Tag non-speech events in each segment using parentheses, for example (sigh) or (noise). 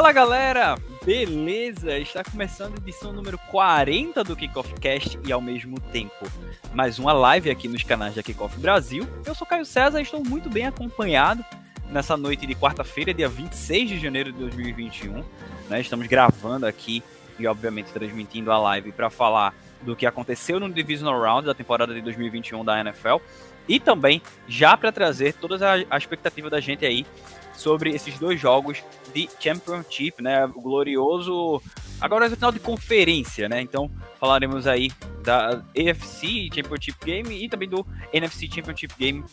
Fala galera, beleza? Está começando a edição número 40 do Kickoff Cast e ao mesmo tempo mais uma live aqui nos canais da Kickoff Brasil. Eu sou Caio César e estou muito bem acompanhado nessa noite de quarta-feira, dia 26 de janeiro de 2021. Né? Estamos gravando aqui e obviamente transmitindo a live para falar do que aconteceu no Divisional Round da temporada de 2021 da NFL e também já para trazer toda a, a expectativa da gente aí sobre esses dois jogos de Championship, né? O glorioso. Agora é o final de conferência, né? Então falaremos aí da AFC Championship Game e também do NFC Championship Game.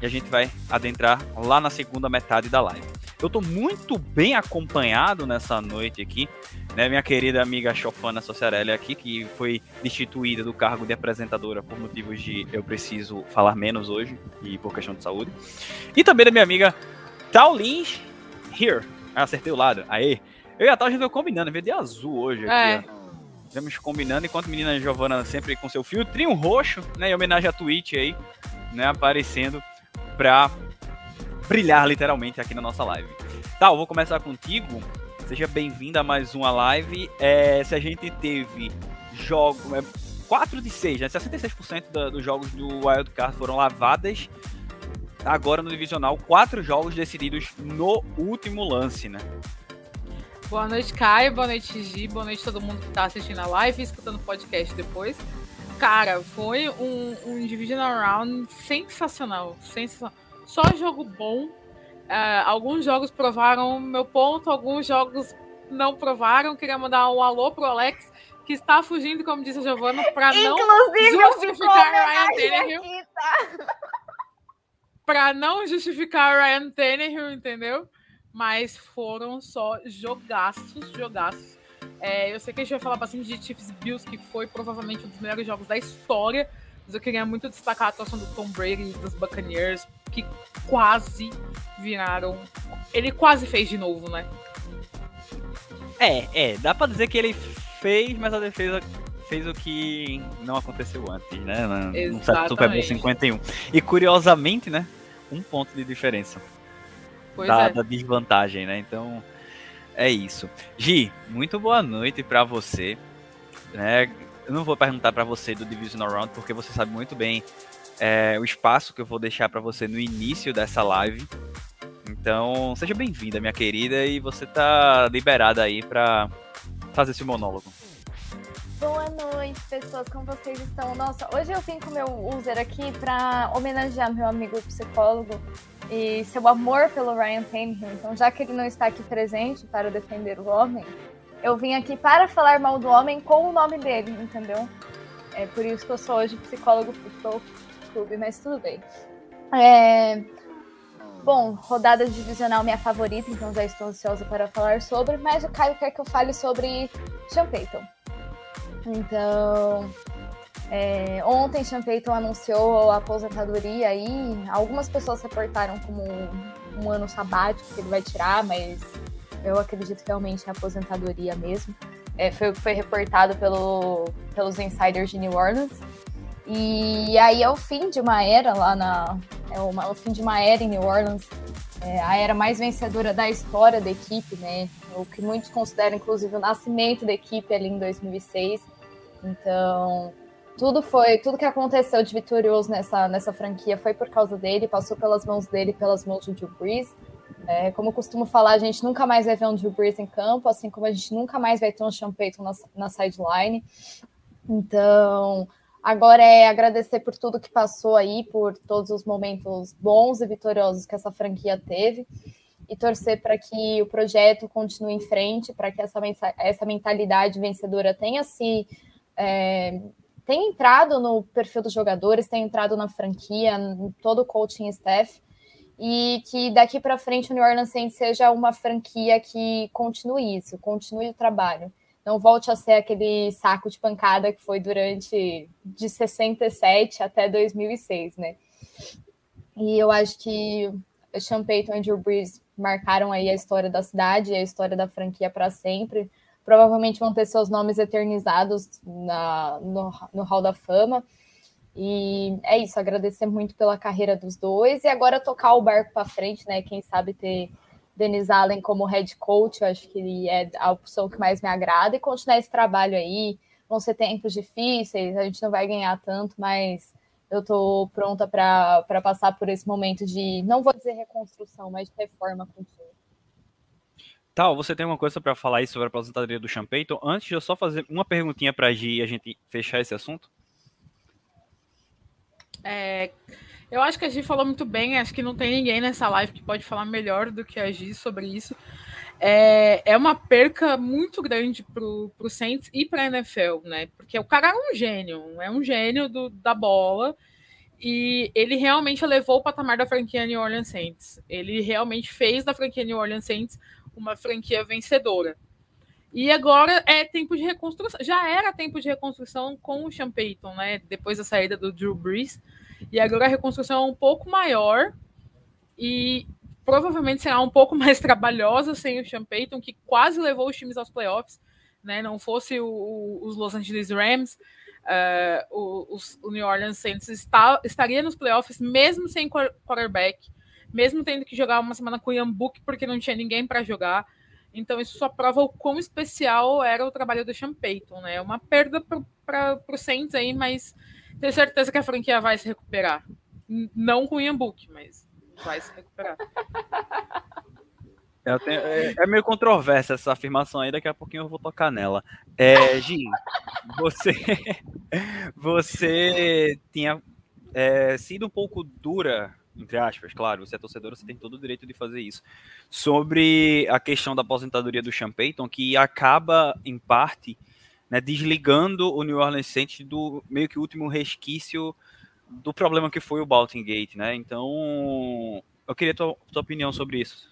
E a gente vai adentrar lá na segunda metade da live. Eu tô muito bem acompanhado nessa noite aqui, né? Minha querida amiga Chofana Sociarelli aqui, que foi destituída do cargo de apresentadora por motivos de eu preciso falar menos hoje e por questão de saúde. E também da minha amiga Tal Lins here. Ah, acertei o lado. Aê. Eu e a Tal a gente veio combinando, veio de azul hoje aqui, é. ó. Estamos combinando, enquanto a menina Giovana sempre com seu filtrinho roxo, né, em homenagem à Twitch aí, né, aparecendo pra brilhar literalmente aqui na nossa live. Tá, eu vou começar contigo. Seja bem-vindo a mais uma live. É, se a gente teve jogos, é, 4 de 6, né, 66% da, dos jogos do Wildcard foram lavadas agora no divisional, quatro jogos decididos no último lance, né? Boa noite, Caio. Boa noite, Gi. Boa noite todo mundo que tá assistindo a live e escutando o podcast depois. Cara, foi um, um Divisional Round sensacional. Sensacional. Só jogo bom. Uh, alguns jogos provaram meu ponto, alguns jogos não provaram. Queria mandar um alô pro Alex, que está fugindo, como disse a Giovana, para não justificar Ryan Tannehill para não justificar o Ryan Tannehill, entendeu? Mas foram só jogaços, jogaços. É, eu sei que a gente vai falar bastante de Chiefs Bills, que foi provavelmente um dos melhores jogos da história. Mas eu queria muito destacar a atuação do Tom Brady e dos Buccaneers, que quase viraram. Ele quase fez de novo, né? É, é, dá pra dizer que ele fez, mas a defesa fez o que não aconteceu antes, né? No Super Bowl 51. E curiosamente, né? Um ponto de diferença. Da, é. da desvantagem, né? Então, é isso. Gi, muito boa noite para você. Né? Eu não vou perguntar para você do Divisional Round, porque você sabe muito bem é, o espaço que eu vou deixar para você no início dessa live. Então, seja bem-vinda, minha querida, e você tá liberada aí para fazer esse monólogo. Boa noite, pessoas, como vocês estão? Nossa, hoje eu vim com meu user aqui para homenagear meu amigo psicólogo e seu amor pelo Ryan Tannehill. Então, já que ele não está aqui presente para defender o homem, eu vim aqui para falar mal do homem com o nome dele, entendeu? É por isso que eu sou hoje psicólogo futebol clube, mas tudo bem. É... Bom, rodada divisional minha favorita, então já estou ansiosa para falar sobre, mas o Caio quer que eu fale sobre Sean Payton. Então, é, ontem Sean Payton anunciou a aposentadoria e algumas pessoas reportaram como um ano sabático que ele vai tirar, mas eu acredito que realmente é aposentadoria mesmo. É, foi o que foi reportado pelo, pelos insiders de New Orleans. E aí é o fim de uma era lá na. É, uma, é o fim de uma era em New Orleans. É a era mais vencedora da história da equipe, né? O que muitos consideram, inclusive, o nascimento da equipe ali em 2006. Então, tudo foi, tudo que aconteceu de vitorioso nessa, nessa franquia foi por causa dele, passou pelas mãos dele, pelas mãos do Drew Brees. É, como eu costumo falar, a gente nunca mais vai ver um Drew Brees em campo, assim como a gente nunca mais vai ter um Sean Payton na, na sideline. Então, agora é agradecer por tudo que passou aí, por todos os momentos bons e vitoriosos que essa franquia teve e torcer para que o projeto continue em frente, para que essa, essa mentalidade vencedora tenha se é, tem entrado no perfil dos jogadores, tem entrado na franquia, em todo o coaching staff, e que daqui para frente o New Orleans Saints seja uma franquia que continue isso, continue o trabalho. Não volte a ser aquele saco de pancada que foi durante de 67 até 2006, né? E eu acho que Sean Payton e Drew Brees marcaram aí a história da cidade e a história da franquia para sempre provavelmente vão ter seus nomes eternizados na, no, no Hall da Fama. E é isso, agradecer muito pela carreira dos dois e agora tocar o barco para frente, né? Quem sabe ter Denis Allen como head coach, eu acho que ele é a opção que mais me agrada, e continuar esse trabalho aí. Vão ser tempos difíceis, a gente não vai ganhar tanto, mas eu estou pronta para passar por esse momento de, não vou dizer reconstrução, mas de reforma contínua. Tal, você tem uma coisa para falar aí sobre a aposentadoria do Champeyton? Antes de eu só fazer uma perguntinha para a Gi e a gente fechar esse assunto. É, eu acho que a Gi falou muito bem, acho que não tem ninguém nessa live que pode falar melhor do que a Gi sobre isso. É, é uma perca muito grande pro, pro Saints e pra NFL, né? Porque o cara é um gênio, é um gênio do, da bola e ele realmente elevou o patamar da franquia New Orleans Saints. Ele realmente fez da franquia New Orleans Saints uma franquia vencedora. E agora é tempo de reconstrução. Já era tempo de reconstrução com o Sean Payton, né? Depois da saída do Drew Brees. E agora a reconstrução é um pouco maior e provavelmente será um pouco (laughs) mais trabalhosa sem o Sean Payton, que quase levou os times aos playoffs, né? Não fosse o, o, os Los Angeles Rams, uh, o, os, o, New Orleans Saints está, estaria nos playoffs mesmo sem quarterback, mesmo tendo que jogar uma semana com o Ian Book porque não tinha ninguém para jogar. Então isso só prova o quão especial era o trabalho do Sean Payton, né? É uma perda para o Saints aí, mas tenho certeza que a franquia vai se recuperar. Não com o Ian Book, mas vai se recuperar. Tenho, é, é, meio controversa essa afirmação aí, daqui a pouquinho eu vou tocar nela. É, Gi, você, (laughs) você tinha é, sido um pouco dura, entre aspas, claro, você é torcedor, você tem todo o direito de fazer isso, sobre a questão da aposentadoria do Sean Payton, que acaba, em parte, né, desligando o New Orleans Saints do meio que último resquício do problema que foi o Baltimore Gate, né? Então, eu queria tua, tua opinião sobre isso.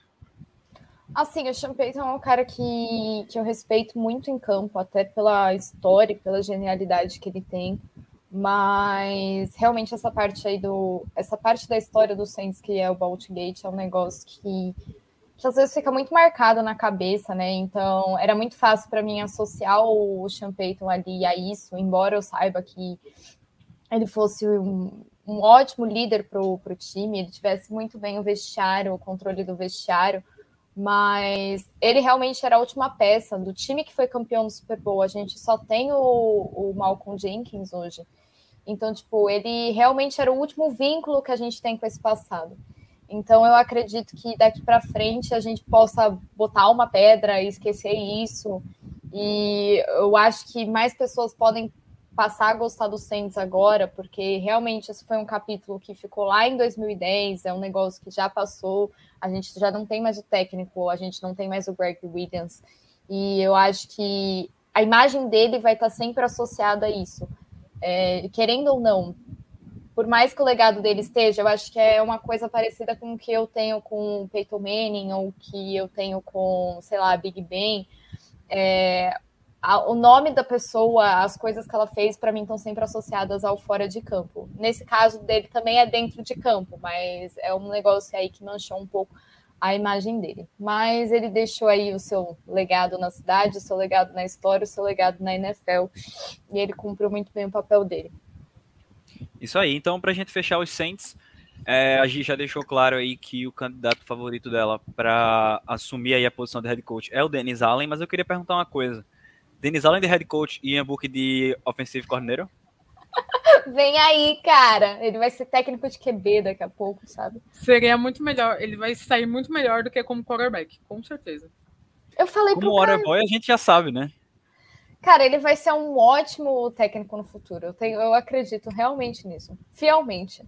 Assim, o Sean Payton é um cara que, que eu respeito muito em campo, até pela história e pela genialidade que ele tem. Mas realmente essa parte aí do. Essa parte da história do Saints, que é o Baltimore Gate, é um negócio que que às vezes fica muito marcado na cabeça, né? Então era muito fácil para mim associar o Sean Payton ali a isso, embora eu saiba que ele fosse um, um ótimo líder para o time, ele tivesse muito bem o vestiário, o controle do vestiário, mas ele realmente era a última peça do time que foi campeão do Super Bowl. A gente só tem o, o Malcolm Jenkins hoje. Então, tipo, ele realmente era o último vínculo que a gente tem com esse passado. Então eu acredito que daqui para frente a gente possa botar uma pedra e esquecer isso. E eu acho que mais pessoas podem passar a gostar do Saints agora, porque realmente esse foi um capítulo que ficou lá em 2010, é um negócio que já passou, a gente já não tem mais o técnico, a gente não tem mais o Greg Williams. E eu acho que a imagem dele vai estar sempre associada a isso. É, querendo ou não, por mais que o legado dele esteja, eu acho que é uma coisa parecida com o que eu tenho com o Peyton Manning ou que eu tenho com, sei lá, Big Ben. É, a, o nome da pessoa, as coisas que ela fez, para mim, estão sempre associadas ao fora de campo. Nesse caso dele também é dentro de campo, mas é um negócio aí que manchou um pouco a imagem dele. Mas ele deixou aí o seu legado na cidade, o seu legado na história, o seu legado na NFL, e ele cumpriu muito bem o papel dele. Isso aí. Então, para a gente fechar os Saints, é, a gente já deixou claro aí que o candidato favorito dela para assumir aí a posição de head coach é o Dennis Allen, mas eu queria perguntar uma coisa. Dennis Allen de head coach e Ian Book de offensive coordinator? (laughs) Vem aí, cara. Ele vai ser técnico de QB daqui a pouco, sabe? Seria muito melhor. Ele vai sair muito melhor do que como quarterback, com certeza. Eu falei como pro Como boy a gente já sabe, né? Cara, ele vai ser um ótimo técnico no futuro. Eu, tenho, eu acredito realmente nisso. Fielmente.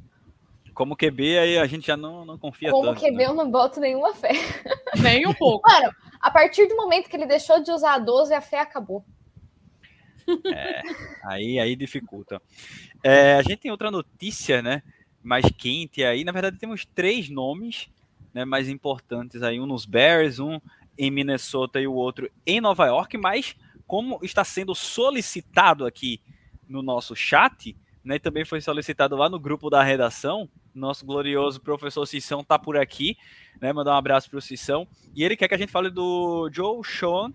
Como QB, aí a gente já não, não confia Como tanto. Como QB, né? eu não boto nenhuma fé. (laughs) Nem um pouco. Mano, a partir do momento que ele deixou de usar a 12, a fé acabou. É, aí, aí dificulta. É, a gente tem outra notícia, né? Mais quente aí. Na verdade, temos três nomes né, mais importantes aí. Um nos Bears, um em Minnesota e o outro em Nova York, mas como está sendo solicitado aqui no nosso chat, né, também foi solicitado lá no grupo da redação, nosso glorioso professor Cissão está por aqui, né, mandar um abraço para o Cissão, e ele quer que a gente fale do Joe Sean,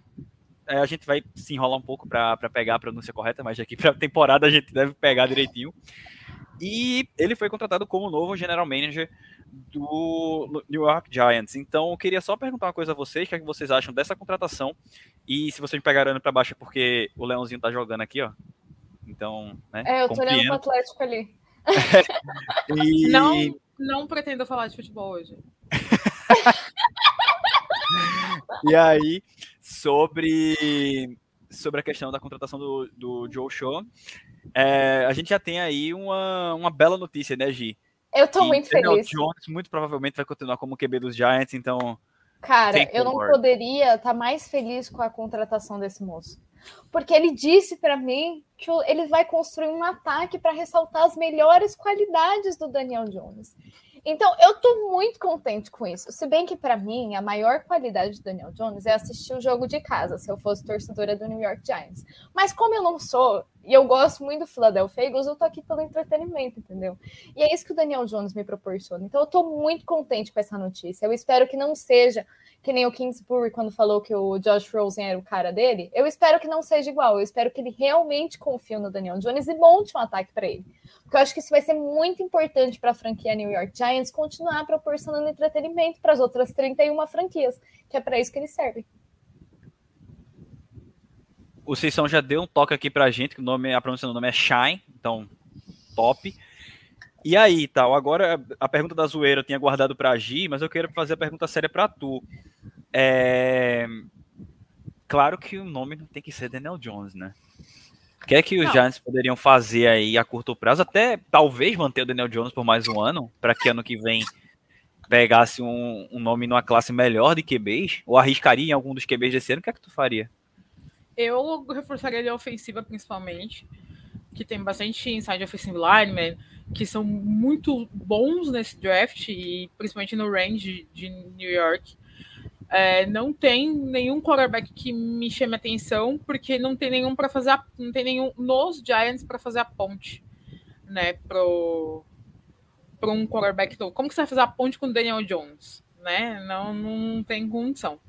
é, a gente vai se enrolar um pouco para pegar a pronúncia correta, mas aqui para a temporada a gente deve pegar direitinho. E ele foi contratado como novo general manager do New York Giants. Então, eu queria só perguntar uma coisa a vocês, o que, é que vocês acham dessa contratação? E se vocês me pegaram para baixo é porque o Leãozinho tá jogando aqui, ó. Então, né? É, eu tô olhando pro Atlético ali. (laughs) e... (laughs) Não, não pretendo falar de futebol hoje. (laughs) e aí, sobre, sobre a questão da contratação do, do Joe Show, é, a gente já tem aí uma, uma bela notícia, né, Gi? Eu tô muito Daniel feliz. Jones muito provavelmente vai continuar como QB dos Giants, então. Cara, eu não poderia estar tá mais feliz com a contratação desse moço. Porque ele disse para mim que ele vai construir um ataque para ressaltar as melhores qualidades do Daniel Jones. Então, eu tô muito contente com isso. Se bem que, para mim, a maior qualidade do Daniel Jones é assistir o jogo de casa, se eu fosse torcedora do New York Giants. Mas como eu não sou, e eu gosto muito do Philadelphia Eagles, eu tô aqui pelo entretenimento, entendeu? E é isso que o Daniel Jones me proporciona. Então, eu tô muito contente com essa notícia. Eu espero que não seja que nem o Kingsbury quando falou que o Josh Rosen era o cara dele. Eu espero que não seja igual. Eu espero que ele realmente confie no Daniel Jones e monte um ataque para ele. Porque eu acho que isso vai ser muito importante para a franquia New York Giants continuar proporcionando entretenimento para as outras 31 franquias, que é para isso que eles servem. O Cissão já deu um toque aqui para a gente, que o nome, a pronúncia do nome é Shine, então top. E aí, tal, agora a pergunta da zoeira eu tinha guardado para Gi, mas eu quero fazer a pergunta séria para tu. É... Claro que o nome não tem que ser Daniel Jones, né? O que é que os não. Giants poderiam fazer aí a curto prazo? Até talvez manter o Daniel Jones por mais um ano, para que ano que vem pegasse um, um, nome numa classe melhor de QBs? Ou arriscaria em algum dos QBs desse ano? O que é que tu faria? Eu reforçaria a ofensiva, principalmente, que tem bastante inside offensive lineman, que são muito bons nesse draft, e principalmente no range de New York. É, não tem nenhum quarterback que me chame atenção, porque não tem nenhum para fazer a, não tem nenhum nos Giants para fazer a ponte, né, pro para um quarterback novo. Como que você vai fazer a ponte com o Daniel Jones, né? Não, não tem condição.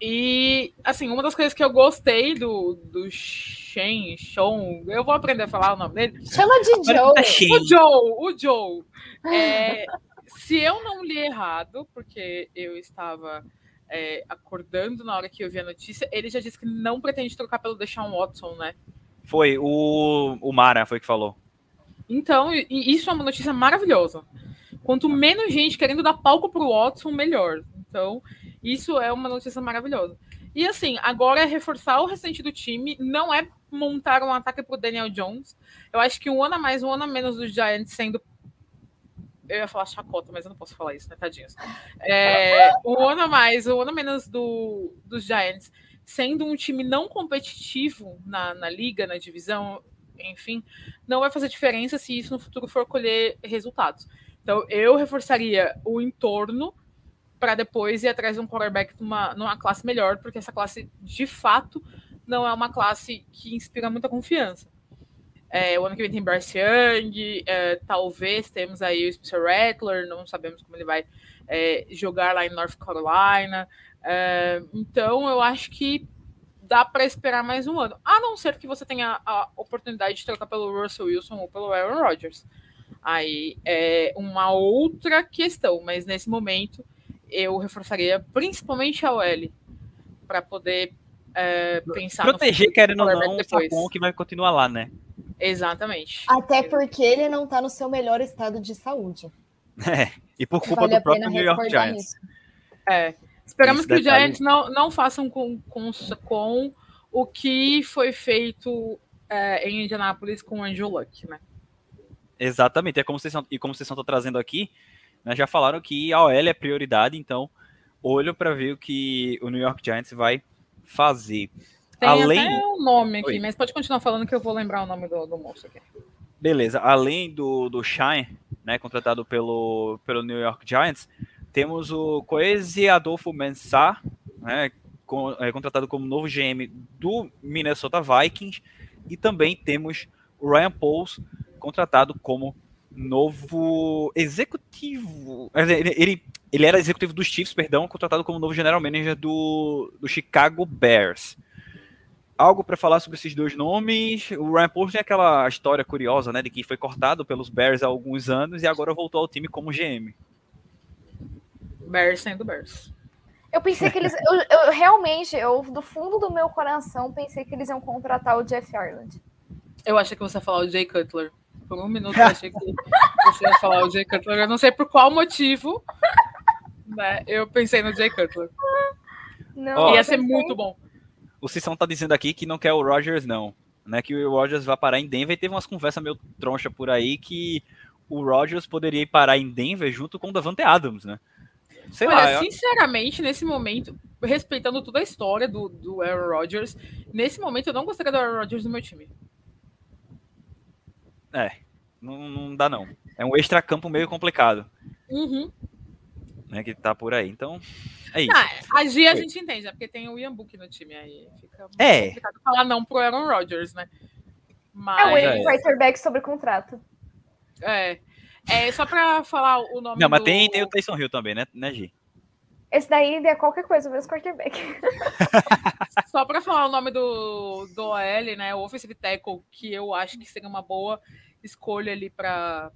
E, assim, uma das coisas que eu gostei do, do Shen, Sean, eu vou aprender a falar o nome dele. Chama de Joe. O Joe, o Joe. É, se eu não li errado, porque eu estava é, acordando na hora que eu vi a notícia, ele já disse que não pretende trocar pelo Deshaun Watson, né? Foi, o, o Mara foi que falou. Então, e isso é uma notícia maravilhosa. Quanto menos gente querendo dar palco pro Watson, melhor. Então, isso é uma notícia maravilhosa. E assim, agora é reforçar o restante do time, não é montar um ataque pro Daniel Jones. Eu acho que um ano a mais, um ano a menos dos Giants sendo eu ia falar chacota, mas eu não posso falar isso, né, tadinhos? É, um ano a mais, um ano a menos do, dos Giants, sendo um time não competitivo na, na liga, na divisão, enfim, não vai fazer diferença se isso no futuro for colher resultados. Então, eu reforçaria o entorno para depois ir atrás de um quarterback numa, numa classe melhor, porque essa classe, de fato, não é uma classe que inspira muita confiança. É, o ano que vem tem Bryce Young, é, talvez temos aí o Spencer Rattler, não sabemos como ele vai é, jogar lá em North Carolina. É, então, eu acho que dá para esperar mais um ano, a não ser que você tenha a oportunidade de trocar pelo Russell Wilson ou pelo Aaron Rodgers. Aí é uma outra questão, mas nesse momento eu reforçaria principalmente a OL para poder é, pensar proteger querendo ou não depois. o que vai continuar lá, né? Exatamente. Até porque ele não está no seu melhor estado de saúde. (laughs) É, e por culpa vale do próprio New York Giants. Isso. É. Esperamos Esse que detalhe... os Giants não, não façam com, com, com o que foi feito é, em Indianápolis com o Andrew Luck, né? Exatamente. É como vocês, e como vocês estão trazendo aqui, né, já falaram que a OL é prioridade, então olho para ver o que o New York Giants vai fazer. Tem Além... até um nome aqui, Oi. mas pode continuar falando que eu vou lembrar o nome do, do monstro aqui. Beleza. Além do, do Shine, né, contratado pelo, pelo New York Giants, temos o Coese Adolfo Mensah, né, com, é, contratado como novo GM do Minnesota Vikings, e também temos o Ryan Pauls, contratado como novo executivo. Ele, ele, ele era executivo dos Chiefs, perdão, contratado como novo general manager do, do Chicago Bears. algo para falar sobre esses dois nomes? O Ryan Post tem aquela história curiosa, né, de que foi cortado pelos Bears há alguns anos e agora voltou ao time como GM. Bears sendo Bears. Eu pensei que eles. Eu, eu, realmente, eu, do fundo do meu coração, pensei que eles iam contratar o Jeff Ireland. Eu achei que você ia falar o Jay Cutler. Por um minuto eu achei que você ia falar o Jay Cutler. Eu não sei por qual motivo, né? Eu pensei no Jay Cutler. Não, Ia ser muito bom. O Cissão tá dizendo aqui que não quer o Rogers, não. Né, que o Rogers vai parar em Denver e teve umas conversas meio troncha por aí que o Rogers poderia ir parar em Denver junto com o Davante Adams, né? Sei Olha, lá, sinceramente, eu... nesse momento, respeitando toda a história do, do Aaron Rodgers, nesse momento eu não gostaria do Aaron Rodgers no meu time. É, não, não dá não. É um extra-campo meio complicado. Uhum. Né, que tá por aí. Então, é isso. Não, a Gia a gente entende, é porque tem o Ian Book no time aí. Fica é. complicado falar não pro Aaron Rodgers, né? Mas... É o quarterback sobre contrato. É. É só pra falar o nome Não, mas do... tem, tem o Taysom Hill também, né, né Gi? Esse daí é qualquer coisa, mesmo quarterback. (laughs) Só para falar o nome do, do OL, né? O Offensive Tackle, que eu acho que seria uma boa escolha ali para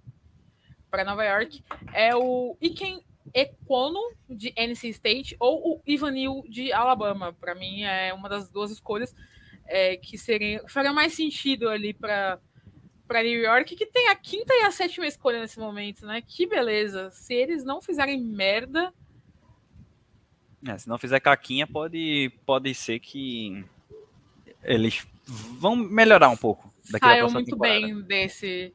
Nova York, é o Iken Econo de NC State ou o Ivanil de Alabama. Para mim é uma das duas escolhas é, que seriam, faria mais sentido ali para para New York, que tem a quinta e a sétima escolha nesse momento, né? Que beleza. Se eles não fizerem merda. É, se não fizer caquinha, pode, pode ser que eles vão melhorar um pouco. Saiu muito temporada. bem desse,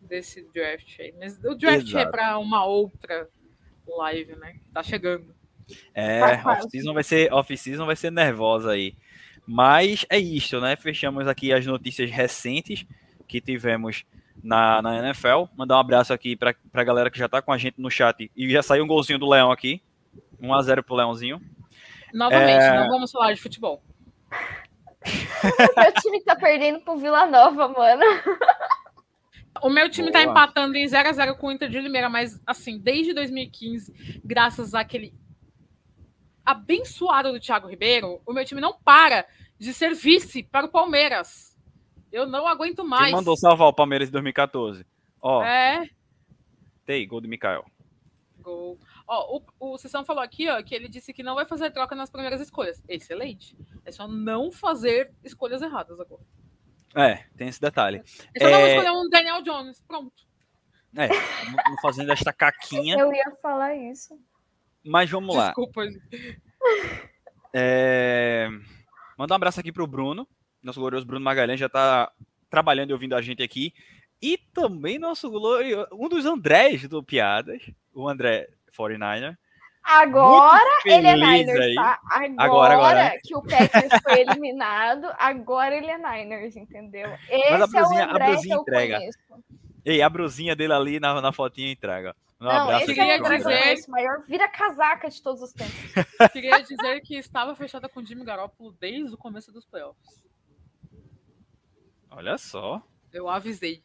desse draft aí. Mas o draft é Exato. é para uma outra live, né? Tá chegando. É, off-season vai ser off-season vai ser nervosa aí. Mas é isso, né? Fechamos aqui as notícias recentes que tivemos na, na NFL. Mandar um abraço aqui para a galera que já está com a gente no chat. E já saiu um golzinho do Leão aqui. 1x0 pro Leãozinho. Novamente, é... não vamos falar de futebol. O (laughs) meu time tá perdendo pro Vila Nova, mano. O meu time tá Boa. tá empatando em 0x0 com o Inter de Limeira, mas assim, desde 2015, graças àquele abençoado do Thiago Ribeiro, o meu time não para de ser vice para o Palmeiras. Eu não aguento mais. Quem mandou salvar o Palmeiras em 2014? Ó. É. Tem, gol do Mikael. Gol. Ó, o, o Sessão falou aqui, ó, que ele disse que não vai fazer troca nas primeiras escolhas. Excelente. É só não fazer escolhas erradas agora. É, tem esse detalhe. É só é... não escolher um Daniel Jones, pronto. É, não fazendo esta caquinha. (laughs) Eu ia falar isso. Mas vamos lá. Desculpa. É... Mandar um abraço aqui pro Bruno, nosso glorioso Bruno Magalhães já está trabalhando e ouvindo a gente aqui. E também nosso glorioso, um dos Andrés do Piadas, o André 49er. Agora ele é Niners, tá? Agora, agora, agora, que o Packers foi eliminado, agora ele é Niners, entendeu? Esse Mas a brusinha, é o André a brusinha entrega. Ei, a brusinha dele ali na, na fotinha entrega. Um Não, abraço esse é o dizer... maior vira casaca de todos os tempos. (laughs) Queria dizer que estava fechada com o Jimmy Garoppolo desde o começo dos playoffs. Olha só. Eu avisei.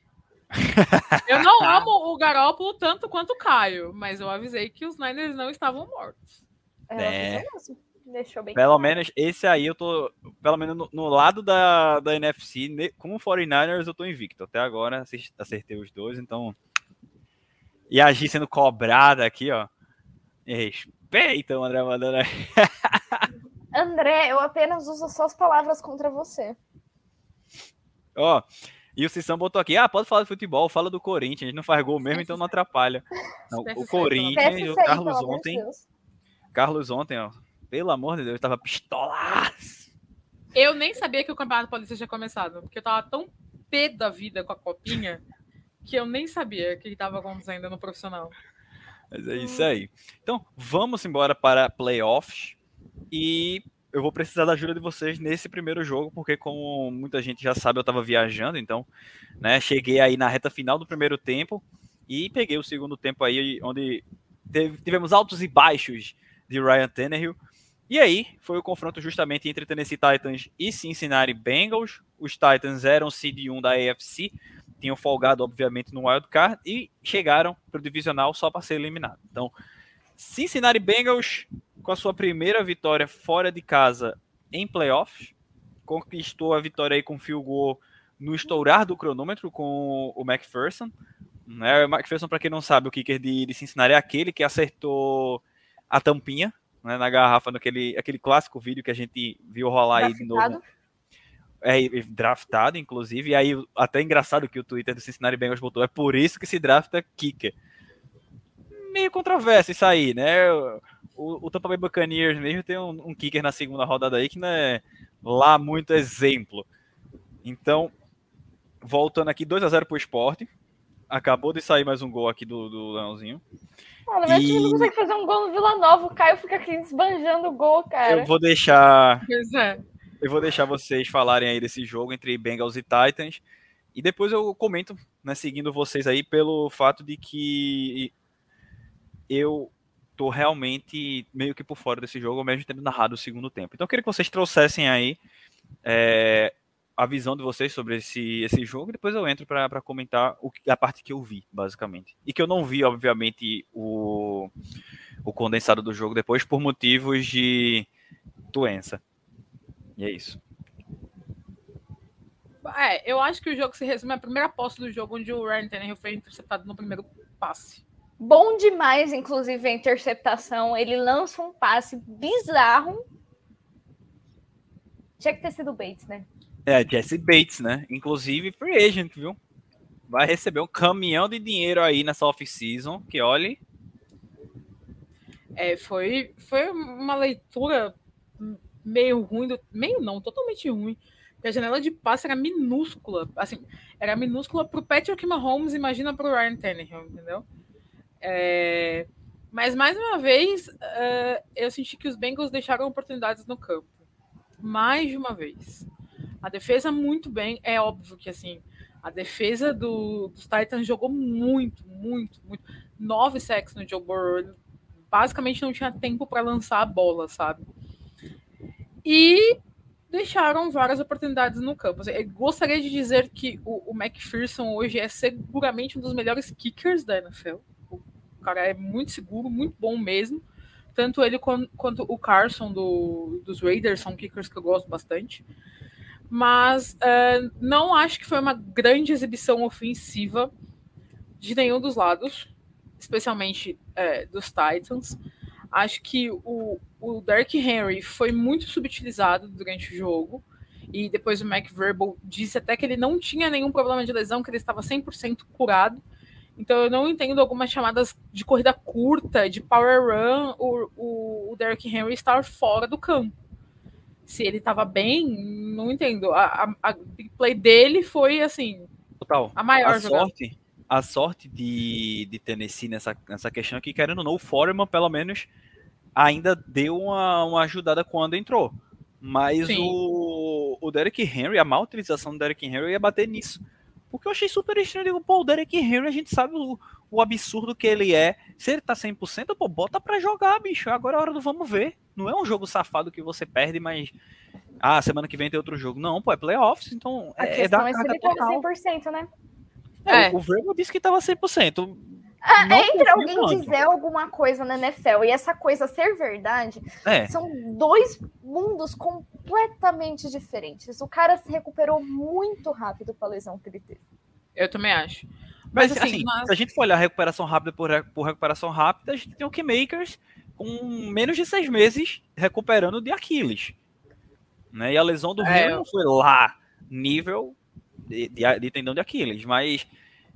Eu não amo o Garópolo tanto quanto o Caio, mas eu avisei que os Niners não estavam mortos. É. é. Deixou bem Pelo claro. menos esse aí eu tô. Pelo menos no, no lado da, da NFC, com o 49ers eu tô invicto. Até agora acertei os dois, então. E a G sendo cobrada aqui, ó. Respeita o André mandando aí. André, eu apenas uso suas palavras contra você. Ó, e o Sissão botou aqui, ah, pode falar de futebol, fala do Corinthians, a gente não faz gol mesmo, então não atrapalha. (laughs) Não, o Corinthians, o Carlos ontem, Carlos ontem, ó, pelo amor de Deus, tava pistolaço. Eu nem sabia que o Campeonato Paulista tinha começado, porque eu tava tão pé da vida com a copinha que eu nem sabia o que estava acontecendo no profissional. Mas é isso aí. Então, vamos embora para playoffs e eu vou precisar da ajuda de vocês nesse primeiro jogo, porque como muita gente já sabe, eu estava viajando, então, né, cheguei aí na reta final do primeiro tempo e peguei o segundo tempo aí, onde teve, tivemos altos e baixos de Ryan Tannehill. E aí, foi o confronto justamente entre Tennessee Titans e Cincinnati Bengals. Os Titans eram seed 1 da AFC, tinham folgado, obviamente, no Wild Card e chegaram para o divisional só para ser eliminado. Então, Cincinnati Bengals com a sua primeira vitória fora de casa em playoffs, conquistou a vitória aí com o field goal no estourar do cronômetro com o McPherson. Né? O McPherson, para quem não sabe, o kicker de, de Cincinnati é aquele que acertou a tampinha né, na garrafa, naquele aquele clássico vídeo que a gente viu rolar aí de novo. É, draftado, inclusive, e aí até engraçado que o Twitter do Cincinnati Bengals botou, é por isso que se drafta kicker. Meio controverso isso aí, né? O, o Tampa Bay Buccaneers mesmo tem um, um kicker na segunda rodada aí que não é lá muito exemplo. Então, voltando aqui, 2 a 0 pro esporte. Acabou de sair mais um gol aqui do, do Leãozinho. Mano, meu e... time não consegue fazer um gol no Vila Nova. O Caio fica aqui esbanjando o gol, cara. Eu vou deixar. Pois é. Eu vou deixar vocês falarem aí desse jogo entre Bengals e Titans. E depois eu comento, né, seguindo vocês aí, pelo fato de que eu tô realmente meio que por fora desse jogo, mesmo tendo narrado o segundo tempo. Então eu queria que vocês trouxessem aí é, a visão de vocês sobre esse, esse jogo e depois eu entro para comentar o, a parte que eu vi, basicamente. E que eu não vi, obviamente, o, o condensado do jogo depois por motivos de doença. E é isso. É, eu acho que o jogo se resume à primeira posse do jogo, onde o Ryan Tannehill foi interceptado no primeiro passe. Bom demais, inclusive, a interceptação. Ele lança um passe bizarro. Tinha que ter sido o Bates, né? É, Jesse Bates, né? Inclusive free agent, viu? Vai receber um caminhão de dinheiro aí nessa off-season, que olhe. É, foi, foi uma leitura meio ruim, do, meio não, totalmente ruim. a janela de passe era minúscula, assim, era minúscula pro Patrick Mahomes, imagina pro Ryan Tannehill, entendeu? É, mas mais uma vez, uh, eu senti que os Bengals deixaram oportunidades no campo. Mais de uma vez. A defesa muito bem, é óbvio que assim, a defesa do, dos Titans jogou muito, muito, muito. Nove sacks no Joe Burrow, basicamente não tinha tempo para lançar a bola, sabe? E deixaram várias oportunidades no campo. Eu gostaria de dizer que o, o McPherson hoje é seguramente um dos melhores kickers da NFL. O cara é muito seguro, muito bom mesmo. Tanto ele quanto, o Carson do, dos Raiders são kickers que eu gosto bastante mas uh, não acho que foi uma grande exibição ofensiva de nenhum dos lados, especialmente uh, dos Titans. Acho que o, o Henry foi muito subutilizado durante o jogo. E depois o McVerbal disse até que ele não tinha nenhum problema de lesão, que ele estava 100% curado. Então eu não entendo algumas chamadas de corrida curta, de power run, o, o, o Derrick Henry estar fora do campo se ele estava bem, não entendo. A, a, a, play dele foi assim. Total. A maior a sorte, a sorte de, de Tennessee nessa, nessa questão aqui, querendo ou não, o Foreman, pelo menos, ainda deu uma, uma ajudada quando entrou. Mas o, o Derek Henry, a má utilização do Derek Henry ia bater nisso. Porque eu achei super estranho. Eu digo, pô, o Derek Henry, a gente sabe o, o absurdo que ele é. Se ele tá 100%, pô, bota pra jogar, bicho. Agora é hora do vamos ver. Não é um jogo safado que você perde, mas. Ah, semana que vem tem outro jogo. Não, pô, é playoffs, então a é, é da carga é total. 100%, né? É, é. O Vrabel disse que tava 100%. Ah, entre alguém dizer alguma coisa na NFL e essa coisa ser verdade, é. são dois mundos completamente diferentes. O cara se recuperou muito rápido com a lesão que ele teve. Eu também acho. Mas, Mas assim, assim mas... se a gente for olhar recuperação rápida por, por recuperação rápida, a gente tem o Keymakers com menos de seis meses recuperando de Aquiles. Né? E a lesão do é, não foi lá nível de, de, de, tendão de Aquiles, mas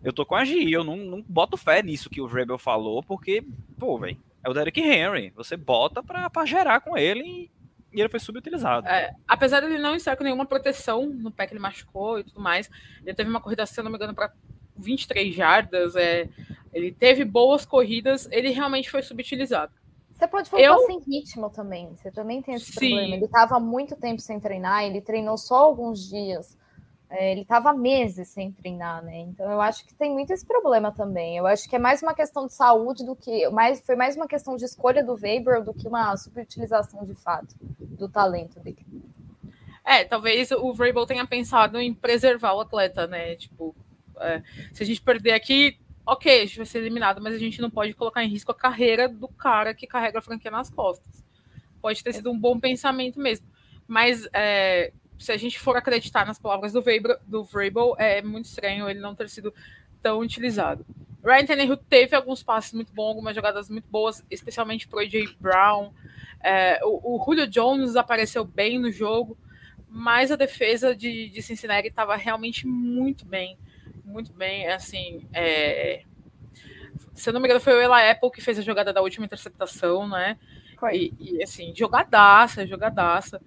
eu tô com a G, eu não, não boto fé nisso que o Rebel falou, porque, pô, velho, é o Derek Henry, você bota pra, pra gerar com ele e, e ele foi subutilizado. É, apesar de ele não estar com nenhuma proteção no pé que ele machucou e tudo mais, ele teve uma corrida, se não me engano, pra 23 jardas, é, ele teve boas corridas, ele realmente foi subutilizado. Você pode voltar eu... sem ritmo também. Você também tem esse Sim. problema. Ele estava muito tempo sem treinar, ele treinou só alguns dias. É, ele estava meses sem treinar, né? Então eu acho que tem muito esse problema também. Eu acho que é mais uma questão de saúde do que. Mais, foi mais uma questão de escolha do Weber do que uma subutilização de fato do talento dele. É, talvez o Vrabel tenha pensado em preservar o atleta, né? Tipo, é, se a gente perder aqui, ok, a gente vai ser eliminado, mas a gente não pode colocar em risco a carreira do cara que carrega a franquia nas costas. Pode ter sido um bom pensamento mesmo. Mas é, se a gente for acreditar nas palavras do Vrabel, do Vrabel, é muito estranho ele não ter sido tão utilizado. Ryan Tannehill teve alguns passes muito bons, algumas jogadas muito boas, especialmente para o AJ Brown. É, o, o, Julio Jones apareceu bem no jogo, mas a defesa de, de Cincinnati estava realmente muito bem, muito bem. Assim, é, se eu não me engano, foi o Ela Apple que fez a jogada da última interceptação, né? E, e assim, jogadaça, jogadaça.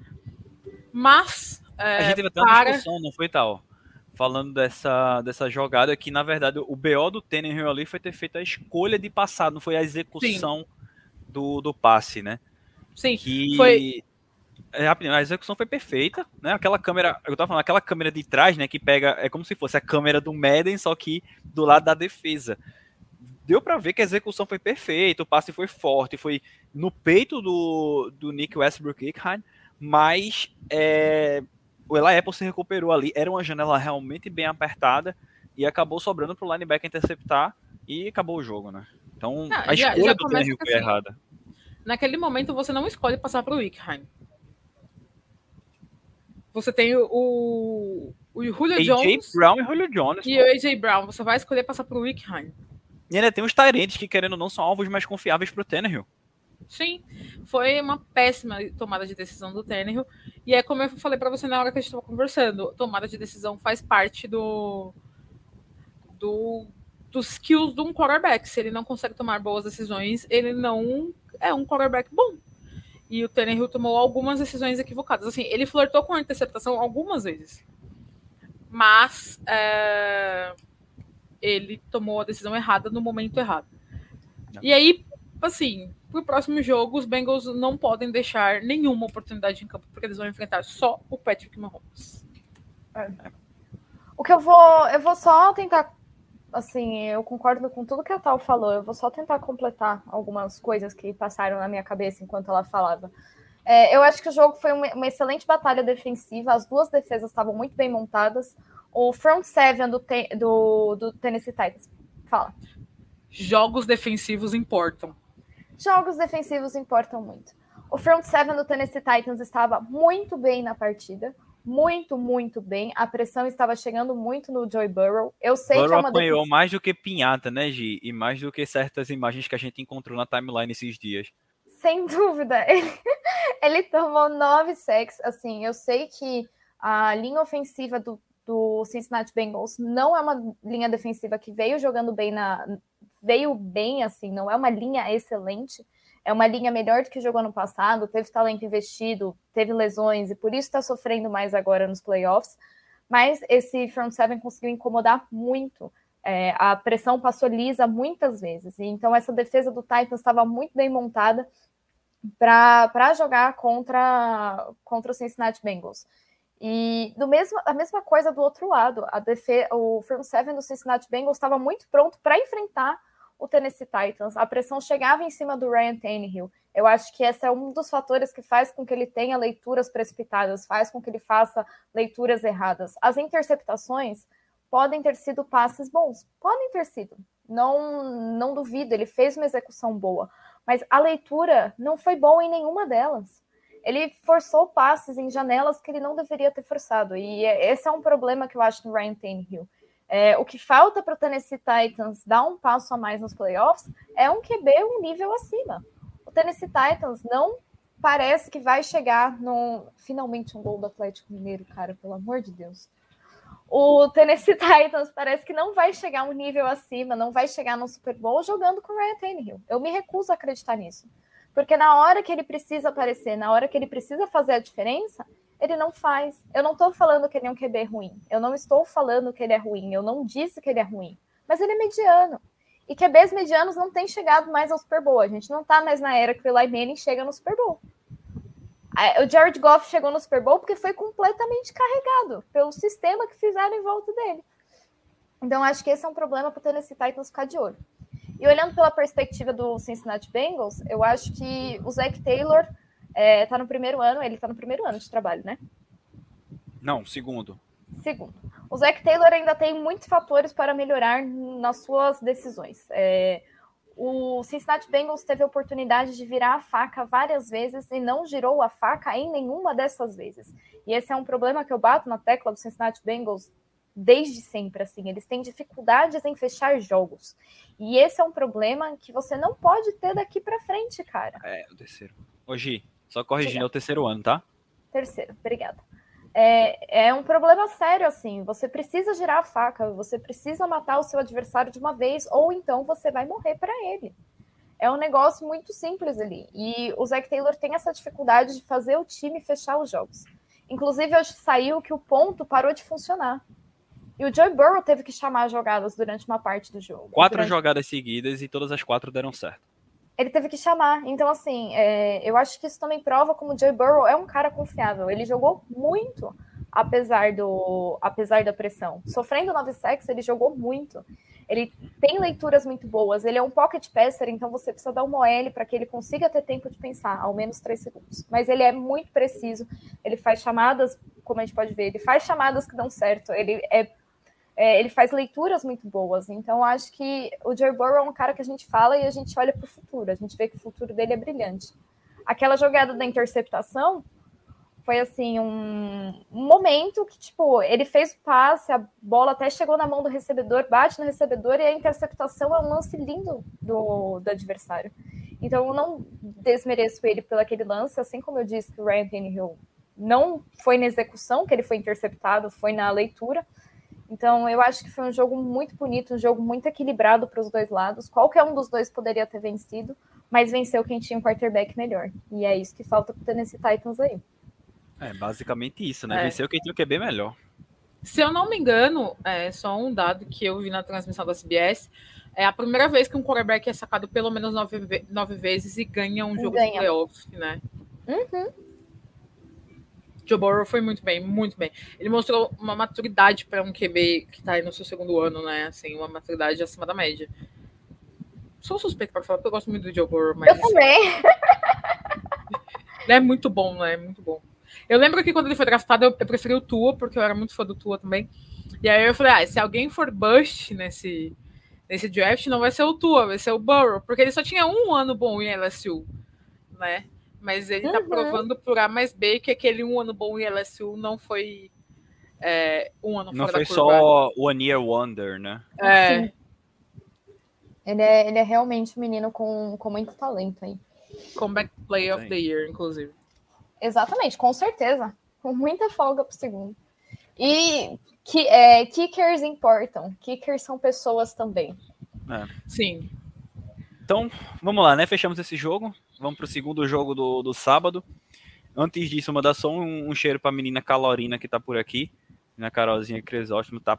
Mas. É, a gente teve até uma para... discussão, não foi tal? Falando dessa, dessa jogada que, na verdade, o BO do Tannehill ali foi ter feito a escolha de passar, não foi a execução do, do passe, né? Sim, que... foi é, a execução foi perfeita, né? Aquela câmera, eu tava falando, aquela câmera de trás, né, que pega, é como se fosse a câmera do Madden, só que do lado da defesa. Deu para ver que a execução foi perfeita, o passe foi forte, foi no peito do, do Nick Westbrook mas é, o Eli Apple se recuperou ali. Era uma janela realmente bem apertada e acabou sobrando para o linebacker interceptar e acabou o jogo, né? Então ah, a já, escolha já do Tannehill foi assim, errada. Naquele momento você não escolhe passar para o Wickheim. Você tem o, o Julio AJ Jones. Brown e Julio Jones. E pô. o AJ Brown. Você vai escolher passar para o Wickheim. E ainda tem os Tyrants que, querendo ou não, são alvos mais confiáveis para o Tannehill. Sim, foi uma péssima tomada de decisão do Tannehill. E é como eu falei para você na hora que a gente estava conversando, tomada de decisão faz parte do, do dos skills de um quarterback. Se ele não consegue tomar boas decisões, ele não é um quarterback bom. E o Tannehill tomou algumas decisões equivocadas. Assim, ele flertou com a interceptação algumas vezes. Mas é, ele tomou a decisão errada no momento errado. Não. E aí, assim, pro próximo jogo, os Bengals não podem deixar nenhuma oportunidade em campo, porque eles vão enfrentar só o Patrick Mahomes. É. O que eu vou. Eu vou só tentar. Assim, eu concordo com tudo que a Tal falou. Eu vou só tentar completar algumas coisas que passaram na minha cabeça enquanto ela falava. É, eu acho que o jogo foi uma, uma, excelente batalha defensiva. As duas defesas estavam muito bem montadas. O front seven do, do, do Tennessee Titans. Fala. Jogos defensivos importam. Jogos defensivos importam muito. O front seven do Tennessee Titans estava muito bem na partida, muito, muito bem. A pressão estava chegando muito no Joy Burrow. Eu sei Burrow que é uma apanhou defesa... mais do que pinhata, né, Gi? E mais do que certas imagens que a gente encontrou na timeline esses dias. Sem (laughs) dúvida. Ele, ele tomou nove sacks. Assim, eu sei que a linha ofensiva do, do Cincinnati Bengals não é uma linha defensiva que veio jogando bem na, veio bem, assim, não é uma linha excelente, é uma linha melhor do que jogou ano passado, teve talento investido, teve lesões e por isso está sofrendo mais agora nos playoffs. Mas esse front seven conseguiu incomodar muito. É, a pressão passou lisa muitas vezes. Então essa defesa do Titans estava muito bem montada para jogar contra, contra o Cincinnati Bengals. E do mesmo, a mesma coisa do outro lado, a o front seven do Cincinnati Bengals estava muito pronto para enfrentar o Tennessee Titans. A pressão chegava em cima do Ryan Tannehill. Eu acho que esse é um dos fatores que faz com que ele tenha leituras precipitadas, faz com que ele faça leituras erradas. As interceptações podem ter sido passes bons, podem ter sido. Não, não duvido, ele fez uma execução boa, mas a leitura não foi boa em nenhuma delas. Ele forçou passes em janelas que ele não deveria ter forçado, e é, esse é um problema que eu acho no Ryan Tannehill. É, o que falta para o Tennessee Titans dar um passo a mais nos playoffs é um QB um nível acima. O Tennessee Titans não parece que vai chegar no. Finalmente um gol do Atlético Mineiro, cara, pelo amor de Deus. O Tennessee (laughs) Titans parece que não vai chegar um nível acima, não vai chegar no Super Bowl jogando com o Ryan Tannehill. Eu me recuso a acreditar nisso. Porque na hora que ele precisa aparecer, na hora que ele precisa fazer a diferença, ele não faz. Eu não estou falando que ele é um QB ruim. Eu não estou falando que ele é ruim. Eu não disse que ele é ruim. Mas ele é mediano. E QBs medianos não têm chegado mais ao Super Bowl. A gente não está mais na era que o Eli Manning chega no Super Bowl. O Jared Goff chegou no Super Bowl porque foi completamente carregado pelo sistema que fizeram em volta dele. Então, acho que esse é um problema para o Tennessee Titans ficar de olho. E olhando pela perspectiva do Cincinnati Bengals, eu acho que o Zach Taylor é, tá no primeiro ano, ele tá no primeiro ano de trabalho, né? Não, segundo. Segundo. O Zac Taylor ainda tem muitos fatores para melhorar nas suas decisões. É, o Cincinnati Bengals teve a oportunidade de virar a faca várias vezes e não girou a faca em nenhuma dessas vezes. E esse é um problema que eu bato na tecla do Cincinnati Bengals desde sempre, assim, eles têm dificuldades em fechar jogos. E esse é um problema que você não pode ter daqui para frente, cara. É, o terceiro. Hoje, só corrigindo, é o terceiro ano, tá? Terceiro, obrigada. É, é um problema sério, assim. Você precisa girar a faca, você precisa matar o seu adversário de uma vez, ou então você vai morrer para ele. É um negócio muito simples ali. E o Zac Taylor tem essa dificuldade de fazer o time fechar os jogos. Inclusive, hoje saiu que o ponto parou de funcionar. E o Joe Burrow teve que chamar jogadas durante uma parte do jogo. Quatro durante... jogadas seguidas e todas as quatro deram certo. Ele teve que chamar. Então, assim, é... eu acho que isso também prova como o Joe Burrow é um cara confiável. Ele jogou muito, apesar, do... apesar da pressão. Sofrendo nove sacks, ele jogou muito. Ele tem leituras muito boas. Ele é um pocket passer, então você precisa dar uma OL para que ele consiga ter tempo de pensar, ao menos três segundos. Mas ele é muito preciso. Ele faz chamadas, como a gente pode ver, ele faz chamadas que dão certo. Ele é é, ele faz leituras muito boas. Então, acho que o Joe Burrow é um cara que a gente fala e a gente olha para o futuro. A gente vê que o futuro dele é brilhante. Aquela jogada da interceptação foi assim um, um, momento que tipo ele fez o passe, a bola até chegou na mão do recebedor, bate no recebedor e a interceptação é um lance lindo do, do adversário. Então eu não desmereço ele pelo aquele lance, assim como eu disse que o Ryan Tannehill não foi na execução que ele foi interceptado, foi na leitura. Então, eu acho que foi um jogo muito bonito, um jogo muito equilibrado para os dois lados. Qualquer um dos dois poderia ter vencido, mas venceu quem tinha um quarterback melhor. E é isso que falta para o Tennessee Titans aí. É, basicamente isso, né? É. Venceu quem tinha o QB melhor. Se eu não me engano, é só um dado que eu vi na transmissão da CBS, é a primeira vez que um quarterback é sacado pelo menos nove, nove vezes e ganha um jogo ganha. de playoffs, né? Uhum. Joe Burrow foi muito bem, muito bem. Ele mostrou uma maturidade para um QB que está aí no seu segundo ano, né? Assim, uma maturidade acima da média. Sou suspeito para falar, porque eu gosto muito do Joe Burrow, mas. Eu também. ele é muito bom, né? Muito bom. Eu lembro que quando ele foi draftado, eu, eu preferi o Tua, porque eu era muito fã do Tua também. E aí eu falei, ah, se alguém for bust nesse, nesse draft, não vai ser o Tua, vai ser o Burrow, porque ele só tinha um ano bom em LSU, né? Mas ele tá uhum. provando por A mais B que aquele um ano bom em LSU não foi é, um ano Não foi só One Year Wonder, né? É. Ele é, ele é realmente um menino com, com muito talento aí. Comeback Play of the Year, inclusive. Exatamente, com certeza. Com muita folga pro segundo. E que, é, kickers importam. Kickers são pessoas também. É. Sim. Então, vamos lá, né? Fechamos esse jogo. Vamos pro segundo jogo do, do sábado. Antes disso, mandar só um, um cheiro pra menina Calorina que tá por aqui. Na Carolzinha Cresóstomo tá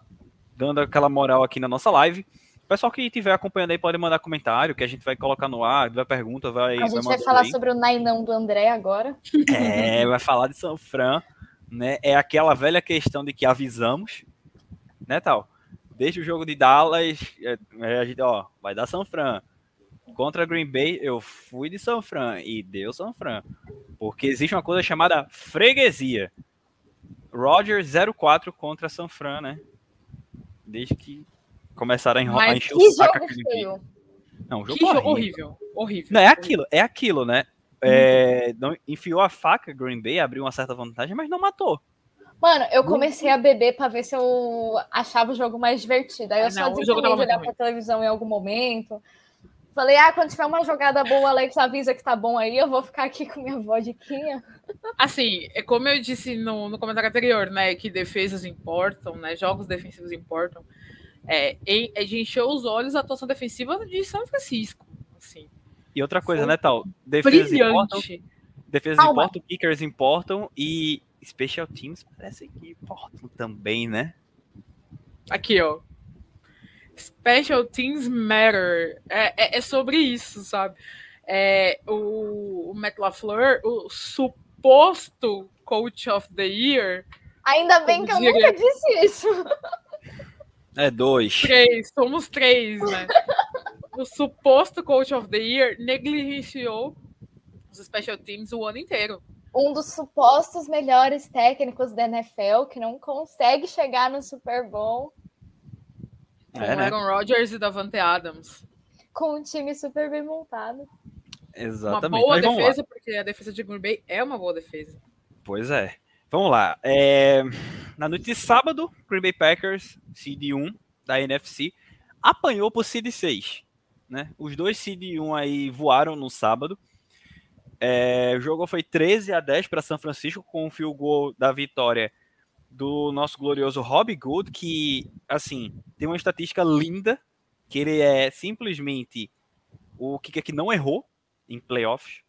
dando aquela moral aqui na nossa live. O pessoal que estiver acompanhando aí pode mandar comentário, que a gente vai colocar no ar, vai pergunta, vai. A gente vai, vai falar aí. sobre o Nainão do André agora. É, vai falar de São Fran, né? É aquela velha questão de que avisamos, né, tal. Desde o jogo de Dallas, é, é a gente, ó, vai dar São Fran. Contra Green Bay, eu fui de São Fran e deu São Fran. Porque existe uma coisa chamada freguesia. Roger 04 contra São Fran, né? Desde que começaram a, enrolar, a encher o saco aqui feio. Não, jogo que horrível. jogo horrível. Horrível. Não, é aquilo, é aquilo, né? É, não, enfiou a faca Green Bay, abriu uma certa vantagem, mas não matou. Mano, eu comecei a beber pra ver se eu achava o jogo mais divertido. Aí eu ah, só desencanei de olhar pra televisão em algum momento. Falei, ah, quando tiver uma jogada boa, Alex avisa que tá bom aí, eu vou ficar aqui com minha vodiquinha. Assim, é como eu disse no, no comentário anterior, né, que defesas importam, né, jogos defensivos importam. É, é de encher os olhos a atuação defensiva de São Francisco, assim. E outra coisa, Foi né, tal, defesas brilhante. importam, defesas Calma. importam, kickers importam e special teams parece que importam também, né? Aqui, ó. Special Teams Matter. É, é, é sobre isso, sabe? É, o, o Matt LaFleur, o suposto Coach of the Year. Ainda bem que eu nunca disse isso. É dois. Três, somos três, né? o suposto Coach of the Year negligenciou os Special Teams o ano inteiro. Um dos supostos melhores técnicos da NFL que não consegue chegar no Super Bowl com é, né? Aaron Rodgers e Davante Adams. com um time super bem montado. Exatamente. Uma boa defesa, porque a defesa de Green Bay é uma boa defesa. Pois é. Vamos lá. É... Na noite de sábado, Green Bay Packers, Seed 1 da NFC, apanhou por Seed 6. Né? Os dois Seed 1 aí voaram no sábado. É... O jogo foi 13 a 10 para São Francisco, com o field goal da vitória do nosso glorioso Rob Good, que, assim, tem uma estatística linda, que ele é simplesmente o que que não errou em playoffs.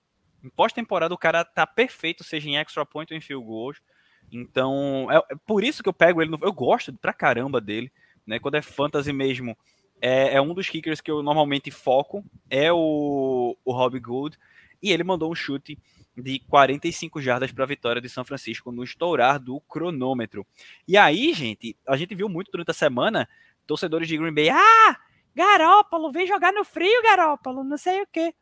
Em pós-temporada o cara tá perfeito, seja em extra point ou em field goals. Então, é, é, por isso que eu pego ele no, eu gosto pra caramba dele, né? Quando é fantasy mesmo, é, é um dos kickers que eu normalmente foco, é o, o Rob Good, e ele mandou um chute de 45 jardas para a vitória de São Francisco no estourar do cronômetro. E aí, gente, a gente viu muito durante a semana torcedores de Green Bay, ah, Garópolo, vem jogar no frio, Garópolo, não sei o quê.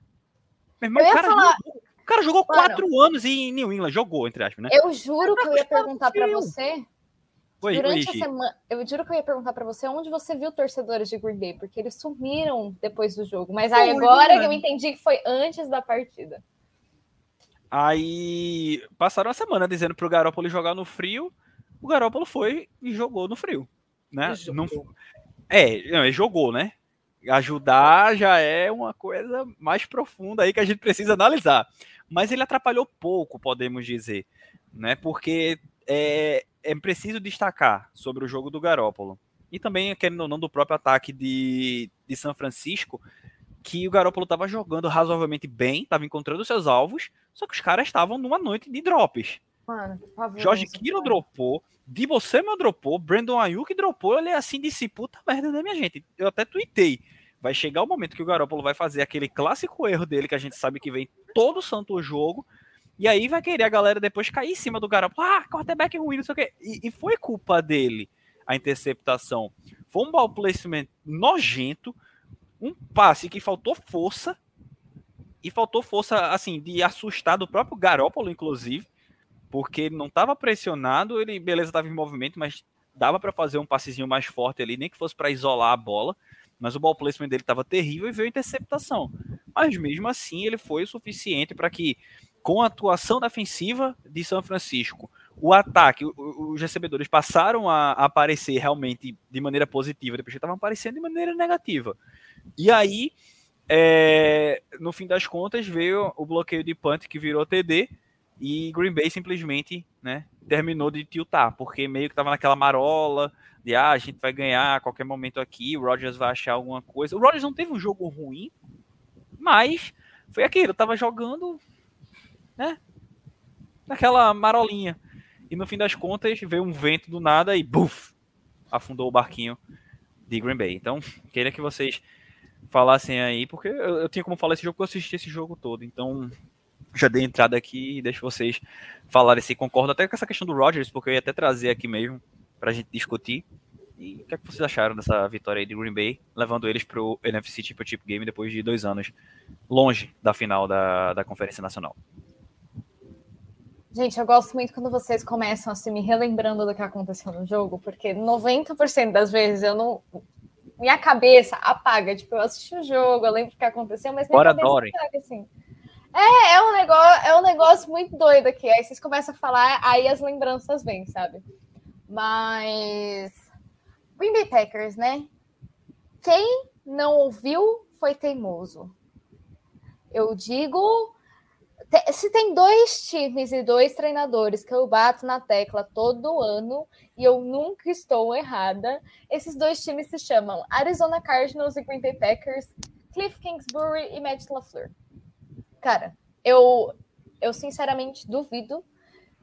Meu irmão, o cara, falar... jogou, o cara jogou quatro anos em New England, jogou, entre aspas, né? Eu juro que eu ia perguntar para você. Oi, durante oi, a semana, eu juro que eu ia perguntar para você onde você viu torcedores de Green Bay, porque eles sumiram depois do jogo. Mas aí agora que eu entendi que foi antes da partida. Aí passaram a semana dizendo pro Garópolo jogar no frio. O Garópolo foi e jogou no frio. Né? Não, é, não, ele jogou, né? Ajudar já é uma coisa mais profunda aí que a gente precisa analisar. Mas ele atrapalhou pouco, podemos dizer, né? Porque é, é preciso destacar sobre o jogo do Garópolo. E também, querendo ou não, do próprio ataque de, de São Francisco, que o Garópolo estava jogando razoavelmente bem, estava encontrando seus alvos, só que os caras estavam numa noite de drops. Mano, favor, Jorge Kiro dropou, Debo Samuel dropou, Brandon Ayuk dropou, eu olhei assim disse, puta merda, né, minha gente? Eu até tuitei. Vai chegar o momento que o Garópolo vai fazer aquele clássico erro dele, que a gente sabe que vem todo santo jogo, e aí vai querer a galera depois cair em cima do Garópolo. Ah, quarterback ruim, não sei o quê. E, e foi culpa dele a interceptação. Foi um ball placement nojento, um passe que faltou força e faltou força assim de assustar do próprio Garópolo inclusive, porque ele não estava pressionado, ele beleza estava em movimento, mas dava para fazer um passezinho mais forte ali, nem que fosse para isolar a bola, mas o ball placement dele estava terrível e veio a interceptação. Mas mesmo assim, ele foi o suficiente para que com a atuação defensiva de São Francisco, o ataque, os recebedores passaram a aparecer realmente de maneira positiva, depois estavam aparecendo de maneira negativa. E aí, é, no fim das contas, veio o bloqueio de punt que virou TD e Green Bay simplesmente né, terminou de tiltar, porque meio que estava naquela marola de ah, a gente vai ganhar a qualquer momento aqui, o Rodgers vai achar alguma coisa. O Rodgers não teve um jogo ruim, mas foi aquilo, tava jogando né, naquela marolinha. E no fim das contas veio um vento do nada e buf, afundou o barquinho de Green Bay. Então, queria que vocês falassem aí, porque eu, eu tinha como falar esse jogo, porque eu assisti esse jogo todo. Então, já dei entrada aqui e deixo vocês falarem se concordam até com essa questão do Rodgers, porque eu ia até trazer aqui mesmo pra gente discutir. E o que, é que vocês acharam dessa vitória aí de Green Bay, levando eles pro NFC Championship Game depois de dois anos longe da final da, da Conferência Nacional? Gente, eu gosto muito quando vocês começam assim, me relembrando do que aconteceu no jogo, porque 90% das vezes eu não minha cabeça apaga. Tipo, eu assisti o jogo, eu lembro o que aconteceu, mas minha Bora, cabeça Dory. apaga, assim. É, é um, negócio, é um negócio muito doido aqui. Aí vocês começam a falar, aí as lembranças vêm, sabe? Mas. Green Bay Packers, né? Quem não ouviu foi teimoso. Eu digo se tem dois times e dois treinadores que eu bato na tecla todo ano e eu nunca estou errada, esses dois times se chamam Arizona Cardinals e Green Bay Packers, Cliff Kingsbury e Matt LaFleur. Cara, eu, eu sinceramente duvido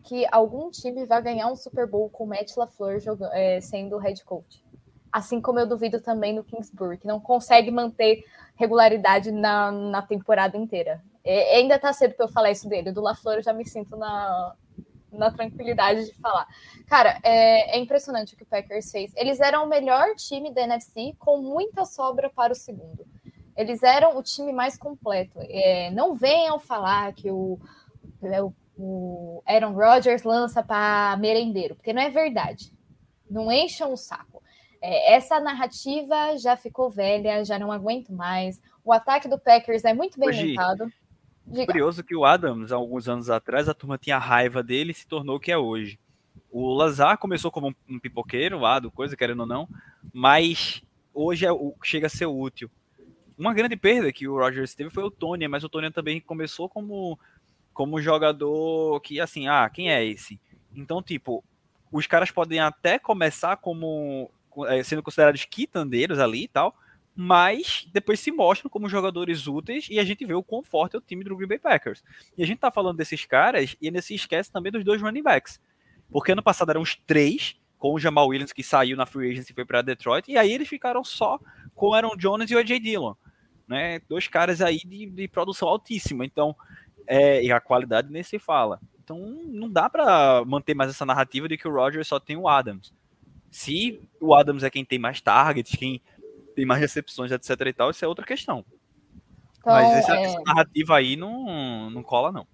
que algum time vá ganhar um Super Bowl com Matt LaFleur jogando, é, sendo head coach. Assim como eu duvido também no Kingsbury, que não consegue manter regularidade na, na temporada inteira. É, ainda tá cedo para eu falar isso dele. Do LaFleur eu já me sinto na, na tranquilidade de falar. Cara, é, é, impressionante o que o Packers fez. Eles eram o melhor time da NFC com muita sobra para o segundo. Eles eram o time mais completo. É, não venham falar que o, é, o, o Aaron Rodgers lança para merendeiro, porque não é verdade. Não encham o saco. É, essa narrativa já ficou velha, já não aguento mais. O ataque do Packers é muito bem montado. Diga. Curioso que o Adams, alguns anos atrás, a turma tinha raiva dele e se tornou o que é hoje. O Lazar começou como um, um pipoqueiro lá, do coisa, querendo ou não, mas hoje é, o, chega a ser útil. Uma grande perda que o Rogers teve foi o Tony, mas o Tony também começou como, como jogador que, assim, ah, quem é esse? Então, tipo, os caras podem até começar como é, sendo considerados quitandeiros ali e tal, mas depois se mostram como jogadores úteis e a gente vê o quão forte é o time do Green Bay Packers. E a gente tá falando desses caras e ainda se esquece também dos dois running backs. Porque ano passado eram os três, com o Jamal Williams que saiu na free agency e foi para Detroit, e aí eles ficaram só com o Aaron Jones e o AJ Dillon. Né? Dois caras aí de, de produção altíssima. Então, é, e a qualidade nem se fala. Então não dá para manter mais essa narrativa de que o Rogers só tem o Adams. Se o Adams é quem tem mais targets, quem tem mais recepções, etc e tal, isso é outra questão. Então, Mas essa, é... narrativa aí não, não cola, não.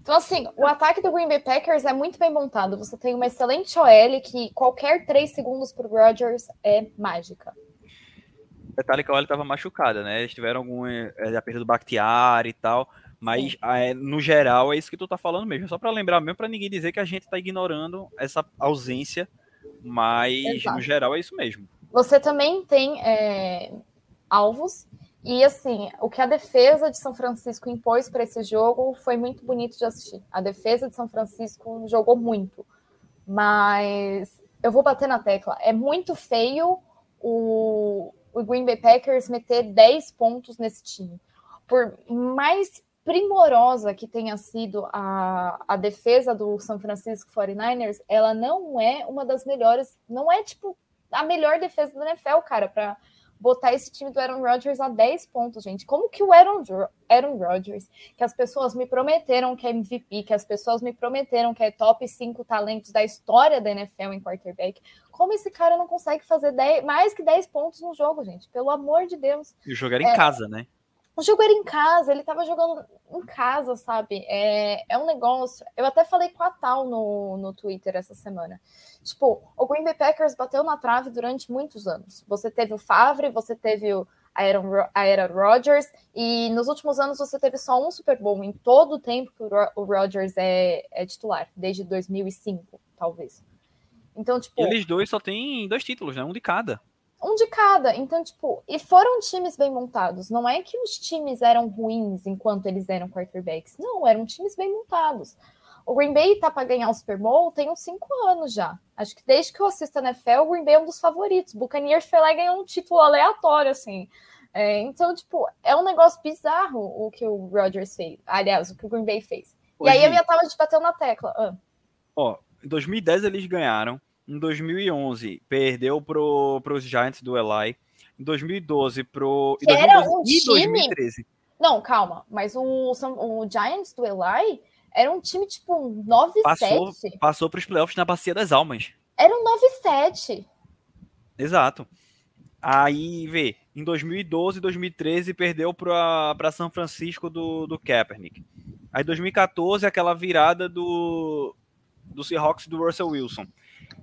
Então, assim, o ataque do Green Bay Packers é muito bem montado. Você tem uma excelente OL que qualquer 3 segundos pro Rodgers é mágica. Detalhe que a OL estava machucada, né? Eles tiveram algum. É, a perda do Bakhtiari e tal. Mas, é, no geral, é isso que tu tá falando mesmo. Só para lembrar mesmo, para ninguém dizer que a gente tá ignorando essa ausência. Mas, Exato. no geral, é isso mesmo. Você também tem é, alvos. E, assim, o que a defesa de São Francisco impôs para esse jogo foi muito bonito de assistir. A defesa de São Francisco jogou muito. Mas eu vou bater na tecla. É muito feio o, o Green Bay Packers meter 10 pontos nesse time. Por mais primorosa que tenha sido a, a defesa do São Francisco 49ers, ela não é uma das melhores, não é tipo a melhor defesa do NFL, cara, para botar esse time do Aaron Rodgers a 10 pontos, gente. Como que o Aaron, Aaron Rodgers, que as pessoas me prometeram que é MVP, que as pessoas me prometeram que é top 5 talentos da história da NFL em quarterback, como esse cara não consegue fazer 10, mais que 10 pontos no jogo, gente? Pelo amor de Deus. E jogo era é, em casa, né? O jogo era em casa, ele tava jogando em casa, sabe? É, é um negócio. Eu até falei com a Tal no, no Twitter essa semana. Tipo, o Green Bay Packers bateu na trave durante muitos anos. Você teve o Favre, você teve o Aaron, Aaron Rodgers, e nos últimos anos você teve só um Super Bowl em todo o tempo que o Rodgers é, é titular, desde 2005, talvez. Então, tipo. Eles dois só têm dois títulos, né? Um de cada um de cada. Então, tipo, e foram times bem montados. Não é que os times eram ruins enquanto eles eram quarterbacks. Não, eram times bem montados. O Green Bay tá para ganhar o Super Bowl tem uns cinco anos já. Acho que desde que eu assisto a NFL, o Green Bay é um dos favoritos. O Buccaneers foi lá e ganhou um título aleatório, assim. É, então, tipo, é um negócio bizarro o que o Rodgers fez. Aliás, o que o Green Bay fez. Hoje, e aí a minha tava de bater na tecla. Ah. Ó, em 2010 eles ganharam. Em 2011, perdeu pro, pros Giants do Eli. Em 2012, pro. Que 2012, era um time... 2013. Não, calma. Mas o, o Giants do Eli era um time tipo 9-7. Passou, passou pros playoffs na Bacia das Almas. Era um 9-7. Exato. Aí, vê, em 2012 e 2013 perdeu para São Francisco do, do Kaepernick. Aí 2014 aquela virada do, do Seahawks do Russell Wilson.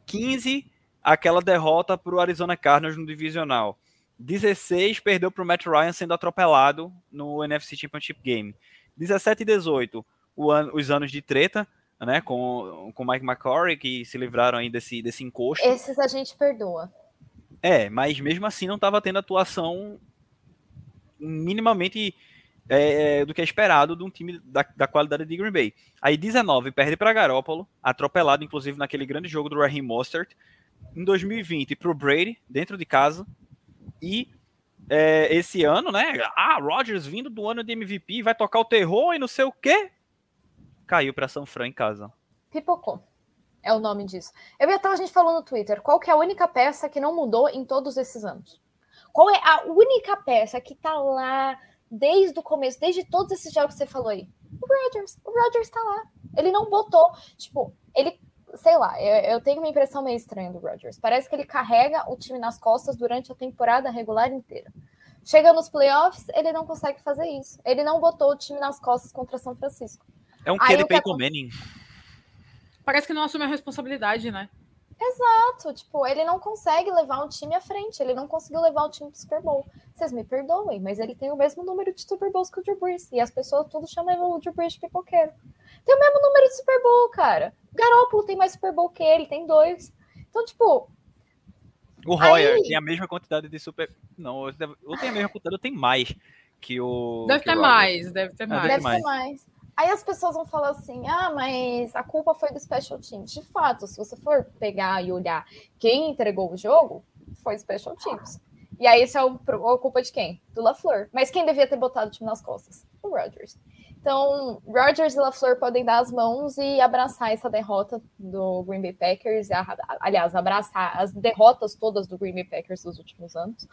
15, aquela derrota para o Arizona Cardinals no divisional. 16, perdeu para o Matt Ryan sendo atropelado no NFC Championship Game. 17 e 18, an os anos de treta, né, com o Mike McCory, que se livraram aí desse, desse encosto. Esses a gente perdoa. É, mas mesmo assim não estava tendo atuação minimamente é, é, do que é esperado de um time da, da, qualidade de Green Bay. Aí 19 perde para Garópolo, atropelado inclusive naquele grande jogo do Raheem Mostert. Em 2020 para o Brady, dentro de casa. E é, esse ano, né? Ah, Rodgers vindo do ano de MVP, vai tocar o terror e não sei o quê. Caiu para São Fran em casa. Pipocou. É o nome disso. Eu vi até a gente falou no Twitter, qual que é a única peça que não mudou em todos esses anos? Qual é a única peça que tá lá desde o começo, desde todos esses jogos que você falou aí. O Rodgers, o Rodgers tá lá. Ele não botou, tipo, ele, sei lá, eu, eu, tenho uma impressão meio estranha do Rodgers. Parece que ele carrega o time nas costas durante a temporada regular inteira. Chega nos playoffs, ele não consegue fazer isso. Ele não botou o time nas costas contra São Francisco. É um Kelly Peyton Manning. Parece que não assume a responsabilidade, né? Exato, tipo, ele não consegue levar um time à frente, ele não conseguiu levar o time pro Super Bowl. Vocês me perdoem, mas ele tem o mesmo número de Super Bowls que o Drew Brees, e as pessoas tudo chamam o Drew Brees de pipoqueiro. Tem o mesmo número de Super Bowl, cara. O Garoppolo tem mais Super Bowl que ele, tem dois. Então, tipo... O Royer aí... tem a mesma quantidade de Super... Não, ou tem a mesma quantidade, ou tem mais que o... Deve que ter o mais, deve ter mais. Deve ter mais. Aí as pessoas vão falar assim: ah, mas a culpa foi do Special Teams. De fato, se você for pegar e olhar quem entregou o jogo, foi o Special Teams. E aí, isso é a culpa de quem? Do LaFleur. Mas quem devia ter botado o time nas costas? O Rodgers. Então, Rodgers e LaFleur podem dar as mãos e abraçar essa derrota do Green Bay Packers. Aliás, abraçar as derrotas todas do Green Bay Packers dos últimos anos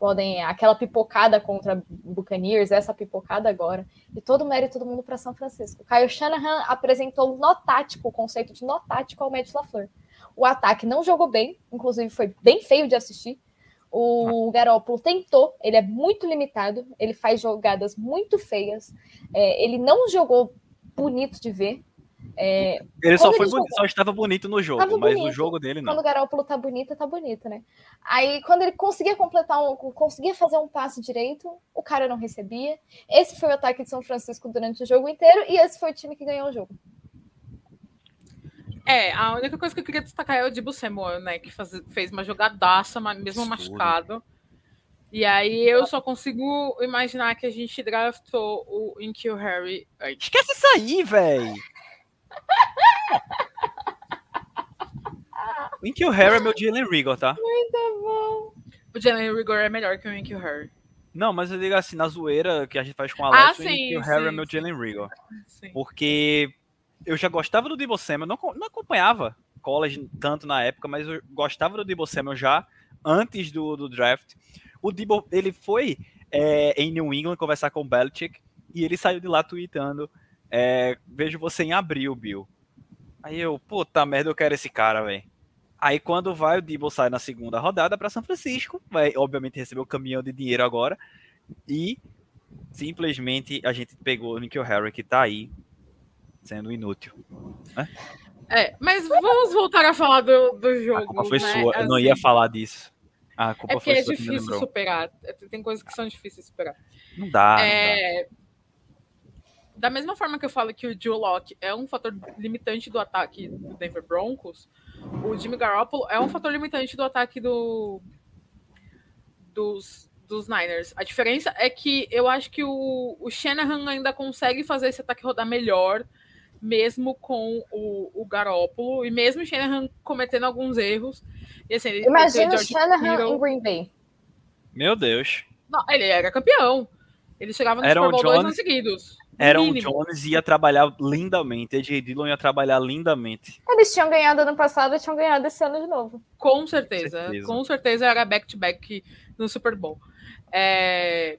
podem aquela pipocada contra Buccaneers, essa pipocada agora, e todo o mérito do mundo para São Francisco. Caio Shanahan apresentou no tático, o conceito de no tático ao Matt LaFleur. O ataque não jogou bem, inclusive foi bem feio de assistir. O. Garoppolo tentou, ele é muito limitado, ele faz jogadas muito feias, é, ele não jogou bonito de ver, é, ele só, foi ele bonito, só estava bonito no jogo, mas bonito. o jogo dele não. Quando o Garoppolo tá bonito, tá bonito, né? Aí, quando ele conseguia completar um, conseguia fazer um passe direito, o cara não recebia. Esse foi o ataque de São Francisco durante o jogo inteiro e esse foi o time que ganhou o jogo. É, a única coisa que eu queria destacar é o Dibu Samuel, né? Que faz, fez uma jogadaça, mesmo machucado. E aí eu só consigo imaginar que a gente draftou o Inkyo Harry. Esquece isso aí, velho! (laughs) O Inkyo Harry é meu Jalen Rigor, tá? Muito bom. O Jalen Rigor é melhor que o Inkyo Harry. Não, mas eu digo assim, na zoeira que a gente faz com o Alex, ah, o Inkyo Harry é meu Jalen Rigor. Sim. Porque eu já gostava do Debo Samuel, não, não acompanhava college tanto na época, mas eu gostava do Debo Samuel já antes do, do draft. O Debo, ele foi é, em New England conversar com o Belichick e ele saiu de lá tweetando é, vejo você em abril, Bill. Aí eu, puta merda, eu quero esse cara, velho. Aí quando vai, o Debo sai na segunda rodada para São Francisco, vai obviamente receber o caminhão de dinheiro agora, e simplesmente a gente pegou o Nikhil Harry, que tá aí, sendo inútil. Né? É, mas vamos voltar a falar do, do jogo. A culpa foi né? sua, eu não ia assim, falar disso. A culpa é porque é difícil superar. Tem coisas que são difíceis de superar. Não dá. É, não dá da mesma forma que eu falo que o Joe Locke é um fator limitante do ataque do Denver Broncos, o Jimmy Garoppolo é um fator limitante do ataque do, dos, dos Niners. A diferença é que eu acho que o, o Shanahan ainda consegue fazer esse ataque rodar melhor, mesmo com o, o Garoppolo, e mesmo o Shanahan cometendo alguns erros. E, assim, Imagina o Shanahan Hero. em Green Bay. Meu Deus. Não, ele era campeão. Ele chegava no Era Super Bowl Jones... dois anos seguidos. Aaron Jones ia trabalhar lindamente, AJ Dillon ia trabalhar lindamente. Eles tinham ganhado ano passado e tinham ganhado esse ano de novo. Com certeza, certeza. com certeza era back-to-back -back no Super Bowl. É...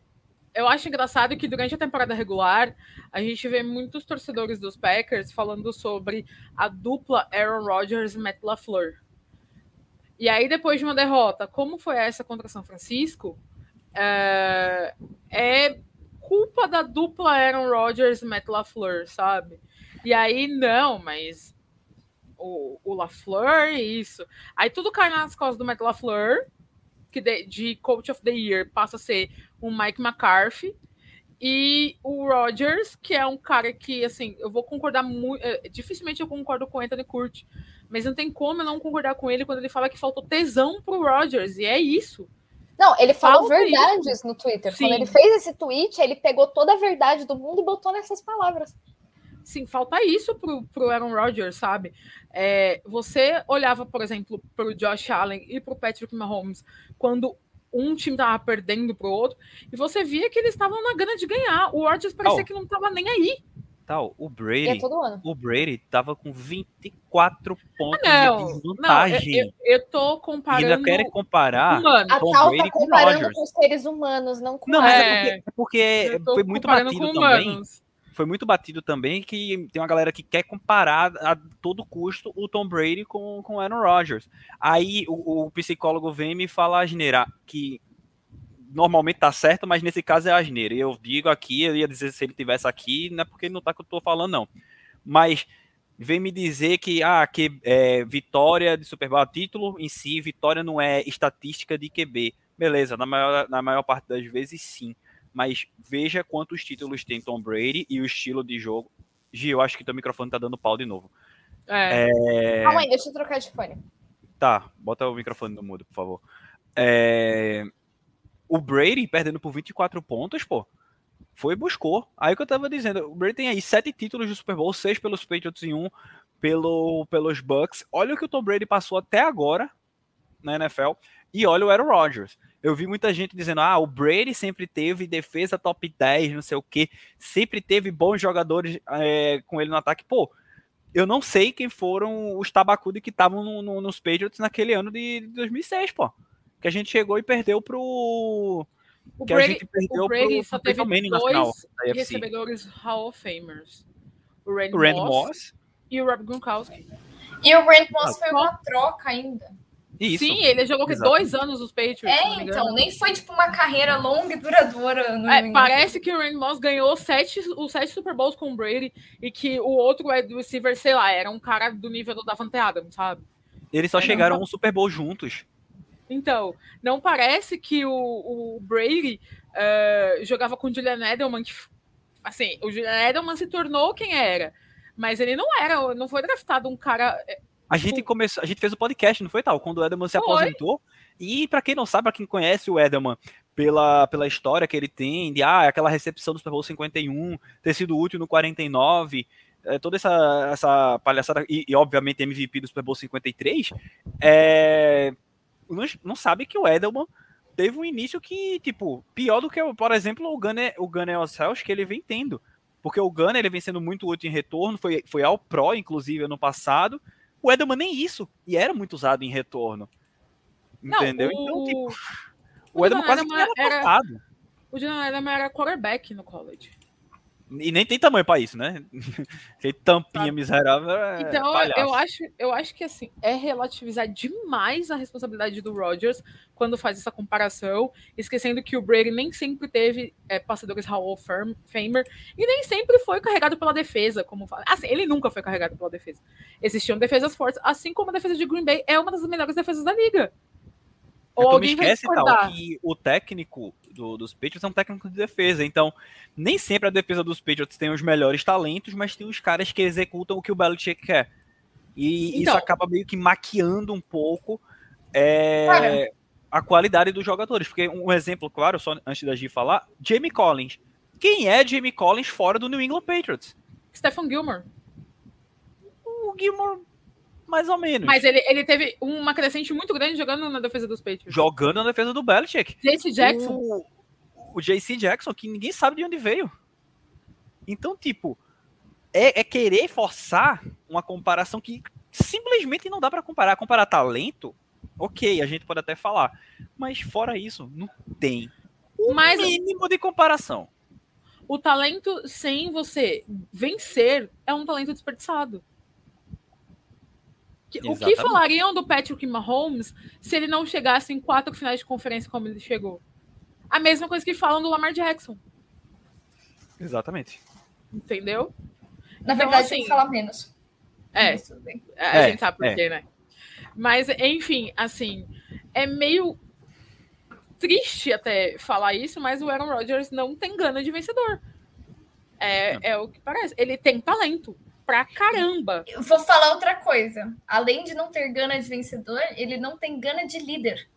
Eu acho engraçado que durante a temporada regular a gente vê muitos torcedores dos Packers falando sobre a dupla Aaron Rodgers e Matt LaFleur. E aí, depois de uma derrota, como foi essa contra São Francisco, é, é culpa da dupla Aaron Rodgers e Matt LaFleur, sabe? E aí, não, mas o, o LaFleur, isso. Aí tudo cai nas costas do Matt LaFleur, que de, de Coach of the Year passa a ser o Mike McCarthy. E o Rodgers, que é um cara que, assim, eu vou concordar muito. É, dificilmente eu concordo com o Anthony Curti, mas não tem como eu não concordar com ele quando ele fala que faltou tesão pro Rodgers, e é isso. Não, ele falou verdades isso. no Twitter. Sim. Quando ele fez esse tweet, ele pegou toda a verdade do mundo e botou nessas palavras. Sim, falta isso pro, pro Aaron Rodgers, sabe? É, você olhava, por exemplo, pro Josh Allen e pro Patrick Mahomes quando um time tava perdendo pro outro, e você via que eles estavam na gana de ganhar. O Rodgers parecia oh. que não tava nem aí tal, o Brady, é todo ano. o Brady tava com 24 pontos ah, não, de desvantagem. Não, eu, eu, tô comparando. Ainda querem comparar Humano. com a Brady tá comparando com, os seres humanos, não com Não, mas é, é porque, porque foi muito batido também. Foi muito batido também que tem uma galera que quer comparar a todo custo o Tom Brady com, com o Aaron Rodgers. Aí o, o psicólogo vem e me fala a geneira que normalmente tá certo, mas nesse caso é asneira. Eu digo aqui, eu ia dizer se ele tivesse aqui, não é porque não tá que eu tô falando, não. Mas vem me dizer que, ah, que é, vitória de Super Bowl, título em si, vitória não é estatística de QB. Beleza, na maior, na maior parte das vezes sim. Mas veja quantos títulos tem Tom Brady e o estilo de jogo. Gil, eu acho que teu microfone tá dando pau de novo. É. é... Calma aí, deixa eu trocar de fone. Tá, bota o microfone no mudo, por favor. É... O Brady perdendo por 24 pontos, pô foi buscou. Aí que eu tava dizendo, o Brady tem aí sete títulos de Super Bowl, seis pelos Patriots e um pelo, pelos Bucks. Olha o que o Tom Brady passou até agora na NFL e olha o Aaron Rodgers. Eu vi muita gente dizendo, ah, o Brady sempre teve defesa top 10, não sei o que, sempre teve bons jogadores é, com ele no ataque. Pô, eu não sei quem foram os tabacudos que estavam no, no, nos Patriots naquele ano de 2006, pô. Que a gente chegou e perdeu pro o que Brady, a gente perdeu o Brady pro, só teve dois recebedores Hall of Famers. O Randy, o Randy Moss, Moss, e o Rob Gronkowski. E o Randy Moss ah, foi uma troca ainda. Isso. Sim, ele jogou Exato. dois anos nos Patriots. É, então, nem foi tipo uma carreira longa e duradoura. É, parece que o Randy Moss ganhou sete, os sete Super Bowls com o Brady e que o outro wide receiver, sei lá, era um cara do nível do Davante Adams, sabe? Eles só é, chegaram a um Super Bowl juntos. Então, não parece que o, o Brady uh, jogava com o Julian Edelman, que, assim, o Julian Edelman se tornou quem era, mas ele não era, não foi draftado um cara... Eh, a gente começou, a gente fez o podcast, não foi tal? Quando o Edelman se foi. aposentou. E para quem não sabe, para quem conhece o Edelman pela, pela história que ele tem, de ah, aquela recepção do Super Bowl 51, ter sido útil no 49, é, toda essa, essa palhaçada, e, e, obviamente MVP do Super Bowl 53, é, não, não sabe que o Edelman teve um início que, tipo, pior do que, por exemplo, o Gunner, o Gunner Ocells que ele vem tendo. Porque o Gunner, ele vem sendo muito útil em retorno, foi, foi ao Pro, inclusive, ano passado. O Edelman nem isso, e era muito usado em retorno. Entendeu? Não, o... Então, tipo, o, o Edelman quase Edelman era, era O Edelman era quarterback no college. E nem tem tamanho para isso, né? (laughs) Aquele tampinha miserável. É então, eu acho, eu acho que assim, é relativizar demais a responsabilidade do Rodgers quando faz essa comparação, esquecendo que o Brady nem sempre teve é, passadores Hall of Famer e nem sempre foi carregado pela defesa, como assim, ele nunca foi carregado pela defesa. Existiam defesas fortes, assim como a defesa de Green Bay é uma das melhores defesas da liga. Ou então, alguém me esquece, tal, que o técnico do, dos Patriots é um técnico de defesa. Então, nem sempre a defesa dos Patriots tem os melhores talentos, mas tem os caras que executam o que o Belichick quer. E então, isso acaba meio que maquiando um pouco é, a qualidade dos jogadores. Porque um exemplo, claro, só antes da G falar, Jamie Collins. Quem é Jamie Collins fora do New England Patriots? Stephen Gilmore. O Gilmore mais ou menos. Mas ele, ele teve uma crescente muito grande jogando na defesa dos Patriots. Jogando na defesa do Belichick. JC Jackson. O, o JC Jackson, que ninguém sabe de onde veio. Então, tipo, é, é querer forçar uma comparação que simplesmente não dá para comparar. Comparar talento, ok, a gente pode até falar. Mas fora isso, não tem o mas, mínimo de comparação. O talento sem você vencer é um talento desperdiçado. O que falariam do Patrick Mahomes se ele não chegasse em quatro finais de conferência como ele chegou? A mesma coisa que falam do Lamar Jackson. Exatamente. Entendeu? Na então, verdade, assim, tem que falar menos. É, é a é, gente sabe por é. quê, né? Mas, enfim, assim, é meio triste até falar isso, mas o Aaron Rodgers não tem gana de vencedor. É, é o que parece. Ele tem talento pra caramba. Eu vou falar outra coisa. Além de não ter gana de vencedor, ele não tem gana de líder.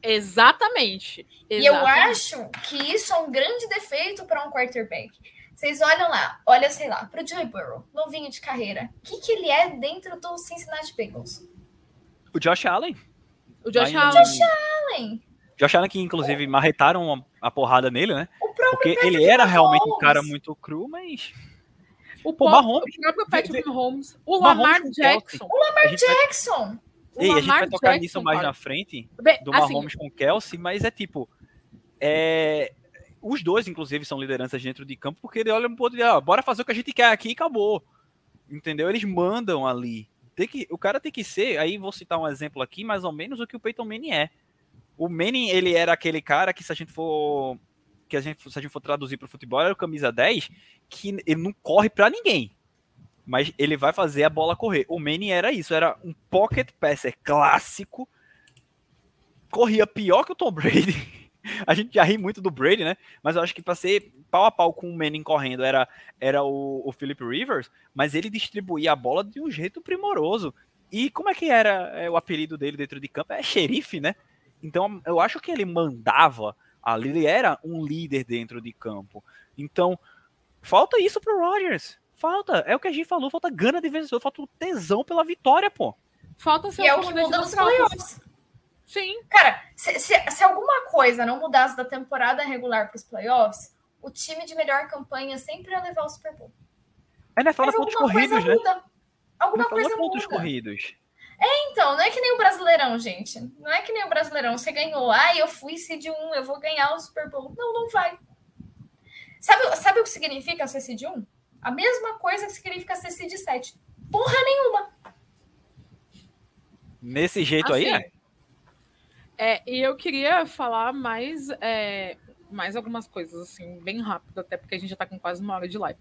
Exatamente. Exatamente. E eu acho que isso é um grande defeito para um quarterback. Vocês olham lá, olha, sei lá, para o Joey Burrow, novinho de carreira. O que, que ele é dentro do Cincinnati Bengals? O Josh Allen. O Josh Allen. Josh Allen. Josh Allen que, inclusive, marretaram a porrada nele, né? Porque ele era realmente um cara muito cru, mas o, Pô, Mahomes, o próprio Patrick Mahomes, o Lamar Jackson. O Lamar Jackson. Ei, a gente vai tocar Jackson, nisso mais cara. na frente, do assim, Mahomes com Kelsey, mas é tipo. É, os dois, inclusive, são lideranças dentro de campo, porque ele olha um pouco de, ah, bora fazer o que a gente quer aqui e acabou. Entendeu? Eles mandam ali. Tem que, o cara tem que ser, aí vou citar um exemplo aqui, mais ou menos o que o Peyton Manning é. O Manning, ele era aquele cara que se a gente for que a gente, se a gente for traduzir para o futebol, era o camisa 10, que ele não corre para ninguém. mas ele vai fazer a bola correr. O Manning era isso, era um pocket passer clássico, corria pior que o Tom Brady. (laughs) A gente já ri muito do Brady, né? Mas eu acho que para ser pau a pau com o Manning correndo era, era o, o Philip Rivers, mas ele distribuía a bola de um jeito primoroso. E como é que era é, o apelido dele dentro de campo? É xerife, né? Então eu acho que ele mandava ali, ele era um líder dentro de campo. Então, falta isso pro Rodgers. Falta, é o que a gente falou, falta gana de vencedor, falta o tesão pela vitória, pô. Falta ser e é o que muda nos playoffs. Sim. Cara, se, se, se, alguma coisa não mudasse da temporada regular para os playoffs, o time de melhor campanha sempre ia levar o Super Bowl. É, né? Fala pontos corridos, né? Muda. Alguma coisa pontos muda. corridos. É, então, não é que nem o Brasileirão, gente. Não é que nem o Brasileirão. Você ganhou, ah, eu fui seed 1, eu vou ganhar o Super Bowl. Não, não vai. Sabe, sabe o que significa ser seed 1? A mesma coisa que significa ser seed 7. Porra nenhuma. Nesse jeito assim, aí, é. É, e eu queria falar mais, é, mais algumas coisas, assim, bem rápido, até porque a gente já tá com quase uma hora de live.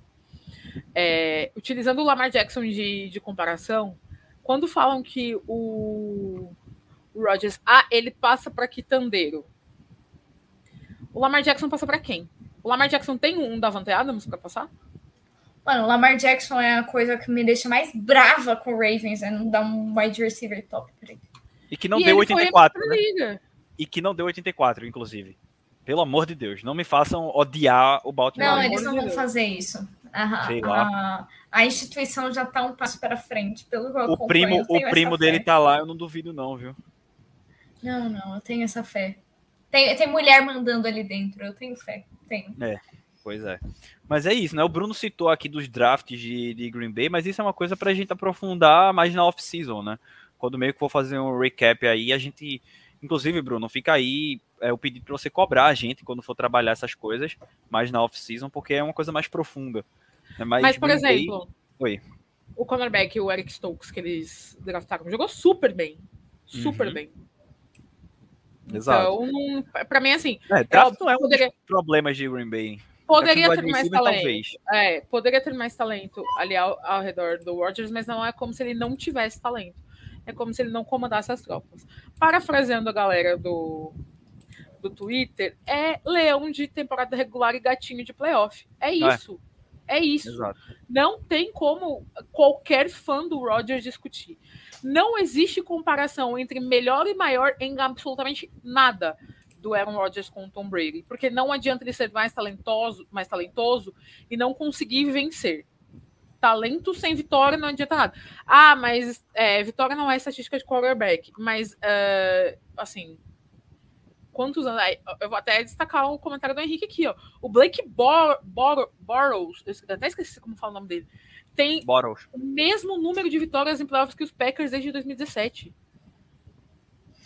É, utilizando o Lamar Jackson de, de comparação, quando falam que o, o Rodgers, ah, ele passa para quitandeiro. O Lamar Jackson passa para quem? O Lamar Jackson tem um Davante Adams para passar? Mano, o Lamar Jackson é a coisa que me deixa mais brava com o Ravens, é não dar um wide receiver top pra ele. E que não e deu 84. Né? E que não deu 84, inclusive. Pelo amor de Deus, não me façam odiar o Baltimore. Não, eles não vão fazer isso. A, Sei lá. A, a instituição já tá um passo para frente, pelo que eu O primo, o primo dele tá lá, eu não duvido não, viu? Não, não, eu tenho essa fé. Tem, tem mulher mandando ali dentro, eu tenho fé. Tenho. É, pois é. Mas é isso, né? O Bruno citou aqui dos drafts de, de Green Bay, mas isso é uma coisa pra gente aprofundar mais na off-season, né? quando meio que for fazer um recap aí, a gente. Inclusive, Bruno, fica aí é, o pedido para você cobrar a gente quando for trabalhar essas coisas, mais na off-season, porque é uma coisa mais profunda. Né? Mas, Mas, por exemplo, Oi. o cornerback, o Eric Stokes, que eles draftaram, jogou super bem. Super uhum. bem. Exato. Então, para mim, assim. É, draft não é um poderia... dos problemas de Green Bay. Poderia ter mais talento. É, poderia ter mais talento ali ao, ao redor do Rodgers, mas não é como se ele não tivesse talento é como se ele não comandasse as tropas. Parafraseando a galera do, do Twitter, é leão de temporada regular e gatinho de playoff. É, é. isso. É, é isso. Exato. Não tem como qualquer fã do Rodgers discutir. Não existe comparação entre melhor e maior em absolutamente nada do Aaron Rodgers com o Tom Brady, porque não adianta ele ser mais talentoso, mais talentoso e não conseguir vencer talento sem vitória não adianta nada. Ah, mas é, vitória não é estatística de quarterback. Mas, uh, assim, quantos anos. Eu vou até destacar o comentário do Henrique aqui, ó. O Blake Bor Bor Borrows, eu até esqueci como fala o nome dele, tem Boros. o mesmo número de vitórias em playoffs que os Packers desde 2017.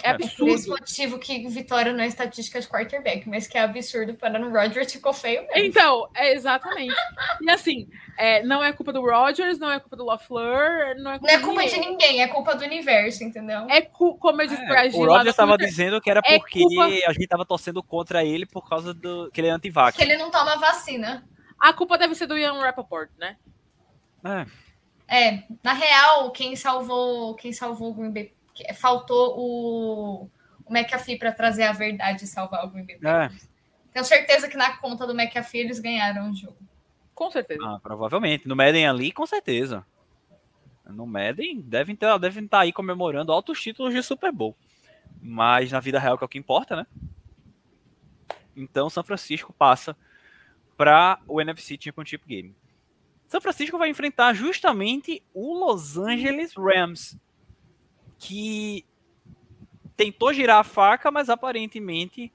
É absurdo. É esse motivo que vitória não é estatística de quarterback, mas que é absurdo para o Rodgers ficou feio mesmo. Então, é exatamente. e assim, é, não é culpa do Rodgers, não é culpa do LaFleur, não é culpa, não é culpa de, ninguém. de ninguém, é culpa do universo, entendeu? É como eu disse é, pra O Rodgers estava dizendo que era é porque culpa... a gente estava torcendo contra ele por causa do que ele é antivax. Que ele não toma vacina. A culpa deve ser do Ian Rappaport, né? É. É, na real, quem salvou, quem salvou o Green Bay faltou o, o McAfee para trazer a verdade e salvar o Green Bay É. Tenho certeza que na conta do McAfee eles ganharam o jogo. Com certeza. Ah, provavelmente. No Madden ali, com certeza. No Madden, devem estar devem estar aí comemorando altos títulos de Super Bowl. Mas na vida real, que é o que importa, né? Então, São Francisco passa para o NFC Championship Game. São Francisco vai enfrentar justamente o Los Angeles Rams, que tentou girar a faca, mas aparentemente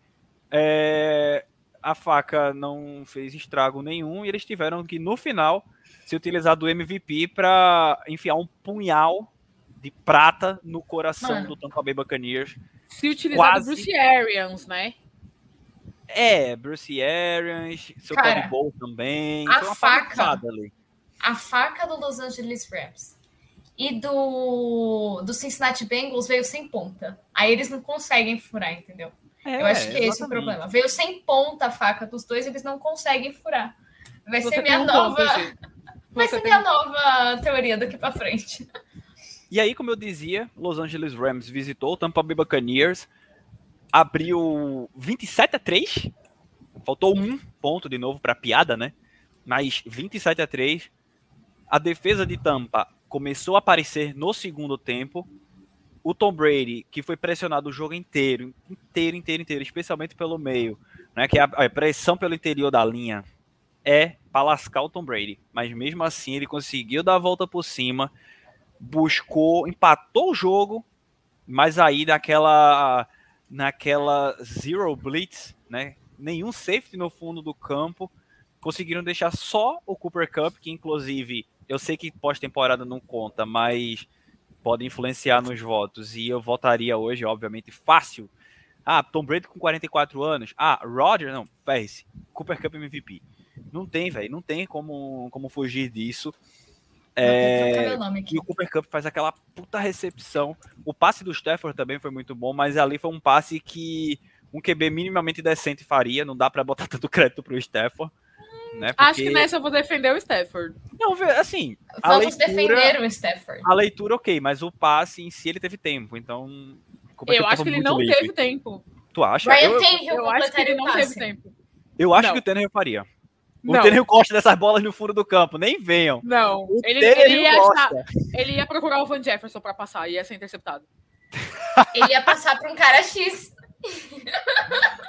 é, a faca não fez estrago nenhum e eles tiveram que, no final, se utilizar do MVP para enfiar um punhal de prata no coração Mano, do Tampa Bay Buccaneers. Se utilizar Quase... do Bruce Arians, né? É, Bruce Arians, seu Cara, Todd Bowl também. A faca, a faca do Los Angeles Rams e do, do Cincinnati Bengals veio sem ponta. Aí eles não conseguem furar, entendeu? É, Eu acho que é esse o problema. Veio sem ponta a faca dos dois, eles não conseguem furar. Vai Você ser minha nova. (laughs) Vai ser minha nova teoria daqui pra frente. E aí, como eu dizia, Los Angeles Rams visitou o Tampa Bay Buccaneers, abriu 27 a 3. Faltou um ponto de novo para piada, né? Mas 27 a 3. A defesa de Tampa começou a aparecer no segundo tempo. O Tom Brady, que foi pressionado o jogo inteiro, inteiro, inteiro, inteiro, especialmente pelo meio, né? Que a, a pressão pelo interior da linha é para lascar o Tom Brady. Mas mesmo assim, ele conseguiu dar a volta por cima buscou, empatou o jogo, mas aí naquela naquela zero blitz, né? Nenhum safety no fundo do campo, conseguiram deixar só o Cooper Cup, que inclusive eu sei que pós-temporada não conta, mas pode influenciar nos votos e eu votaria hoje, obviamente, fácil. Ah, Tom Brady com 44 anos. Ah, Roger, não, fez. Cooper Cup MVP. Não tem, velho, não tem como, como fugir disso. É, e o Cooper Cup faz aquela puta recepção. O passe do Stafford também foi muito bom, mas ali foi um passe que um QB minimamente decente faria. Não dá para botar (laughs) tanto crédito pro Stafford. Né? Porque... Acho que nessa eu vou defender o Stafford. Não, assim. Vamos leitura, defender o Stafford. A leitura, ok, mas o passe em si ele teve tempo. Então. Eu acho que ele não livre. teve tempo. Tu acha? Ryan eu, eu, eu acho que ele não teve tempo. Eu acho não. que o Tanner faria. O Tanner gosta dessas bolas no fundo do campo, nem venham. Não, ele, ele, ia achar, ele ia procurar o Van Jefferson para passar, ia ser interceptado. (laughs) ele ia passar para um cara X.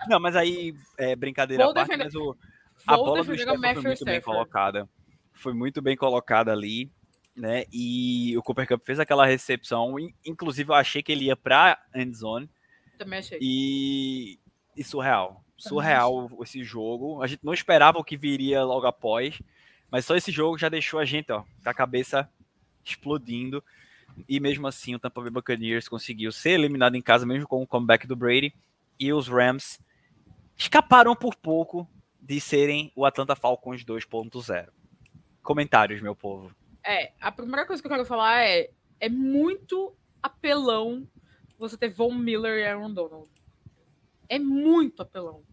Não, mas aí, é, brincadeira Vou à parte, defender... mas o, a bola do foi muito bem colocada. Foi muito bem colocada ali, né? E o Cooper Cup fez aquela recepção. Inclusive, eu achei que ele ia pra endzone. Também achei. E, e surreal surreal esse jogo. A gente não esperava o que viria logo após, mas só esse jogo já deixou a gente, ó, com a cabeça explodindo. E mesmo assim, o Tampa Bay Buccaneers conseguiu ser eliminado em casa, mesmo com o comeback do Brady. E os Rams escaparam por pouco de serem o Atlanta Falcons 2.0. Comentários, meu povo. É, a primeira coisa que eu quero falar é: é muito apelão você ter Von Miller e Aaron Donald. É muito apelão.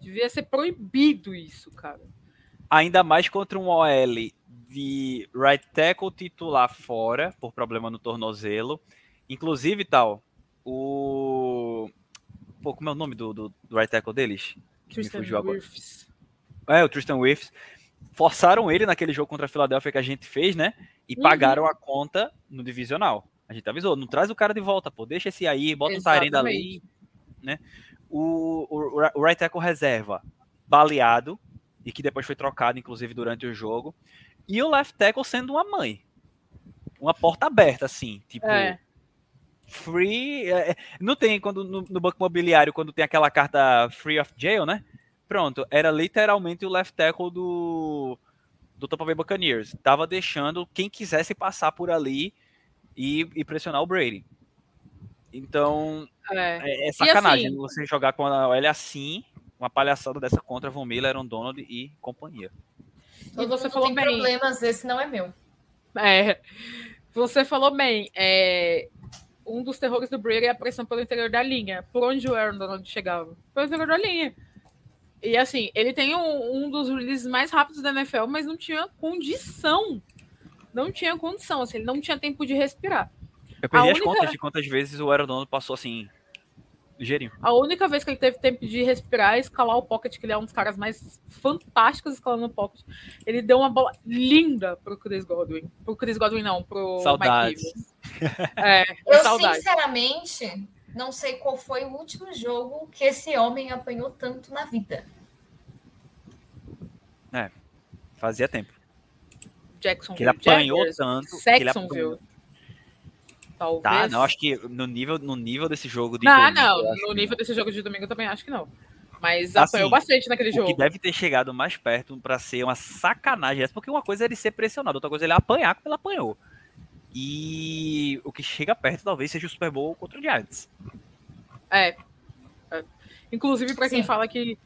Devia ser proibido isso, cara. Ainda mais contra um OL de right tackle titular fora, por problema no tornozelo. Inclusive, tal, o. Pô, como é o nome do, do, do right tackle deles? Tristan Wirfs. É, o Tristan Wirfs. Forçaram ele naquele jogo contra a Filadélfia que a gente fez, né? E uhum. pagaram a conta no divisional. A gente avisou, não traz o cara de volta, pô. Deixa esse aí, bota Exatamente. o Tyrande ali, né? o, o, o right tackle reserva baleado, e que depois foi trocado, inclusive, durante o jogo, e o left tackle sendo uma mãe. Uma porta aberta, assim, tipo. É. Free. É, é não tem quando no, no, banco imobiliário, quando tem aquela carta free of jail, né? Pronto, era literalmente o left tackle do, do Tampa Bay Buccaneers. Tava deixando quem quisesse passar por ali e, e pressionar o Brady. Então, é, é, é sacanagem assim, você jogar com a OL assim, uma palhaçada dessa contra Von Miller, Aaron Donald e companhia. E você falou bem. problemas, esse não é meu. É, você falou bem. É, um dos terrores do Brady é a pressão pelo interior da linha. Por onde o Aaron Donald chegava? Pelo interior da linha. E assim, ele tem um, um dos releases mais rápidos da NFL, mas não tinha condição. Não tinha condição, assim, ele não tinha tempo de respirar. Eu perdi a as única... contas de quantas vezes o Aaron Donald passou assim, ligeirinho. A única vez que ele teve tempo de respirar e escalar o pocket, que ele é um dos caras mais fantásticos escalando o pocket, ele deu uma bola linda pro Chris Godwin. Pro Chris Godwin, não, pro Saudades. Mike (laughs) É, Eu, saudade. sinceramente, não sei qual foi o último jogo que esse homem apanhou tanto na vida. É, fazia tempo. Jacksonville. Que ele apanhou Jaggers, tanto. Jacksonville. Talvez. Tá, não, acho que no nível, no nível desse jogo de não, domingo. Não, no nível desse jogo de domingo eu também acho que não. Mas assim, apanhou bastante naquele jogo. O que deve ter chegado mais perto para ser uma sacanagem essa, porque uma coisa é ele ser pressionado, outra coisa é ele apanhar como ele apanhou. E o que chega perto talvez seja o Super Bowl contra o Giants. É. é. Inclusive, para quem fala que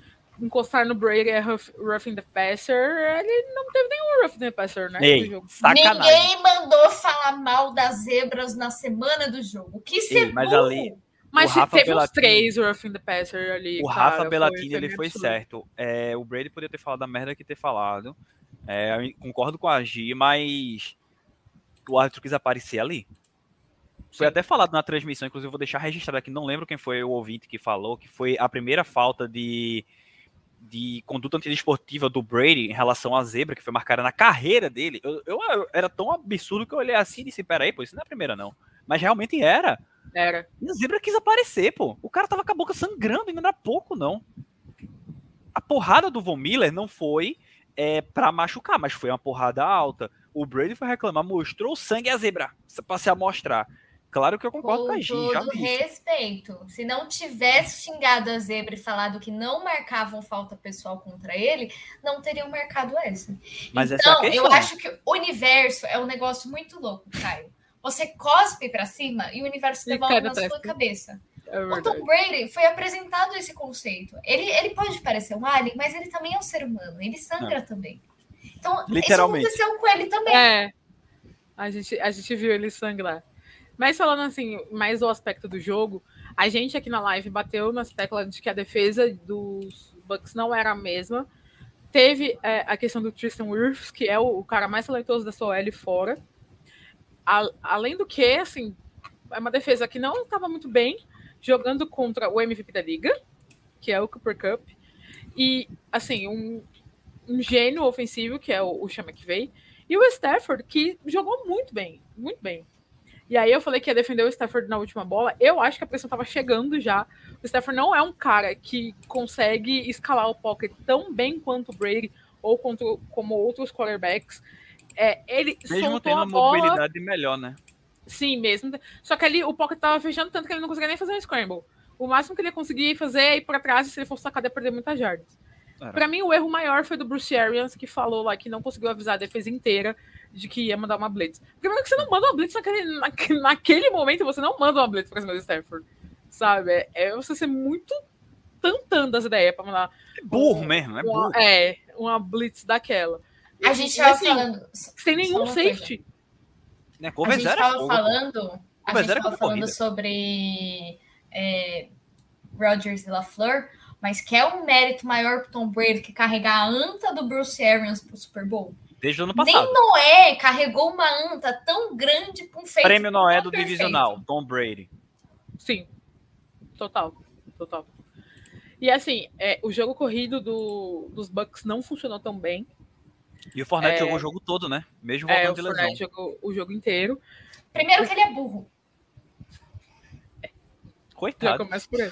encostar no Brady é roughing the passer, ele não teve nenhum roughing the passer, né? Ei, sacanagem. Ninguém mandou falar mal das zebras na semana do jogo. Que ser Ei, mas ali, Mas o Rafa teve uns Bellatini- três Roughing the Passer ali. O cara, Rafa foi- Bellatini, ele meio foi absurdo. certo. É, o Brady poderia ter falado a merda que ter falado. É, eu concordo com a Gi, mas o árbitro quis aparecer ali. Foi Sim. até falado na transmissão, inclusive eu vou deixar registrado aqui, não lembro quem foi o ouvinte que falou, que foi a primeira falta de, de conduta antidesportiva do Brady em relação à zebra, que foi marcada na carreira dele. Eu, eu- eu- era tão absurdo que eu olhei assim e disse, peraí, pô, isso não é a primeira não. Mas realmente era. Era. E a zebra quis aparecer, pô. O cara tava com a boca sangrando e não era pouco, não. A porrada do Von Miller não foi é, pra machucar, mas foi uma porrada alta. O Brady foi reclamar, mostrou o sangue e a zebra pra se amostrar. Claro que eu concordo com a Com Gi, já todo respeito. Se não tivesse xingado a zebra e falado que não marcavam falta pessoal contra ele, não teriam marcado essa. Mas essa é a então, questão. eu acho que o universo é um negócio muito louco, Caio. Você cospe pra cima e o universo devolve na sua testa. cabeça. É O. Tom Brady foi apresentado esse conceito. Ele, ele pode parecer um alien, mas ele também é um ser humano. Ele sangra também. Então, Literalmente. isso aconteceu com ele também. É. A gente, a gente viu ele sangrar. Mas falando assim, mais do aspecto do jogo, a gente aqui na live bateu nas teclas de que a defesa dos Bucks não era a mesma. Teve é, a questão do Tristan Wirfs, que é o, o cara mais talentoso da sua L fora. A- além do que, assim, é uma defesa que não estava muito bem, jogando contra o MVP da liga, que é o Cooper Cup. E, assim, um, um gênio ofensivo, que é o, o Sean McVay. E o Stafford, que jogou muito bem, muito bem. E aí eu falei que ia defender o Stafford na última bola. Eu acho que a pressão estava chegando já. O Stafford não é um cara que consegue escalar o pocket tão bem quanto o Brady ou quanto, como outros quarterbacks. É, ele Mesmo tendo a uma bola, mobilidade melhor, né? sim, mesmo. Só que ali o pocket tava fechando tanto que ele não conseguia nem fazer um scramble. O máximo que ele ia conseguir fazer é ir para trás e se ele fosse sacado ia perder muitas jardas. Era. Pra mim, o erro maior foi do Bruce Arians, que falou lá que não conseguiu avisar a defesa inteira de que ia mandar uma blitz. Primeiro que você não manda uma blitz naquele, naque- naquele momento, você não manda uma blitz pra cima do Stafford, sabe? É, é você ser muito tantando das ideias pra mandar É burro mesmo, é uma, burro. é, uma blitz daquela. A gente tava assim, falando. Sem nenhum uma safety. Né? A gente é tava fogo. falando. A gente é tava falando sobre é, Rodgers e LaFleur, mas quer um mérito maior pro Tom Brady que carregar a anta do Bruce Arians pro Super Bowl? Desde o ano passado. Nem Noé carregou uma anta tão grande pra um feito. Prêmio Noé do perfeito. Divisional, Tom Brady. Sim. Total. Total. E assim, é, o jogo corrido do- dos Bucks não funcionou tão bem. E o Fornette É. jogou o jogo todo, né? Mesmo É, o voltando de lesão. Fournette jogou o jogo inteiro. Primeiro que ele é burro. Já Coitado. começa por aí.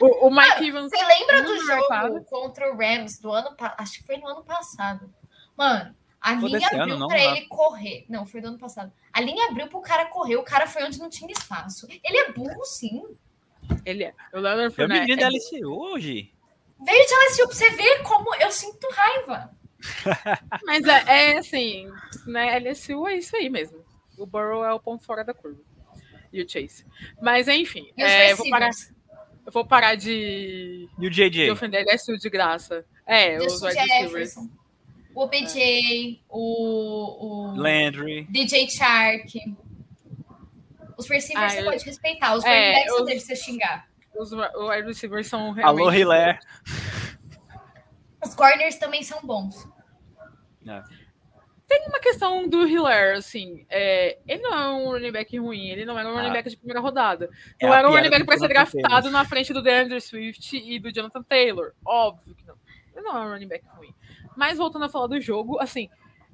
o, o Mike Evans. Você lembra do muito jogo marcado. contra o Rams do ano Acho que foi no ano passado. Mano, a Foi linha abriu ano, não, pra né? ele correr. Não, foi do ano passado. A linha abriu pro cara correr. O cara foi onde não tinha espaço. Ele é burro, sim. Ele é. O Leonard Eu Fournette. menino é da LCU hoje. Veio de LSU pra você ver como eu sinto raiva. (laughs) Mas é, é assim, né? LSU é isso aí mesmo. O Burrow é o ponto fora da curva. E o Chase. Mas enfim, é, eu, vou parar, eu vou parar de, E o de JJ? ofender LSU de graça. É, os wide receivers. O OBJ, o, o Landry. DJ Shark. Os receivers Ah, você pode respeitar. Os É, running backs você deixa você xingar. Os wi- wide receivers são realmente. Alô, Hilaire. (laughs) Os corners também são bons. Tem uma questão do Hiller, assim. é, ele não é um running back ruim, ele não era um running Ah. back de primeira rodada. É não era um running back para ser draftado na frente do DeAndre Swift e do Jonathan Taylor. Óbvio que não. Ele não é um running back ruim. Mas voltando a falar do jogo, assim,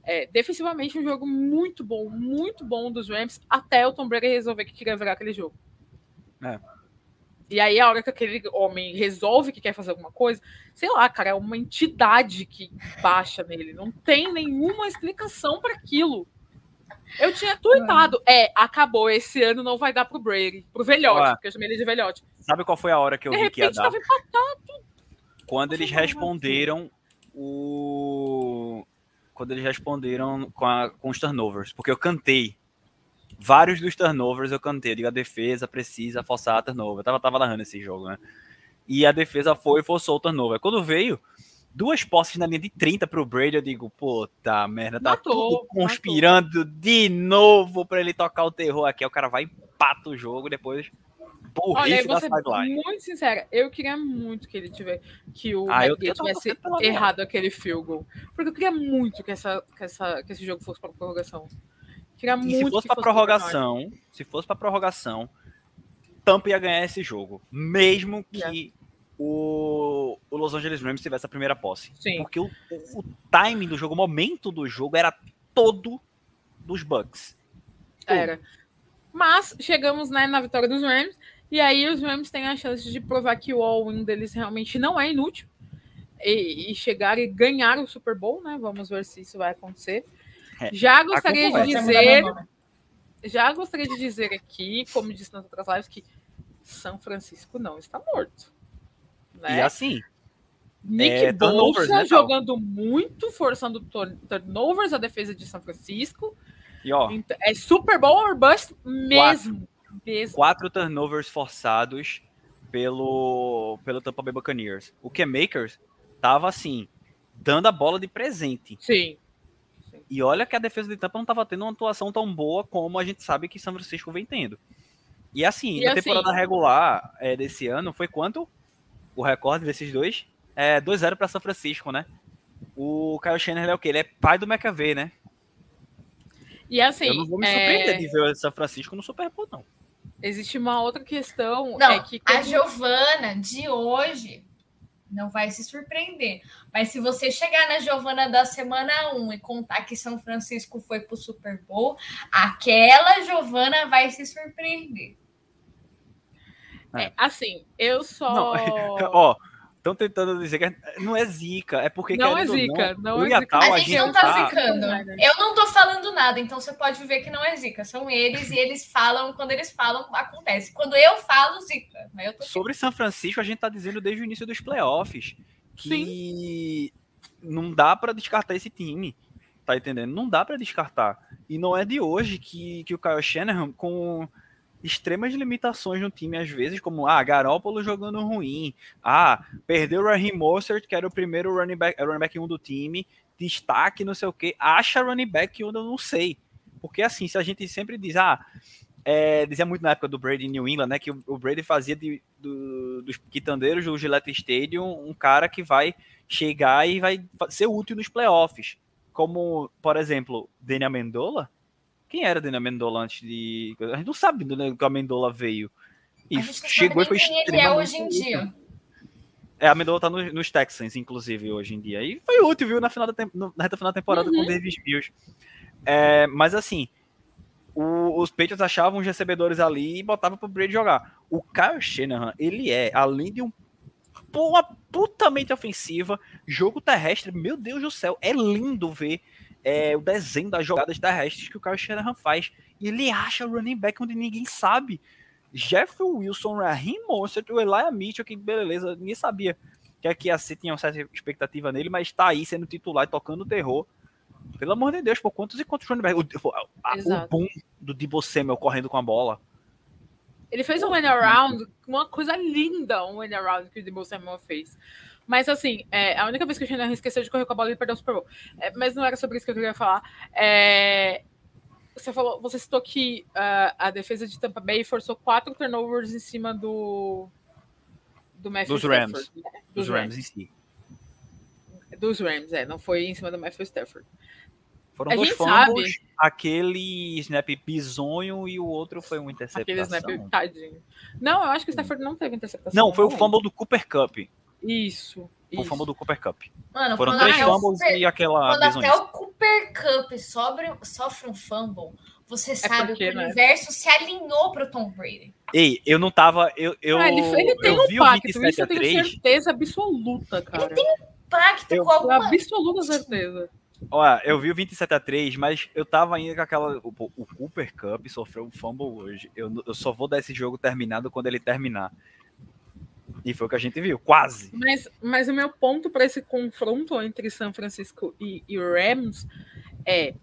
é, defensivamente um jogo muito bom, muito bom dos Rams, até o Tom Brady resolver que queria virar aquele jogo. É. E aí, a hora que aquele homem resolve que quer fazer alguma coisa, sei lá, cara, é uma entidade que baixa nele. Não tem nenhuma explicação para aquilo. Eu tinha tweetado, é, acabou, esse ano não vai dar pro Brady, pro velhote, Ué. porque eu chamei ele de velhote. Sabe qual foi a hora que eu De vi que ia repente, dar? tava empatado. Quando eles Nossa, responderam o. Quando eles responderam com, a- com os turnovers. Porque eu cantei. Vários dos turnovers eu cantei. Eu digo, a defesa precisa forçar a turnover. Eu tava, tava narrando esse jogo, né? E a defesa foi e forçou o turnover. Quando veio duas posses na linha de 30 pro Brady, eu digo, puta merda, tá Matou, tudo conspirando de novo pra ele tocar o terror aqui. Aí o cara vai e empata o jogo, depois Olha, eu burrice vou da ser sideline. muito sincera. Eu queria muito que ele tivesse. Que o Ah, eu- tivesse pela errado aquele field goal. Porque eu queria muito que, essa, que, essa, que esse jogo fosse pra prorrogação. Queria E muito se fosse pra fosse prorrogação, se fosse pra prorrogação, Tampa ia ganhar esse jogo. Mesmo que o, o Los Angeles Rams tivesse a primeira posse. Sim. Porque o, o, o timing do jogo, o momento do jogo era todo dos Bucks. Era. Mas chegamos né, na vitória dos Rams. E aí os Rams têm a chance de provar que o all-in deles realmente não é inútil. E, e chegar e ganhar o Super Bowl, né? Vamos ver se isso vai acontecer. É, Já gostaria de dizer, já gostaria de dizer aqui, como disse nas outras lives, que São Francisco não está morto. E Né? assim, Nick é, Bolsa né, jogando muito, forçando turn- turnovers a defesa de São Francisco. e ó, Então, é Super Bowl or bust mesmo. Mesmo. quatro turnovers forçados pelo, pelo Tampa Bay Buccaneers. O que Makers tava assim, dando a bola de presente. Sim. E olha que a defesa de Tampa não estava tendo uma atuação tão boa como a gente sabe que São Francisco vem tendo. E assim, E na assim- temporada regular é, desse ano, foi quanto? O recorde desses dois? É 2-0 para São Francisco, né? O Kyle Shanahan é o quê? Ele é pai do McAvey, né? E assim, Eu não vou me é, surpreender de ver o São Francisco no Super Bowl, não. Existe uma outra questão. Não, é que a Giovana de hoje não vai se surpreender. Mas se você chegar na Giovana da semana 1 e contar que São Francisco foi pro Super Bowl, aquela Giovana vai se surpreender. é, assim, eu só. Não, (laughs) Ó, estão tentando dizer que não é zica, é porque Não é zica, não eu é a zica. Tal, a gente não tá zicando. Eu não tô falando nada, então você pode ver que não é zica. São eles e eles falam, quando eles falam, acontece. Quando eu falo, zica. Mas eu tô Sobre São Francisco, a gente tá dizendo desde o início dos playoffs que não dá pra descartar esse time. Tá entendendo? Não dá pra descartar. E não é de hoje que, que o Kyle Shanahan, com extremas limitações no time, às vezes, como ah, Garópolo jogando ruim, ah, perdeu o Raheem Mostert, que era o primeiro running back, running back 1 do time, destaque, não sei o que, acha running back 1, eu não sei. Porque assim, se a gente sempre diz, ah, é, dizia muito na época do Brady New England, né? Que o, o Brady fazia de, do- dos quitandeiros do Gillette Stadium um cara que vai chegar e vai ser útil nos playoffs. Como, por exemplo, Danny Amendola. Quem era Danny Amendola antes de. A gente não sabe do né, que o Amendola veio. E A chegou e foi quem ele é hoje em dia. É, a Amendola tá no- nos Texans, inclusive, hoje em dia. E foi útil, viu, na, final da tem- na reta final da temporada com o Davis Mills. É, mas assim, o- os Patriots achavam os recebedores ali e botavam pro Brady jogar. O Kyle Shanahan, ele é, além de um uma putamente ofensiva, jogo terrestre, meu Deus do céu, é lindo ver é, o desenho das jogadas terrestres que o Kyle Shanahan faz. E ele acha running back onde ninguém sabe. Jeff Wilson, Raheem Mostert, o Elijah Mitchell, que beleza, ninguém sabia que aqui ser, tinha uma certa expectativa nele, mas tá aí sendo titular e tocando terror. Pelo amor de Deus, por quantos e quantos running backs? O, a- o boom do Debo Samuel correndo com a bola. Ele fez um win around, uma coisa linda, um win around que o Debo Samuel fez. Mas assim, é, a única vez que o Shanahan esqueceu de correr com a bola e perdeu o Super Bowl. É, mas não era sobre isso que eu queria falar. É, você falou, você citou que ah, a defesa de Tampa Bay forçou quatro turnovers em cima do do Matthew Dos Rams. Stafford, né? Dos Rams em si. Dos Rams, é, não foi em cima do Matthew Stafford. Foram A dois fumbles, aquele snap bizonho e o outro foi uma Aquele interceptação. snap tadinho. Não, eu acho que o Stafford não teve interceptação. Não, foi o fumble do Cooper Cup. Isso. O isso. fumble do Cooper Cup. Mano, Foram quando três fumbles Cooper- e aquela Quando até o Cooper Cup sobre, sofre um fumble, você sabe porque, que o né? universo se alinhou pro Tom Brady. Ei, eu não tava. Eu, eu, Ah, ele, ele tem eu um vi o pacto, 27 isso eu tenho 3. certeza absoluta, cara. Pacto Eu- com alguma... Absoluta certeza. Olha, eu vi o 27 a 3, mas eu tava ainda com aquela. O, o Cooper Cup sofreu um fumble hoje. Eu, eu só vou dar esse jogo terminado quando ele terminar. E foi o que a gente viu, quase. Mas, mas o meu ponto para esse confronto entre São Francisco e, e Rams é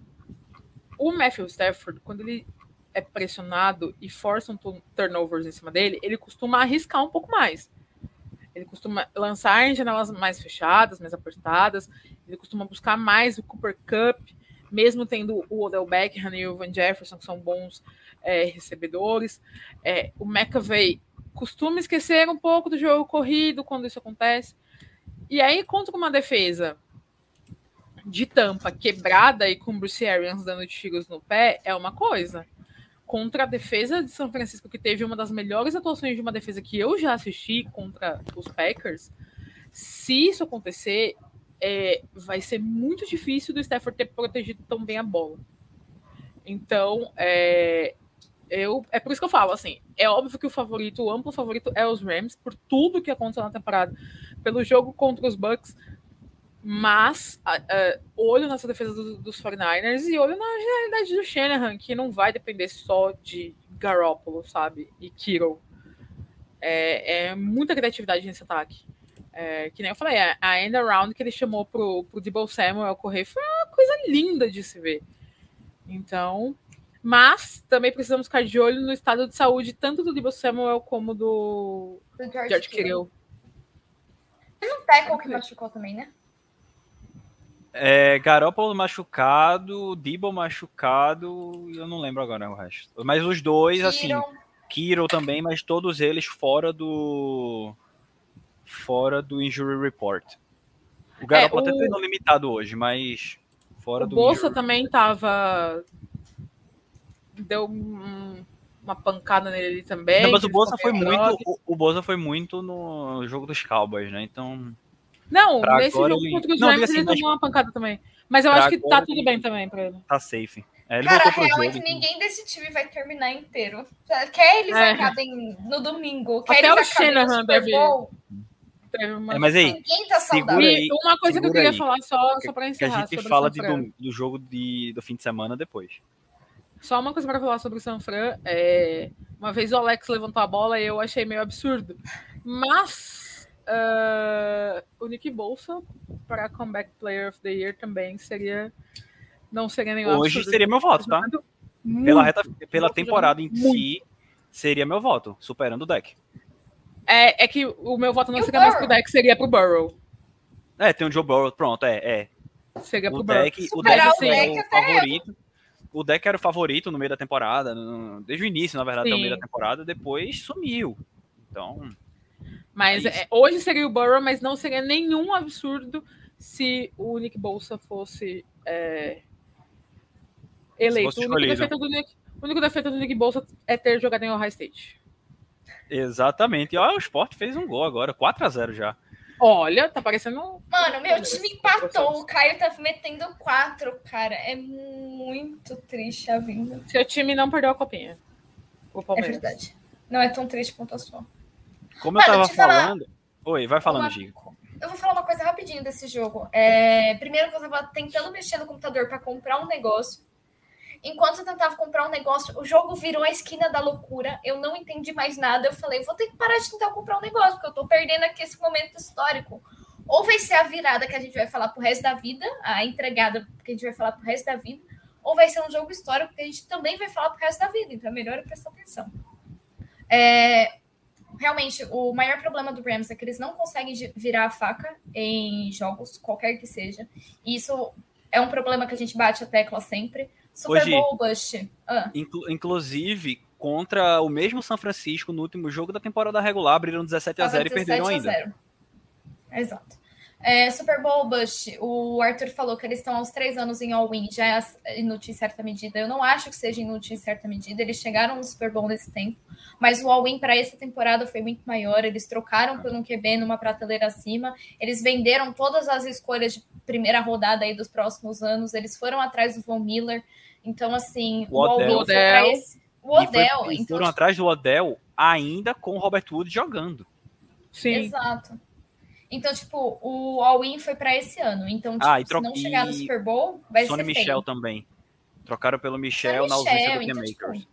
o Matthew Stafford, quando ele é pressionado e força um tu- turnovers em cima dele, ele costuma arriscar um pouco mais. Ele costuma lançar em janelas mais fechadas, mais apertadas. Ele costuma buscar mais o Cooper Cup, mesmo tendo o Odell Beckham e o Van Jefferson, que são bons é, recebedores. É, o McAvey costuma esquecer um pouco do jogo corrido quando isso acontece. E aí, contra uma defesa de tampa quebrada e com Bruce Arians dando tiros no pé, é uma coisa. Contra a defesa de São Francisco, que teve uma das melhores atuações de uma defesa que eu já assisti contra os Packers, se isso acontecer, é, vai ser muito difícil do Stafford ter protegido tão bem a bola. Então, é, eu, é por isso que eu falo, assim, é óbvio que o favorito, o amplo favorito é os Rams, por tudo que aconteceu na temporada, pelo jogo contra os Bucks, mas olho nessa defesa do, dos 49ers e olho na realidade do Shanahan, que não vai depender só de Garoppolo, sabe? E Kittle. É, é muita criatividade nesse ataque. É, que nem eu falei, a end around que ele chamou pro, pro Debo Samuel correr foi uma coisa linda de se ver. Então, mas também precisamos ficar de olho no estado de saúde tanto do Debo Samuel como do, do George, George Kittle. Teve um tackle que machucou também, né? É, Garoppolo machucado, Debo machucado, eu não lembro agora o resto. Mas os dois, Kiro. assim, Kiro também, mas todos eles fora do fora do injury report. O Garoppolo é, o... até treinou limitado hoje, mas fora o do. O Bolsa também tava deu um, uma pancada nele também. Não, mas o Bolsa foi muito. O, o Bolsa foi muito no jogo dos Cowboys, né? Então. Não, nesse jogo ele... contra os Rams assim, ele tomou uma pancada também. Mas eu acho que tá tudo bem também pra ele. Tá safe. É, ele Cara, a real jogo, é que ninguém desse time vai terminar inteiro. Quer eles é. acabem no domingo, quer Até eles o Shanahan deve... Uma... É, mas aí, Ninguém tá saudável. E uma coisa que eu queria aí, falar só, só pra encerrar. Que a gente fala de, do, do, jogo de, do fim de semana depois. Só uma coisa para falar sobre o San Fran. É... Uma vez o Alex levantou a bola e eu achei meio absurdo. Mas uh... o Nick Bolsa para Comeback Player of the Year também seria. Não seria nenhum Hoje absurdo. seria meu voto, tá? Muito, pela, reta, pela temporada em muito. si, seria meu voto, superando o deck. É, é que o meu voto não e seria mais pro deck, seria pro Burrow. É, tem o Joe Burrow, pronto, é. é. Seria o pro deck, Burrow. O deck, o deck o favorito o deck era o favorito no meio da temporada, no, desde o início, na verdade, Sim. até o meio da temporada, depois sumiu. Então. Mas é hoje seria o Burrow, mas não seria nenhum absurdo se o Nick Bolsa fosse é, eleito. Fosse o, único defeito do Nick, o único defeito do Nick Bolsa é ter jogado em Ohio State. Exatamente. E olha, o Sport fez um gol agora, 4 a 0 já. Olha, tá parecendo. Mano, meu time empatou. O Caio tá metendo quatro, cara. É muito triste a vinda. Seu time não perdeu a copinha. é verdade. Não é tão triste quanto a sua. Como Mano, eu tava falando. Falar... Oi, vai falando, Gico. Eu vou falar uma coisa rapidinho desse jogo. É... Primeiro que eu tava tentando mexer no computador para comprar um negócio. Enquanto eu tentava comprar um negócio, o jogo virou a esquina da loucura. Eu não entendi mais nada. Eu falei, vou ter que parar de tentar comprar um negócio, porque eu tô perdendo aqui esse momento histórico. Ou vai ser a virada que a gente vai falar pro resto da vida, a entregada que a gente vai falar pro resto da vida, ou vai ser um jogo histórico que a gente também vai falar pro resto da vida. Então é melhor eu prestar atenção. É, realmente, o maior problema do Rams é que eles não conseguem virar a faca em jogos, qualquer que seja. E isso é um problema que a gente bate a tecla sempre. Super Hoje, Bowl Bust. Ah. Inclu inclusive, contra o mesmo São Francisco, no último jogo da temporada regular, abriram 17 a 0 e perderam ainda. Exato. É, Super Bowl Bust, o Arthur falou que eles estão aos três anos em all-in, já é inútil em certa medida. Eu não acho que seja inútil em certa medida. Eles chegaram no Super Bowl nesse tempo, mas o all-in para essa temporada foi muito maior. Eles trocaram por um QB numa prateleira acima. Eles venderam todas as escolhas de primeira rodada aí dos próximos anos. Eles foram atrás do Von Miller. Então, assim, o, o Odell. Odell. Esse... O Odell. E, foi, então, foram atrás do Odell ainda com o Robert Wood jogando. Sim. Exato. Então, tipo, o all-in foi para esse ano. Então, tipo, ah, e se não chegar no Super Bowl, vai Sony ser Michel feio. também. Trocaram pelo Michel na ausência do então, Makers. Tipo,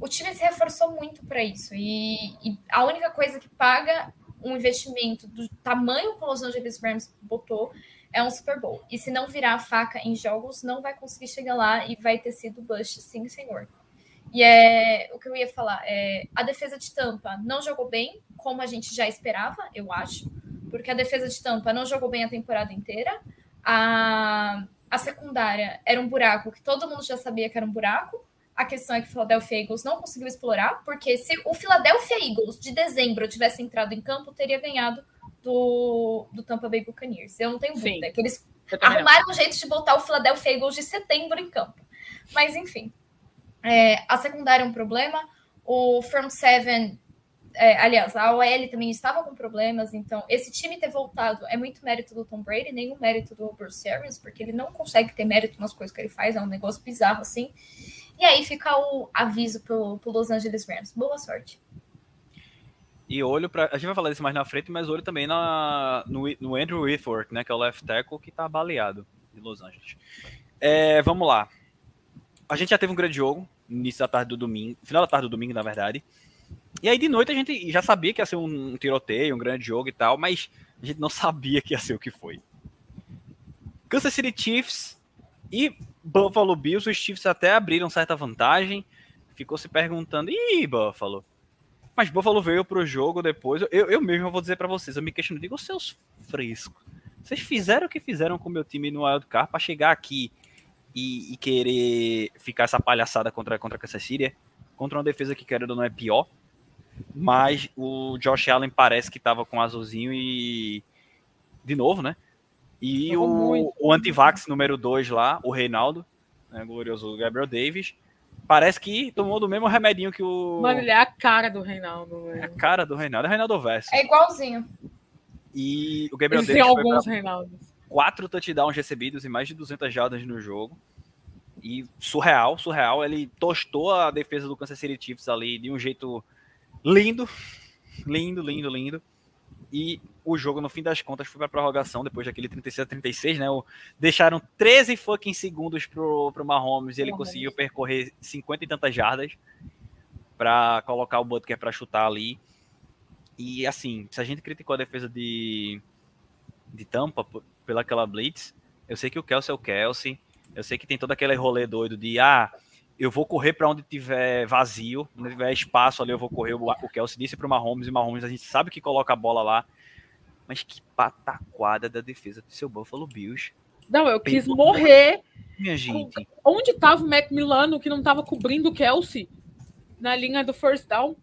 o time se reforçou muito para isso. E, e, a única coisa que paga um investimento do tamanho que o Los Angeles Rams botou é um Super Bowl. E se não virar a faca em jogos, não vai conseguir chegar lá e vai ter sido bust, sim, senhor. E é o que eu ia falar. É, a defesa de Tampa não jogou bem, como a gente já esperava, eu acho, porque a defesa de Tampa não jogou bem a temporada inteira. A, a secundária era um buraco que todo mundo já sabia que era um buraco. a questão é que o Philadelphia Eagles não conseguiu explorar, porque se o Philadelphia Eagles de dezembro tivesse entrado em campo, teria ganhado do, do Tampa Bay Buccaneers. Eu não tenho dúvida. Que eles arrumaram um jeito de botar o Philadelphia Eagles de setembro em campo. Mas, enfim. É, a secundária é um problema. O front seven, é, aliás, a OL também estava com problemas. Então, esse time ter voltado é muito mérito do Tom Brady, nenhum mérito do Bruce Arians, porque ele não consegue ter mérito nas coisas que ele faz. É um negócio bizarro, assim. E aí fica o aviso pro, pro Los Angeles Rams. Boa sorte. E olho para A gente vai falar disso mais na frente, mas olho também na, no, no Andrew Whitworth, né? Que é o left tackle que tá baleado de Los Angeles. É, vamos lá. A gente já teve um grande jogo, início da tarde do domingo, final da tarde do domingo, na verdade. E aí de noite a gente já sabia que ia ser um, tiroteio, um grande jogo e tal, mas a gente não (laughs) sabia que ia ser o que foi. Kansas City Chiefs e Buffalo Bills, os Chiefs até abriram certa vantagem. Ficou se perguntando, ih, Buffalo. Mas Buffalo veio pro jogo depois. Eu, eu mesmo vou dizer para vocês, eu me questiono, digo, seus frescos. Vocês fizeram o que fizeram com o meu time no Wildcard para chegar aqui e, e, querer ficar essa palhaçada contra, contra a Kansas City? Contra uma defesa que, querendo ou não, é pior. Mas o Josh Allen parece que tava com azulzinho e. De novo, né? E o, o antivax número 2 lá, o Reinaldo, né, glorioso Gabriel Davis, parece que tomou do mesmo remedinho que o. Mano, ele é a cara do Reinaldo. É a cara do Reinaldo, é Reinaldo Verso. É igualzinho. E o Gabriel Davis. Tem alguns Reinaldos. Quatro touchdowns recebidos e mais de 200 jardas no jogo. E surreal, surreal. Ele tostou a defesa do Kansas City Chiefs ali de um jeito lindo. Lindo, lindo, lindo. E o jogo, no fim das contas, foi para prorrogação depois daquele 36 a 36, né? O, deixaram 13 fucking segundos pro, pro Mahomes e ele conseguiu percorrer 50 e tantas jardas para colocar o Butker para chutar ali. E assim, se a gente criticou a defesa de, de Tampa pela aquela blitz, eu sei que o Kelsey é o Kelsey, eu sei que tem todo aquele rolê doido de ah, eu vou correr para onde tiver vazio, onde tiver espaço ali eu vou correr. O, o Kelsey disse para o Mahomes e Mahomes a gente sabe que coloca a bola lá. Mas que pataquada da defesa do seu Buffalo Bills. Não, eu quis morrer. Minha gente. Onde estava o Mac Milano que não estava cobrindo o Kelsey na linha do first down?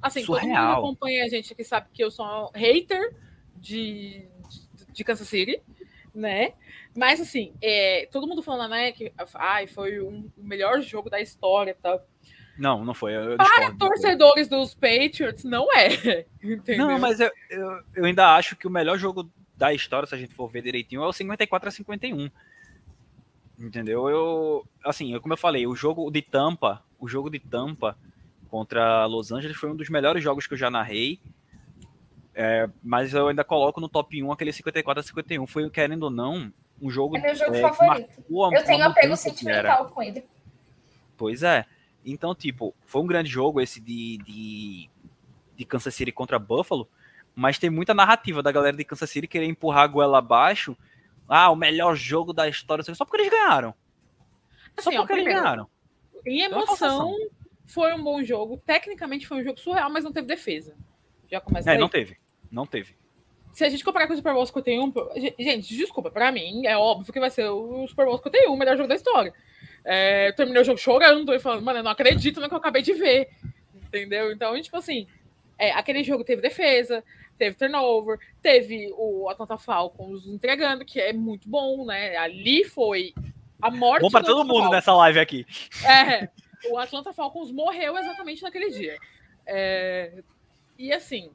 Assim, Surreal. todo mundo acompanha a gente que sabe que eu sou um hater de, de, de Kansas City, né? Mas assim, é, todo mundo falando, né, que ai, foi um, o melhor jogo da história tal. Não, não foi. Eu Para torcedores dos Patriots, não é. (laughs) Entendeu? Não, mas eu, eu, eu, ainda acho que o melhor jogo da história, se a gente for ver direitinho, é o 54 a 51. Entendeu? Eu, assim, como eu falei, o jogo de Tampa, o jogo de Tampa contra Los Angeles foi um dos melhores jogos que eu já narrei. É, mas eu ainda coloco no top 1 aquele 54 a 51. Foi, querendo ou não, um jogo. É meu jogo é, favorito. eu tenho apego sentimental com ele. Pois é. Então, tipo, foi um grande jogo esse de, de, de Kansas City contra Buffalo, mas tem muita narrativa da galera de Kansas City querer empurrar a goela abaixo. Ah, o melhor jogo da história, só porque eles ganharam. Só assim, porque ó, eles ganharam. Em emoção, foi um bom jogo. Tecnicamente foi um jogo surreal, mas não teve defesa. Já começa É, aí. não teve. Não teve. Se a gente comparar com o Super Bowl 51, gente, desculpa, pra mim é óbvio que vai ser o Super Bowl 51, o melhor jogo da história. É, eu terminei o jogo chorando e falando, mano, eu não acredito no que eu acabei de ver. Entendeu? Então, tipo assim, é, aquele jogo teve defesa, teve turnover, teve o Atlanta Falcons entregando, que é muito bom, né? Ali foi a morte. Bom para todo mundo Falcons. nessa live aqui. É, o Atlanta Falcons morreu exatamente naquele dia. É, e assim,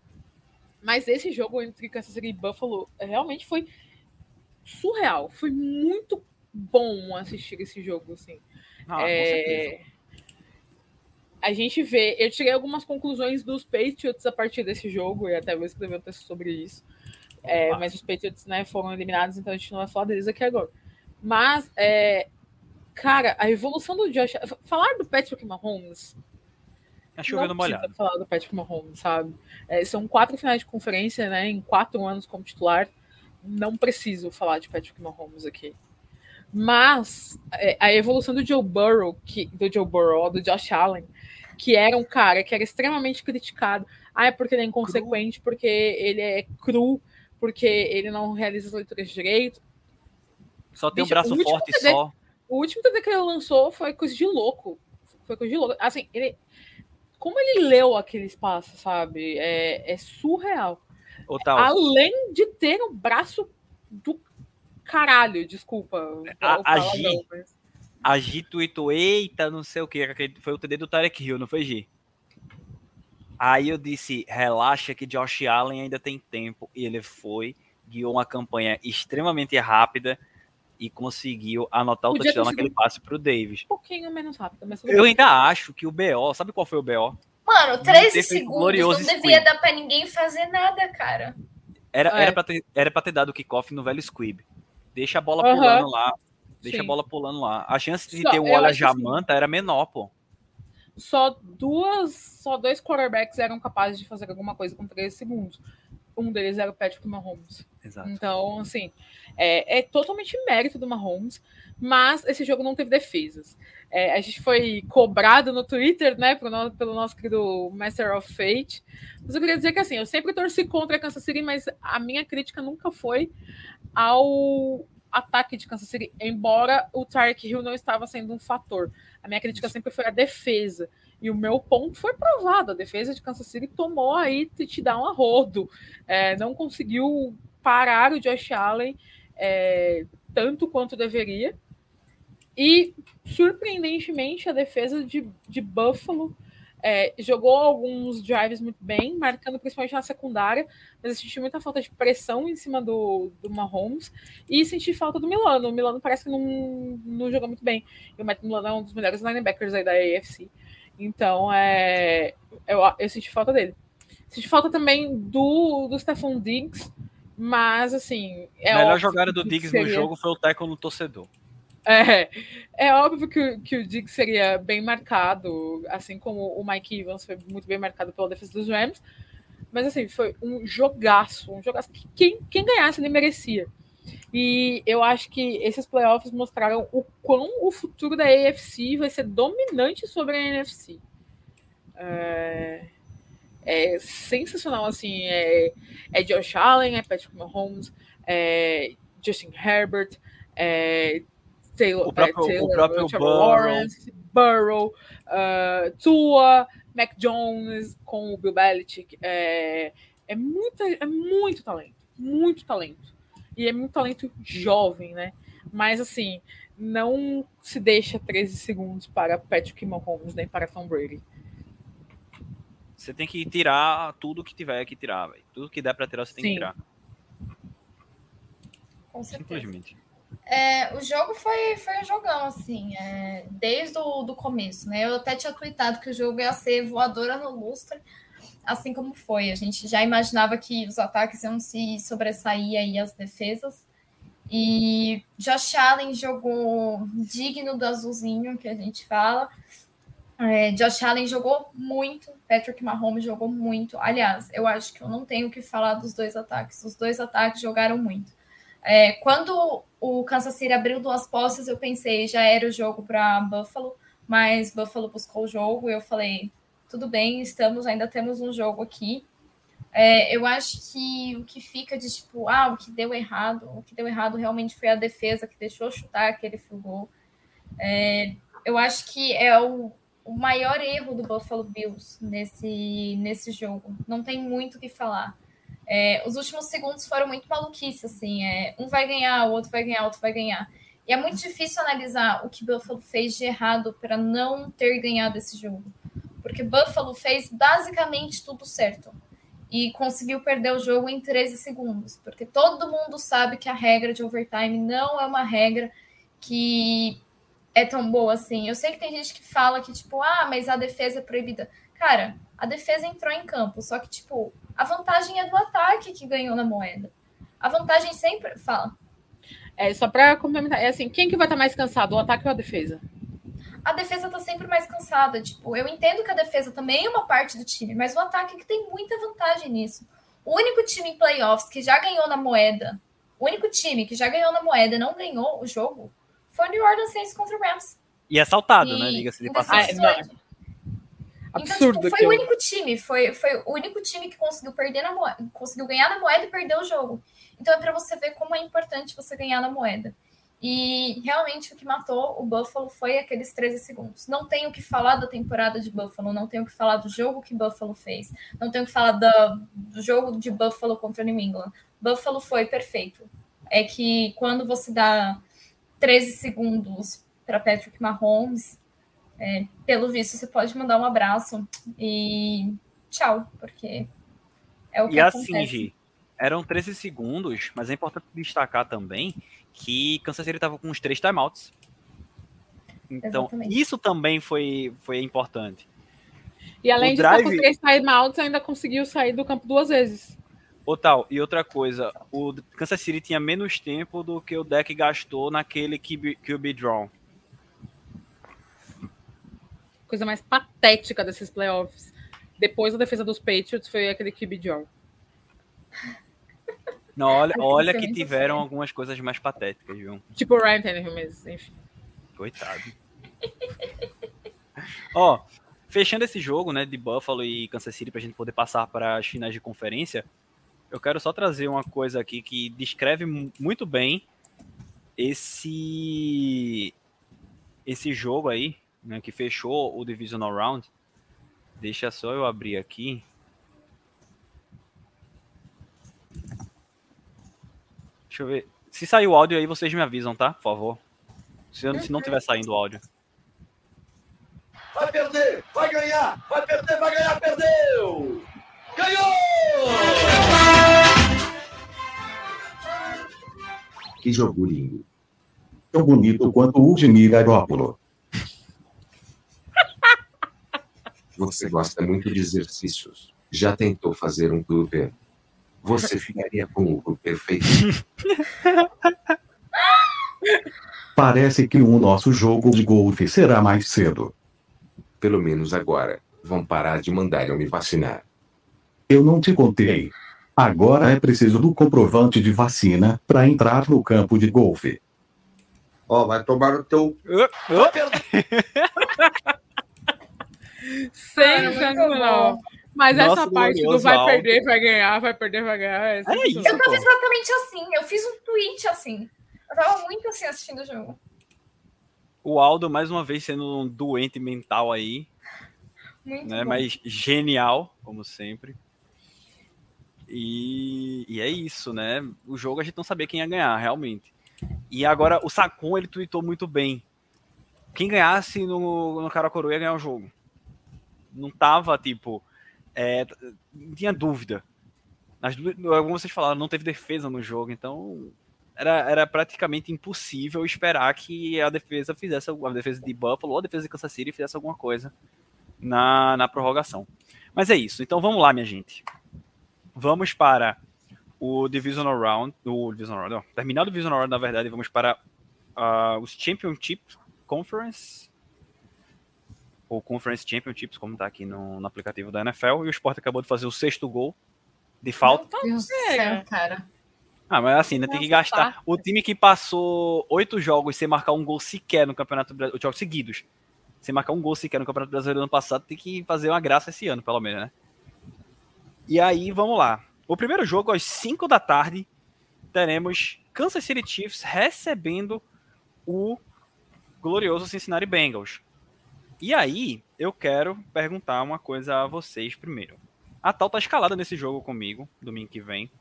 mas esse jogo entre Kansas City e Buffalo realmente foi surreal. Foi muito bom assistir esse jogo, assim. Ah, é... A gente vê, eu tirei algumas conclusões dos Patriots a partir desse jogo, e até vou escrever um texto sobre isso. É, mas os Patriots né, foram eliminados, então a gente não vai falar deles aqui agora. Mas, é, cara, a evolução do Josh. Falar do Patrick Mahomes. Tá chovendo molhado. falar do Patrick Mahomes, sabe? É, são quatro finais de conferência, né? Em quatro anos como titular. Não preciso falar de Patrick Mahomes aqui. Mas é, a evolução do Joe Burrow, que, do Joe Burrow, do Josh Allen, que era um cara que era extremamente criticado. Ah, é porque ele é inconsequente, cru. porque ele é cru, porque ele não realiza as leituras direito. Só tem Bicho, um braço forte CD, só. O último TD que ele lançou foi coisa de louco. Foi coisa de louco. Assim, ele. Como ele leu aquele espaço, sabe? É, é surreal. Tal, Além de ter um braço do caralho, desculpa. A, a Gi, mas... a Gi tweetou, eita, não sei o que. Foi o TD do Tarek Hill, não foi, Gi? Aí eu disse, relaxa que Josh Allen ainda tem tempo. E ele foi, guiou uma campanha extremamente rápida e conseguiu anotar o touchdown naquele passe pro Davis. Um pouquinho menos rápido. Mas eu ainda acho que o BO, sabe qual foi o BO? Mano, 13 segundos não devia dar pra ninguém fazer nada, cara. Era, é. era, pra ter, era pra ter dado o kickoff no velho Squib. Deixa a bola uhum. pulando lá. Deixa Sim. a bola pulando lá. A chance de Só, ter um olha Jamanta assim, era menor, pô. Só duas, só dois quarterbacks eram capazes de fazer alguma coisa com 13 segundos. Um deles era o Patrick Mahomes. Exato. Então, assim, é, é totalmente mérito do Mahomes, mas esse jogo não teve defesas. É, a gente foi cobrado no Twitter, né, pelo, pelo nosso querido Master of Fate. Mas eu queria dizer que assim, eu sempre torci contra a Kansas City, mas a minha crítica nunca foi ao ataque de Kansas City, embora o Tarek Hill não estava sendo um fator. A minha crítica sempre foi a defesa. E o meu ponto foi provado. A defesa de Kansas City tomou aí te dá um arrodo. É, não conseguiu parar o Josh Allen é, tanto quanto deveria. E, surpreendentemente, a defesa de, de Buffalo é, jogou alguns drives muito bem, marcando principalmente na secundária, mas eu senti muita falta de pressão em cima do, do Mahomes e senti falta do Milano. O Milano parece que não, não jogou muito bem. E o Matt Milano é um dos melhores linebackers aí da AFC. Então, é, eu, eu senti falta dele. Senti falta também do, do Stephon Diggs, mas assim. É a melhor jogada do Diggs seria... no jogo foi o tackle no torcedor. É, é óbvio que, que o Diggs seria bem marcado, assim como o Mike Evans foi muito bem marcado pela defesa dos Rams. Mas assim, foi um jogaço, um jogaço que quem, quem ganhasse ele merecia. E eu acho que esses playoffs mostraram o quão o futuro da AFC vai ser dominante sobre a NFC. É, é sensacional, assim. É, é Josh Allen, é Patrick Mahomes, é Justin Herbert, é Taylor, o próprio, Taylor, o próprio Trevor Burrow. Lawrence, Burrow, uh, Tua, Mac Jones com o Bill Belichick. É, é, muita, é muito talento, muito talento. E é muito talento jovem, né? Mas assim, não se deixa 13 segundos para Patrick Mahomes nem para Tom Brady. Você tem que tirar tudo que tiver que tirar, véio. Tudo que der para tirar, você tem Sim. que tirar. Com certeza. Simplesmente. É, o jogo foi, foi um jogão, assim, é, desde o do começo, né? Eu até tinha tweetado que o jogo ia ser voadora no lustre, assim como foi. A gente já imaginava que os ataques iam se sobressair aí as defesas. E Josh Allen jogou digno do azulzinho, que a gente fala. É, Josh Allen jogou muito, Patrick Mahomes jogou muito. Aliás, eu acho que eu não tenho o que falar dos dois ataques. Os dois ataques jogaram muito. É, quando o Kansas City abriu duas postas, eu pensei, já era o jogo para Buffalo, mas Buffalo buscou o jogo e eu falei, tudo bem, estamos, ainda temos um jogo aqui. É, eu acho que o que fica de tipo, ah, o que deu errado, o que deu errado realmente foi a defesa que deixou chutar aquele field. É, eu acho que é o, o maior erro do Buffalo Bills nesse, nesse jogo. Não tem muito o que falar. É, os últimos segundos foram muito maluquice, assim. É, um vai ganhar, o outro vai ganhar, o outro vai ganhar. E é muito difícil analisar o que Buffalo fez de errado para não ter ganhado esse jogo. Porque Buffalo fez basicamente tudo certo. E conseguiu perder o jogo em 13 segundos. Porque todo mundo sabe que a regra de overtime não é uma regra que é tão boa assim. Eu sei que tem gente que fala que, tipo, ah, mas a defesa é proibida. Cara, a defesa entrou em campo, só que, tipo, a vantagem é do ataque que ganhou na moeda. A vantagem sempre. Fala. É, só para complementar, é assim, quem que vai estar tá mais cansado, o ataque ou a defesa? A defesa tá sempre mais cansada. Tipo, eu entendo que a defesa também é uma parte do time, mas o ataque é que tem muita vantagem nisso. O único time em playoffs que já ganhou na moeda, o único time que já ganhou na moeda não ganhou o jogo foi o New Orleans Saints contra o Rams. E assaltado, né? Diga-se de passagem. Ah, Absurdo. Então, tipo, foi o único time, foi, foi o único time que conseguiu perder na conseguiu ganhar na moeda e perder o jogo. Então é para você ver como é importante você ganhar na moeda. E realmente o que matou o Buffalo foi aqueles 13 segundos. Não tenho o que falar da temporada de Buffalo, não tenho o que falar do jogo que Buffalo fez, não tenho o que falar da, do jogo de Buffalo contra New England. Buffalo foi perfeito. É que quando você dá 13 segundos para Patrick Mahomes, é, pelo visto você pode mandar um abraço e tchau, porque é o que e acontece. assim, Gi, eram 13 segundos, mas é importante destacar também que Kansas City estava com uns três timeouts. Então, Exatamente. isso também foi, foi importante. E além O de estar drive- com três timeouts, ainda conseguiu sair do campo duas vezes. Ô, tal, e outra coisa, o Kansas City tinha menos tempo do que o deck gastou naquele QB, QB draw. Coisa mais patética desses playoffs. Depois da defesa dos Patriots foi aquele QB John. Não, olha, (laughs) olha que tiveram algumas coisas mais patéticas, viu? Tipo o Ryan Tannehill, mas enfim. Coitado. (laughs) Ó, fechando esse jogo, né, de Buffalo e Kansas City pra gente poder passar para as finais de conferência, eu quero só trazer uma coisa aqui que descreve mu- muito bem esse esse jogo aí, né, que fechou o divisional round. Deixa só eu abrir aqui. Deixa eu ver. Se sair o áudio aí, vocês me avisam, tá? Por favor. Se, se não tiver saindo o áudio. Vai perder, vai ganhar, vai perder, vai ganhar, perdeu! Ganhou! Que jogo lindo. Tão bonito quanto o de Garoppolo. Você gosta muito de exercícios. Já tentou fazer um Cooper? Você ficaria com o perfeito. Parece que o nosso jogo de golfe será mais cedo. Pelo menos agora. Vão parar de mandar eu me vacinar. Eu não te contei. Agora é preciso do comprovante de vacina para entrar no campo de golfe. Ó, vai tomar no teu. Vai perder. (laughs) Sensacional. Mas Nossa, essa parte do vai perder, vai ganhar, vai perder, vai ganhar. É, É isso, Eu tava pô. exatamente assim. Eu fiz um tweet assim. Eu tava muito assim assistindo o jogo. O Aldo, mais uma vez, sendo um doente mental aí, Muito né? bom. Mas genial, como sempre. E, e é isso, né? O jogo a gente não sabia quem ia ganhar, realmente. E agora o Sacon, ele tweetou muito bem. Quem ganhasse no, no Cara Coroa ia ganhar o jogo. Não tava, tipo... é, não tinha dúvida. As, como vocês falaram, não teve defesa no jogo, então era, era praticamente impossível esperar que a defesa fizesse a defesa de Buffalo ou a defesa de Kansas City fizesse alguma coisa na, na prorrogação. Mas é isso. Então vamos lá, minha gente. Vamos para o Divisional Round. O Divisional Round, não, terminado o Divisional Round, na verdade, vamos para ah, os Championship Conference. Ou Conference Championships, como está aqui no, no aplicativo da NFL. E o Sport acabou de fazer o sexto gol de falta. Meu Deus do céu, cara. Ah, mas assim, né, tem que gastar. O time que passou oito jogos sem marcar um gol sequer no Campeonato Brasileiro, jogos seguidos, sem marcar um gol sequer no Campeonato Brasileiro no ano passado, tem que fazer uma graça esse ano, pelo menos, né? E aí, vamos lá. O primeiro jogo, às 5 da tarde, teremos Kansas City Chiefs recebendo o glorioso Cincinnati Bengals. E aí, eu quero perguntar uma coisa a vocês primeiro. A Tal tá escalada nesse jogo comigo, domingo que vem.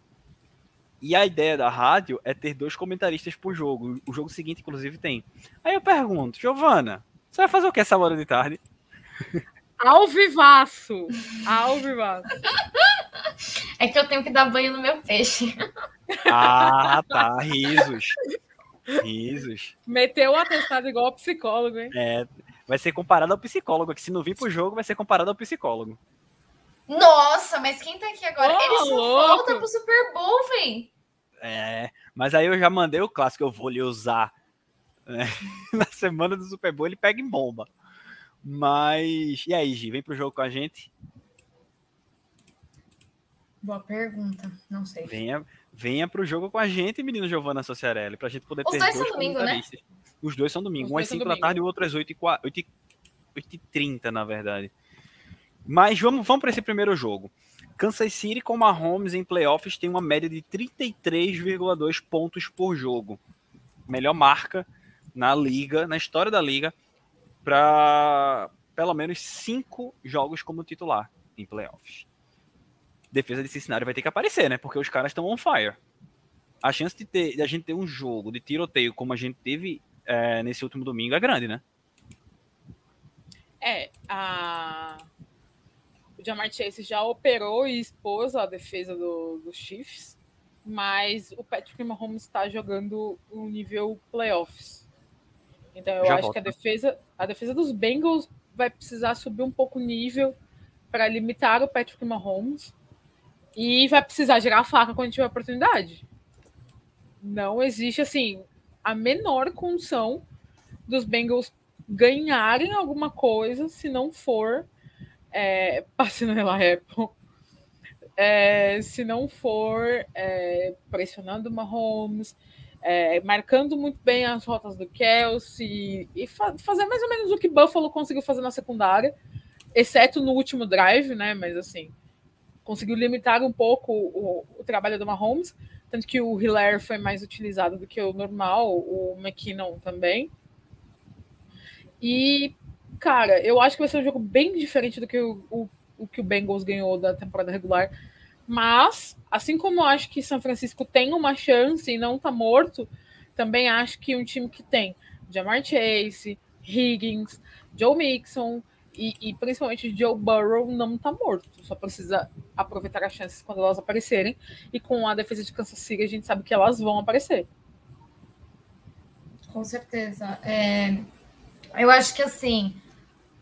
E a ideia da rádio é ter dois comentaristas por jogo. O jogo seguinte, inclusive, tem. Aí eu pergunto, Giovana, você vai fazer o que essa hora de tarde? Ao vivaço. Ao vivaço. É que eu tenho que dar banho no meu peixe. Ah, tá. Risos. Risos. Meteu o atestado igual ao psicólogo, hein? É, vai ser comparado ao psicólogo, que se não vir pro jogo, vai ser comparado ao psicólogo. Nossa, mas quem tá aqui agora? Ô, Ele só louco. volta pro Super Bowl, véi. É, mas aí eu já mandei o clássico, eu vou lhe usar. (laughs) Na semana do Super Bowl ele pega em bomba. Mas. E aí, Gi, vem pro jogo com a gente? Boa pergunta. Não sei. Venha, venha pro jogo com a gente, menino Giovanna Sociarelli, pra gente poder Os ter dois são domingo, né? Os dois são domingo. Os Um às são 5 da tarde e o outro às 8 e 4, 8 e, 8 e 30, na verdade. Mas vamos, vamos para esse primeiro jogo. Kansas City com Mahomes em playoffs tem uma média de 33,2 pontos por jogo. melhor marca na liga, na história da liga, para pelo menos cinco jogos como titular em playoffs. Defesa de Cincinnati vai ter que aparecer, né? Porque os caras estão on fire. A chance de, ter, de a gente ter um jogo de tiroteio como a gente teve é, nesse último domingo é grande, né? É, a... o Jamar Chase já operou e expôs a defesa do, do Chiefs, mas o Patrick Mahomes está jogando um nível playoffs. Então eu Já acho volta. que a defesa, a defesa dos Bengals vai precisar subir um pouco o nível para limitar o Patrick Mahomes e vai precisar gerar a faca quando tiver oportunidade. Não existe assim a menor condição dos Bengals ganharem alguma coisa se não for é, (laughs) passando pela Apple, é, se não for é, pressionando Mahomes, é, marcando muito bem as rotas do Kelsey e fa fazer mais ou menos o que Buffalo conseguiu fazer na secundária, exceto no último drive, né? Mas assim, conseguiu limitar um pouco o, o trabalho do Mahomes, tanto que o Hilaire foi mais utilizado do que o normal, o McKinnon também. E, cara, eu acho que vai ser um jogo bem diferente do que o, o, o que o Bengals ganhou da temporada regular. Mas, assim como eu acho que São Francisco tem uma chance e não tá morto, também acho que um time que tem Jamar Chase, Higgins, Joe Mixon e, e principalmente Joe Burrow não tá morto. Só precisa aproveitar as chances quando elas aparecerem. E com a defesa de Kansas City, a gente sabe que elas vão aparecer. Com certeza. É, eu acho que assim,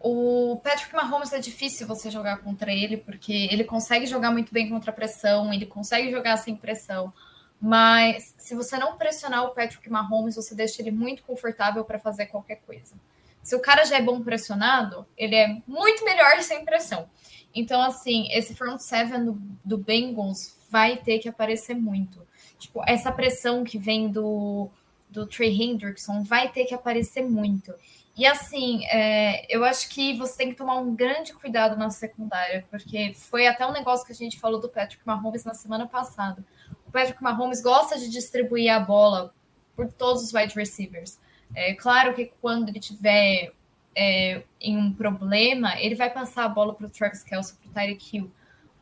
o Patrick Mahomes é difícil você jogar contra ele, porque ele consegue jogar muito bem contra a pressão, ele consegue jogar sem pressão. Mas se você não pressionar o Patrick Mahomes, você deixa ele muito confortável para fazer qualquer coisa. Se o cara já é bom pressionado, ele é muito melhor (laughs) sem pressão. Então, assim, esse front seven do, do Bengals vai ter que aparecer muito. Tipo, essa pressão que vem do, do Trey Hendrickson vai ter que aparecer muito. E assim, é, eu acho que você tem que tomar um grande cuidado na secundária, porque foi até um negócio que a gente falou do Patrick Mahomes na semana passada. O Patrick Mahomes gosta de distribuir a bola por todos os wide receivers. É claro que quando ele tiver é, em um problema, ele vai passar a bola para o Travis Kelce, para o Tyreek Hill.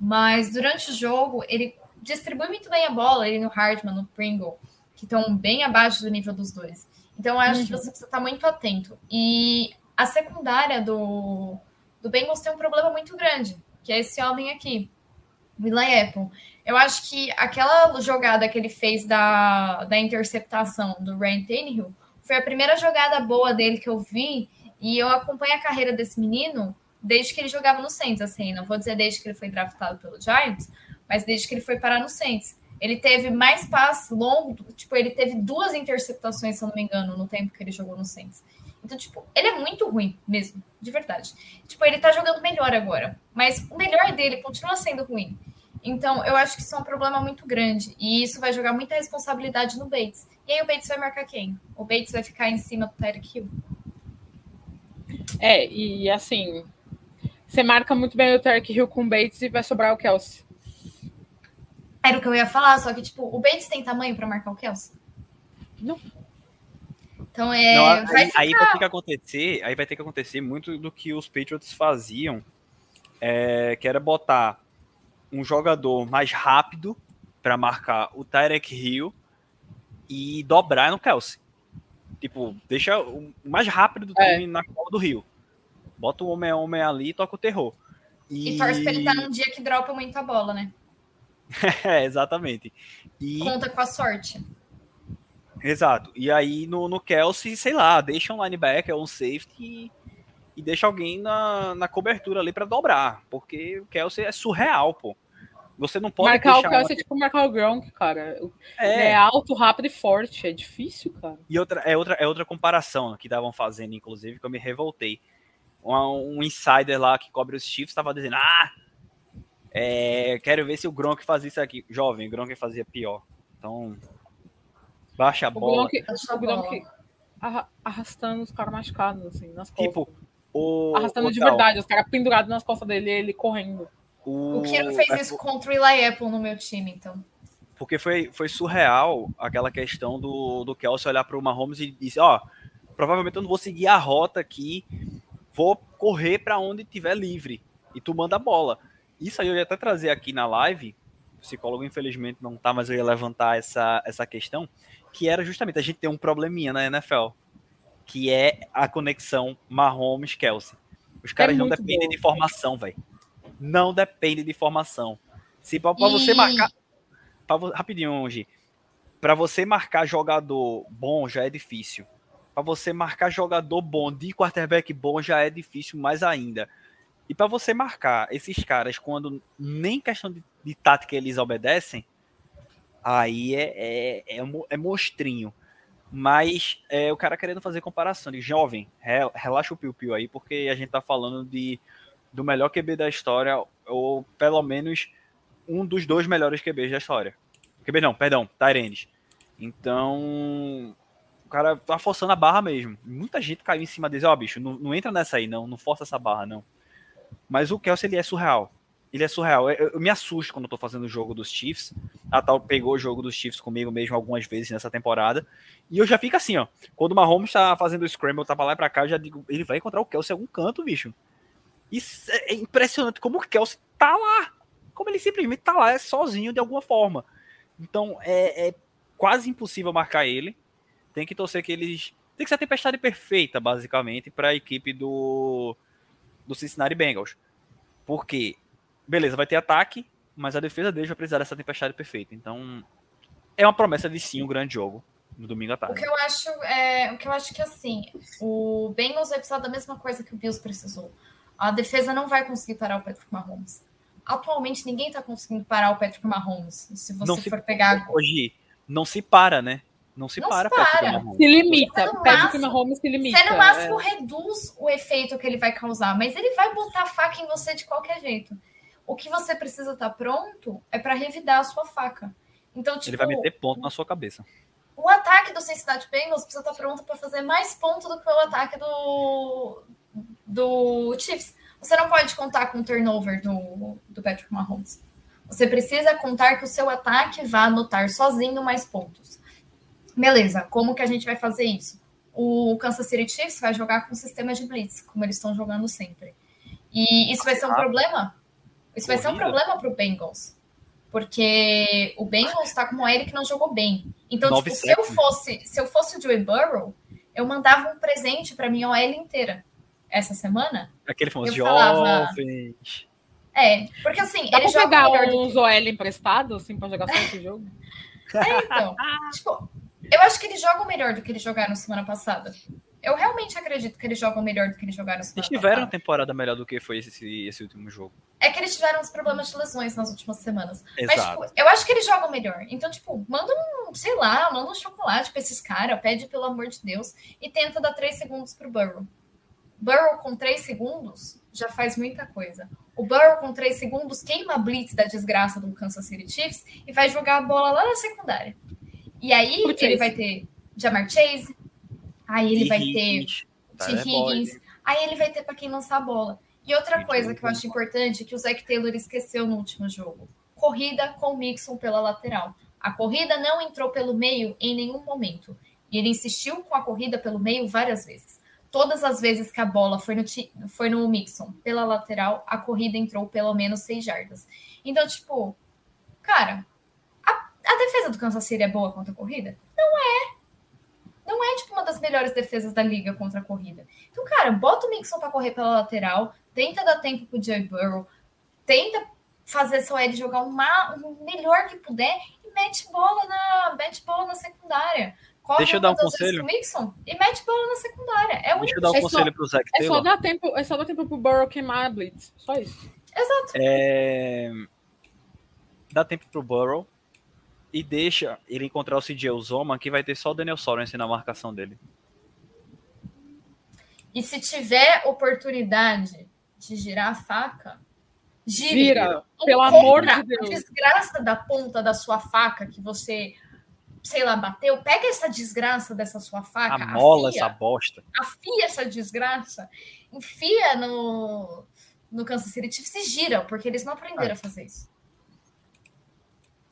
Mas durante o jogo, ele distribui muito bem a bola, ele no Hardman, no Pringle, que estão bem abaixo do nível dos dois. Então, acho uhum. que você precisa estar muito atento. E a secundária do, do Bengals tem um problema muito grande, que é esse homem aqui, Eli Apple. Eu acho que aquela jogada que ele fez da, da interceptação do Ryan Tannehill foi a primeira jogada boa dele que eu vi, e eu acompanho a carreira desse menino desde que ele jogava no Saints, assim, não vou dizer desde que ele foi draftado pelo Giants, mas desde que ele foi parar no Saints. Ele teve mais passes longos, tipo, ele teve duas interceptações, se eu não me engano, no tempo que ele jogou no Saints. Então, tipo, ele é muito ruim mesmo, de verdade. Tipo, ele tá jogando melhor agora, mas o melhor dele continua sendo ruim. Então, eu acho que isso é um problema muito grande. E isso vai jogar muita responsabilidade no Bates. E aí o Bates vai marcar quem? O Bates vai ficar em cima do Tyreek Hill. É, e assim, você marca muito bem o Tyreek Hill com o Bates e vai sobrar o Kelsey. Era o que eu ia falar, só que, tipo, o Bates tem tamanho para marcar o Kelsey? Não. Então é. Não, aí, vai aí vai ter que acontecer, aí vai ter que acontecer muito do que os Patriots faziam, é, que era botar um jogador mais rápido para marcar o Tyreek Hill e dobrar no Kelsey. Tipo, deixa o mais rápido do time é. na cola do Rio. Bota o homem a homem ali e toca o terror. E, e torce pra ele estar num dia que dropa muito a bola, né? (laughs) é, exatamente. E... Conta com a sorte. Exato. E aí no, no Kelsey, sei lá, deixa um linebacker ou um safety e, e deixa alguém na, na cobertura ali para dobrar. Porque o Kelsey é surreal, pô. Você não pode marcar o Kelsey é tipo marcar o Gronk, cara. É. é. alto, rápido e forte. É difícil, cara. E outra, é, outra, é outra comparação que estavam fazendo, inclusive, que eu me revoltei. Um, um insider lá que cobre os Chiefs estava dizendo: Ah, é, quero ver se o Gronk faz isso aqui. Jovem, o Gronk fazia pior. Então, baixa a bola. O Gronk, o Gronk arrastando os caras machucados, assim, nas costas. Tipo, o, arrastando o de tal. verdade, os caras pendurados nas costas dele e ele correndo. O, o Kiro fez isso contra o Eli Apple no meu time, então. Porque foi, foi surreal aquela questão do, do Kelsey olhar para o Mahomes e dizer, ó, provavelmente eu não vou seguir a rota aqui, vou correr para onde tiver livre e tu manda a bola. Isso aí eu ia até trazer aqui na live, o psicólogo infelizmente não tá, mas eu ia levantar essa, essa questão, que era justamente a gente tem um probleminha na NFL, que é a conexão Mahomes-Kelsey. Os caras É não dependem bom. de formação, velho. Não depende de formação. Se para você marcar pra rapidinho, Gi. Para você marcar jogador bom já é difícil. Para você marcar jogador bom de quarterback bom já é difícil mais ainda. E para você marcar esses caras quando nem questão de, de tática eles obedecem, aí é, é, é, é monstrinho. Mas é o cara querendo fazer comparação de jovem, re- relaxa o piu-piu aí, porque a gente tá falando de do melhor QB da história, ou pelo menos um dos dois melhores QBs da história. QB não, perdão, Tyrands. Então, o cara tá forçando a barra mesmo. Muita gente caiu em cima dele, ó, bicho, não, não entra nessa aí, não, não força essa barra, não. Mas o Kelsey, ele é surreal. Ele é surreal. Eu, eu me assusto quando eu tô fazendo o jogo dos Chiefs. A tal pegou o jogo dos Chiefs comigo mesmo algumas vezes nessa temporada. E eu já fico assim, ó. Quando o Mahomes tá fazendo o scramble, tá pra lá e pra cá, eu já digo, ele vai encontrar o Kelsey em algum canto, bicho. Isso é impressionante como o Kelsey tá lá. Como ele simplesmente tá lá, é sozinho de alguma forma. Então é, é quase impossível marcar ele. Tem que torcer que eles. Tem que ser a tempestade perfeita, basicamente, para a equipe do, do Cincinnati Bengals. Porque, beleza, vai ter ataque, mas a defesa deles vai precisar dessa tempestade perfeita. Então, é uma promessa de sim um grande jogo no domingo à O tarde. que eu acho é, o que eu acho que assim, o Bengals vai precisar da mesma coisa que o Bills precisou. A defesa não vai conseguir parar o Patrick Mahomes. Atualmente ninguém tá conseguindo parar o Patrick Mahomes. Se você Não se- for pegar Hoje, não se para, né? Não se Não para, se para. Se limita. Pede que Mahomes se limita. Você no máximo é. reduz o efeito que ele vai causar, mas ele vai botar a faca em você de qualquer jeito. O que você precisa estar pronto é para revidar a sua faca. Então, tipo, Ele vai meter ponto na sua cabeça. o ataque do Cincinnati Bengals precisa estar pronto para fazer mais ponto do que o ataque do, do Chiefs. Você não pode contar com o turnover do, do Patrick Mahomes. Você precisa contar que o seu ataque vá anotar sozinho mais pontos. Beleza, como que a gente vai fazer isso? O Kansas City Chiefs vai jogar com sistema de blitz, como eles estão jogando sempre. E isso vai ser um problema? Isso vai ser um problema para o Bengals. Porque o Bengals está com o OL que não jogou bem. Então, tipo, se eu fosse, se eu fosse o Joey Burrow, eu mandava um presente para minha OL inteira essa semana. Aquele famoso Eu falava- jovens. É, porque assim, Dá ele joga pegar melhor do uns OL emprestados, assim, pra jogar só esse jogo? É, então. (laughs) tipo, eu acho que eles jogam melhor do que eles jogaram semana passada. Eu realmente acredito que eles jogam melhor do que eles jogaram semana Eles tiveram uma passada. temporada melhor do que foi esse, esse último jogo. É que eles tiveram uns problemas de lesões nas últimas semanas. Mas, Exato. tipo, eu acho que eles jogam melhor. Então, tipo, manda um, sei lá, manda um chocolate pra esses caras, pede pelo amor de Deus, e tenta dar três segundos pro Burrow. Burrow com três segundos já faz muita coisa. O Burrow com três segundos queima a blitz da desgraça do Kansas City Chiefs e vai jogar a bola lá na secundária. E aí Pro ele Chase. vai ter Jamar Chase, aí ele E vai ter Higgins, T. Tyler Boyd. Higgins, aí ele vai ter para quem lançar a bola. E outra E coisa que eu acho importante que o Zach Taylor esqueceu no último jogo: corrida com o Mixon pela lateral. A corrida não entrou pelo meio em nenhum momento. E ele insistiu com a corrida pelo meio várias vezes. Todas as vezes que a bola foi no, foi no Mixon pela lateral, a corrida entrou pelo menos seis jardas. Então, tipo, cara, a, defesa do Kansas City é boa contra a corrida? Não é. Não é, tipo, uma das melhores defesas da liga contra a corrida. Então, cara, bota o Mixon pra correr pela lateral, tenta dar tempo pro Joe Burrow, tenta fazer seu L jogar o ma- o melhor que puder e mete bola na, mete bola na secundária. Corre Deixa eu dar um conselho. Mixon e mete bola na secundária. É o Deixa eu dar um É só- conselho pro Zach É só dar tempo, é só dar tempo pro Burrow queimar a Blitz. Só isso. É... Dá tempo pro Burrow e deixa ele encontrar o CJ Uzoma, que vai ter só o Daniel Sorensen na marcação dele. E se tiver oportunidade de girar a faca, gire. Vira, pelo amor de A Deus. desgraça da ponta da sua faca que você, sei lá, bateu. Pega essa desgraça dessa sua faca, Amola afia, essa bosta. afia essa desgraça, enfia no, no Kansas City Chiefs e gira, porque eles não aprenderam a fazer isso.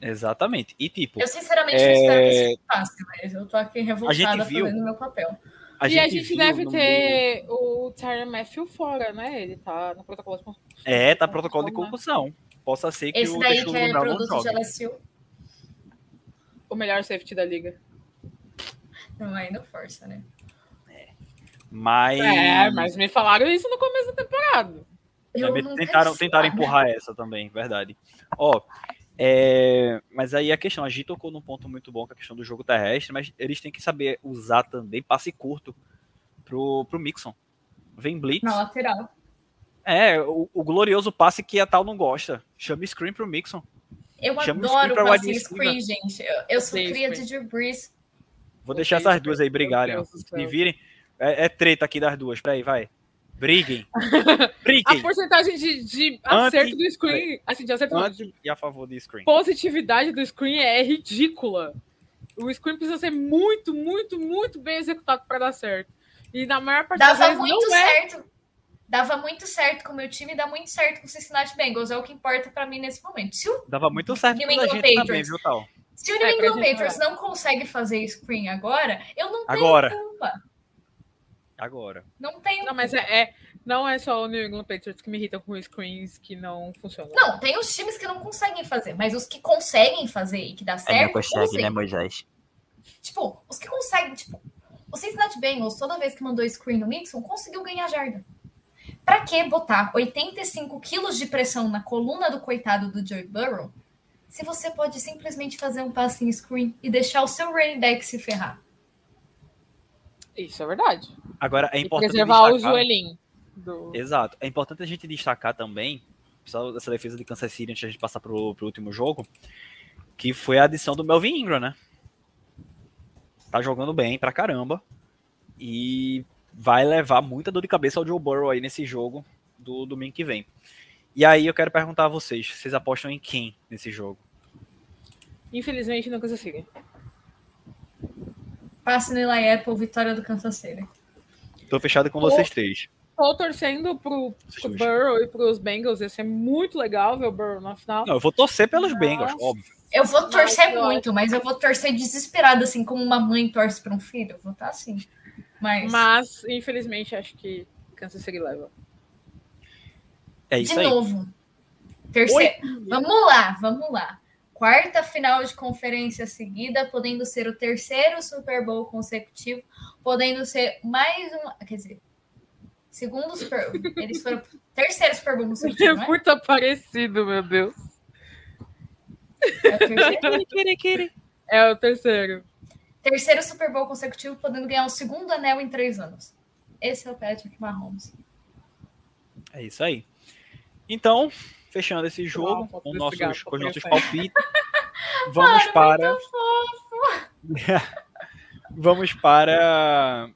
Exatamente. E tipo, Eu sinceramente É, não espero que isso passe, mas eu tô aqui revoltada viu- fazendo meu papel. a e gente, a gente deve ter o Tyler Matthew fora, né? Ele tá no protocolo de concussão. É, tá protocolo de concussão. Possa ser que Esse o daí que é produto de. LSU. O melhor safety da liga. Não, aí não força, né? Mas, É, mas me falaram isso no começo da temporada. Eu tentaram, tentaram empurrar essa também, verdade. Ó, é, mas aí a questão, a Gi tocou num ponto muito bom, que é a questão do jogo terrestre, mas eles têm que saber usar também passe curto pro, pro Mixon. Vem blitz. Na lateral. É, o, o glorioso passe que a tal não gosta. Chama screen pro Mixon. Eu Chama o adoro screen pra passe wide screen, gente. Eu, eu sou cria screen. de Drew Brees. Vou deixar essas screen, duas aí brigarem, ó. Deus do céu. E virem. É, é treta aqui das duas. Peraí, vai. (laughs) Briguem. A Briguem. porcentagem de, de Anti- acerto do screen, assim, de acerto Anti e a favor de screen. positividade do screen é ridícula. O screen precisa ser muito, muito, muito bem executado para dar certo. E na maior parte das Dava vezes muito não é. certo. Dava muito certo com o meu time, dá muito certo com o Cincinnati Bengals. É o que importa pra mim nesse momento. Se o, Dava muito certo com a gente também, Patriots. viu, Tal? se o É, New pra England gente Patriots não consegue fazer screen agora, eu não tenho Agora. culpa. Agora. Não tenho Não, mas é, é- não é só o New England Patriots que me irritam com screens que não funcionam. Não, tem os times que não conseguem fazer, mas os que conseguem fazer e que dá certo, usem. Moisés? Tipo, os que conseguem, tipo, o Cincinnati Bengals, toda vez que mandou screen no Mixon, conseguiu ganhar jarda. Pra que botar 85 quilos de pressão na coluna do coitado do Joe Burrow se você pode simplesmente fazer um passe em screen e deixar o seu running back se ferrar? Isso é verdade. Agora, é E importante preservar o destacar... joelhinho. Do... Exato. É importante a gente destacar também, pessoal dessa defesa de Kansas City, antes de a gente passar pro, pro último jogo, que foi a adição do Melvin Ingram, né? Tá jogando bem pra caramba. E vai levar muita dor de cabeça ao Joe Burrow aí nesse jogo do domingo que vem. E aí eu quero perguntar a vocês, vocês apostam em quem nesse jogo? Infelizmente não consegui. Passe no Eli Apple, vitória do Kansas City. Tô fechado com Ô. vocês três. Tô torcendo pro, pro. Burrow e pros Bengals. Ia ser muito legal ver o Burrow na final. Não, eu vou torcer pelos Nossa. Bengals, óbvio. Eu vou torcer muito, mas eu vou torcer desesperada, assim, como uma mãe torce para um filho. Eu vou estar assim. Mas, Mas, infelizmente, acho que Kansas City leva. É de isso aí. novo, terceiro. Vamos lá, vamos lá. Quarta final de conferência seguida, podendo ser o terceiro Super Bowl consecutivo, podendo ser mais um. Quer dizer, segundo Super Eles foram (laughs) terceiro Super Bowl É consecutivo, (laughs) né? muito parecido, meu Deus. É o terceiro? É o terceiro. terceiro Super Bowl consecutivo, podendo ganhar o segundo anel em três anos. Esse é o Patrick Mahomes. É isso aí. Então, fechando esse jogo Uau, com nossos, gato, com os nossos palpites, (laughs) vamos para. (laughs) vamos para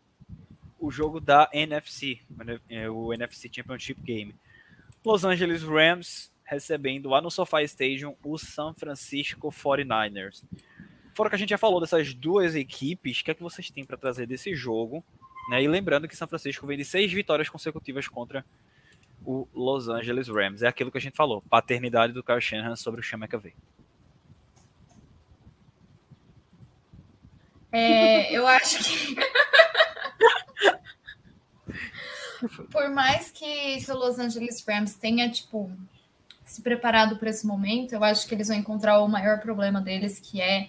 o jogo da NFC, é, o NFC Championship Game. Los Angeles Rams recebendo lá no SoFi Stadium o San Francisco 49ers. Fora que a gente já falou dessas duas equipes, o que é que vocês têm para trazer desse jogo? Né? E lembrando que São Francisco vem de seis vitórias consecutivas contra o Los Angeles Rams. É aquilo que a gente falou, paternidade do Kyle Shanahan sobre o Sean McVay. É, eu acho que. (laughs) Por mais que o Los Angeles Rams tenha, tipo, se preparado para esse momento, eu acho que eles vão encontrar o maior problema deles, que é,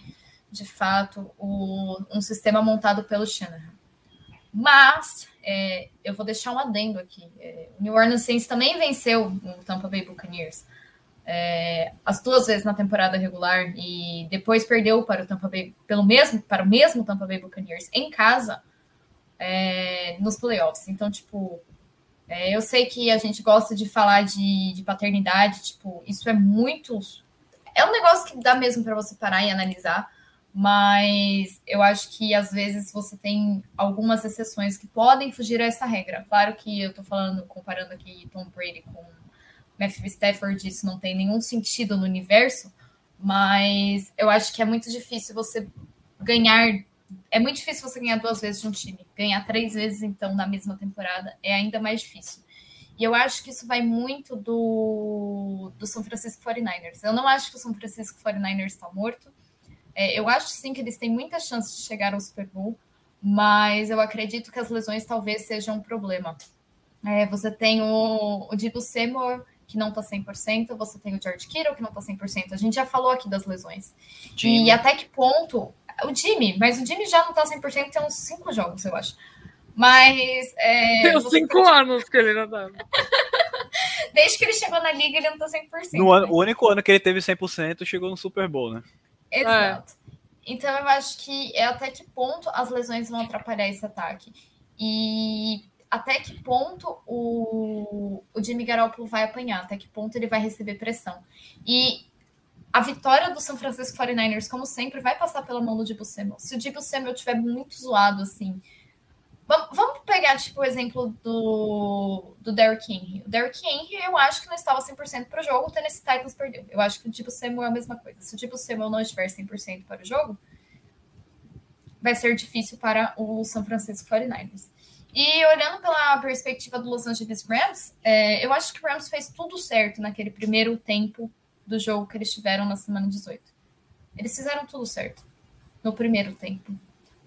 de fato, o, um sistema montado pelo Shanahan. Mas é, eu vou deixar um adendo aqui. É, o New Orleans Saints também venceu o Tampa Bay Buccaneers é, as duas vezes na temporada regular e depois perdeu para o Tampa Bay pelo mesmo para o mesmo Tampa Bay Buccaneers em casa é, nos playoffs. Então, tipo, é, eu sei que a gente gosta de falar de, de paternidade, tipo, isso é muito é um negócio que dá mesmo para você parar e analisar, mas eu acho que às vezes você tem algumas exceções que podem fugir a essa regra. Claro que eu tô falando, comparando aqui Tom Brady com Matthew Stafford, isso não tem nenhum sentido no universo, mas eu acho que é muito difícil você ganhar. É muito difícil você ganhar duas vezes de um time. Ganhar três vezes, então, na mesma temporada é ainda mais difícil. E eu acho que isso vai muito do, do São Francisco 49ers. Eu não acho que o São Francisco 49ers está morto. É, eu acho sim que eles têm muita chance de chegar ao Super Bowl, mas eu acredito que as lesões talvez sejam um problema. É, você tem o, o Dibu Seymour, que não tá 100%, você tem o George Kittle, que não tá 100%. A gente já falou aqui das lesões. Jimmy. E até que ponto... O Jimmy, mas o Jimmy já não tá 100%, tem uns cinco jogos, eu acho. Mas. É, (laughs) Tem uns 5 anos que ele não tá. (laughs) Desde que ele chegou na liga, ele não tá 100%. No ano, né? O único ano que ele teve 100% chegou no Super Bowl, né? Exato. Então eu acho que é até que ponto as lesões vão atrapalhar esse ataque. E até que ponto o, o Jimmy Garoppolo vai apanhar, até que ponto ele vai receber pressão. E a vitória do São Francisco 49ers, como sempre, vai passar pela mão do Debo Samuel. Se o Debo Samuel estiver muito zoado, assim... Vamos, pegar, tipo, o exemplo do, do Derrick Henry. O Derrick Henry, eu acho que não estava 100% para o jogo, o Tennessee Titans perdeu. Eu acho que o Debo Samuel é a mesma coisa. Se o Debo Samuel não estiver 100% para o jogo, vai ser difícil para o São Francisco 49ers. E olhando pela perspectiva do Los Angeles Rams, é, eu acho que o Rams fez tudo certo naquele primeiro tempo do jogo que eles tiveram na semana 18. Eles fizeram tudo certo no primeiro tempo.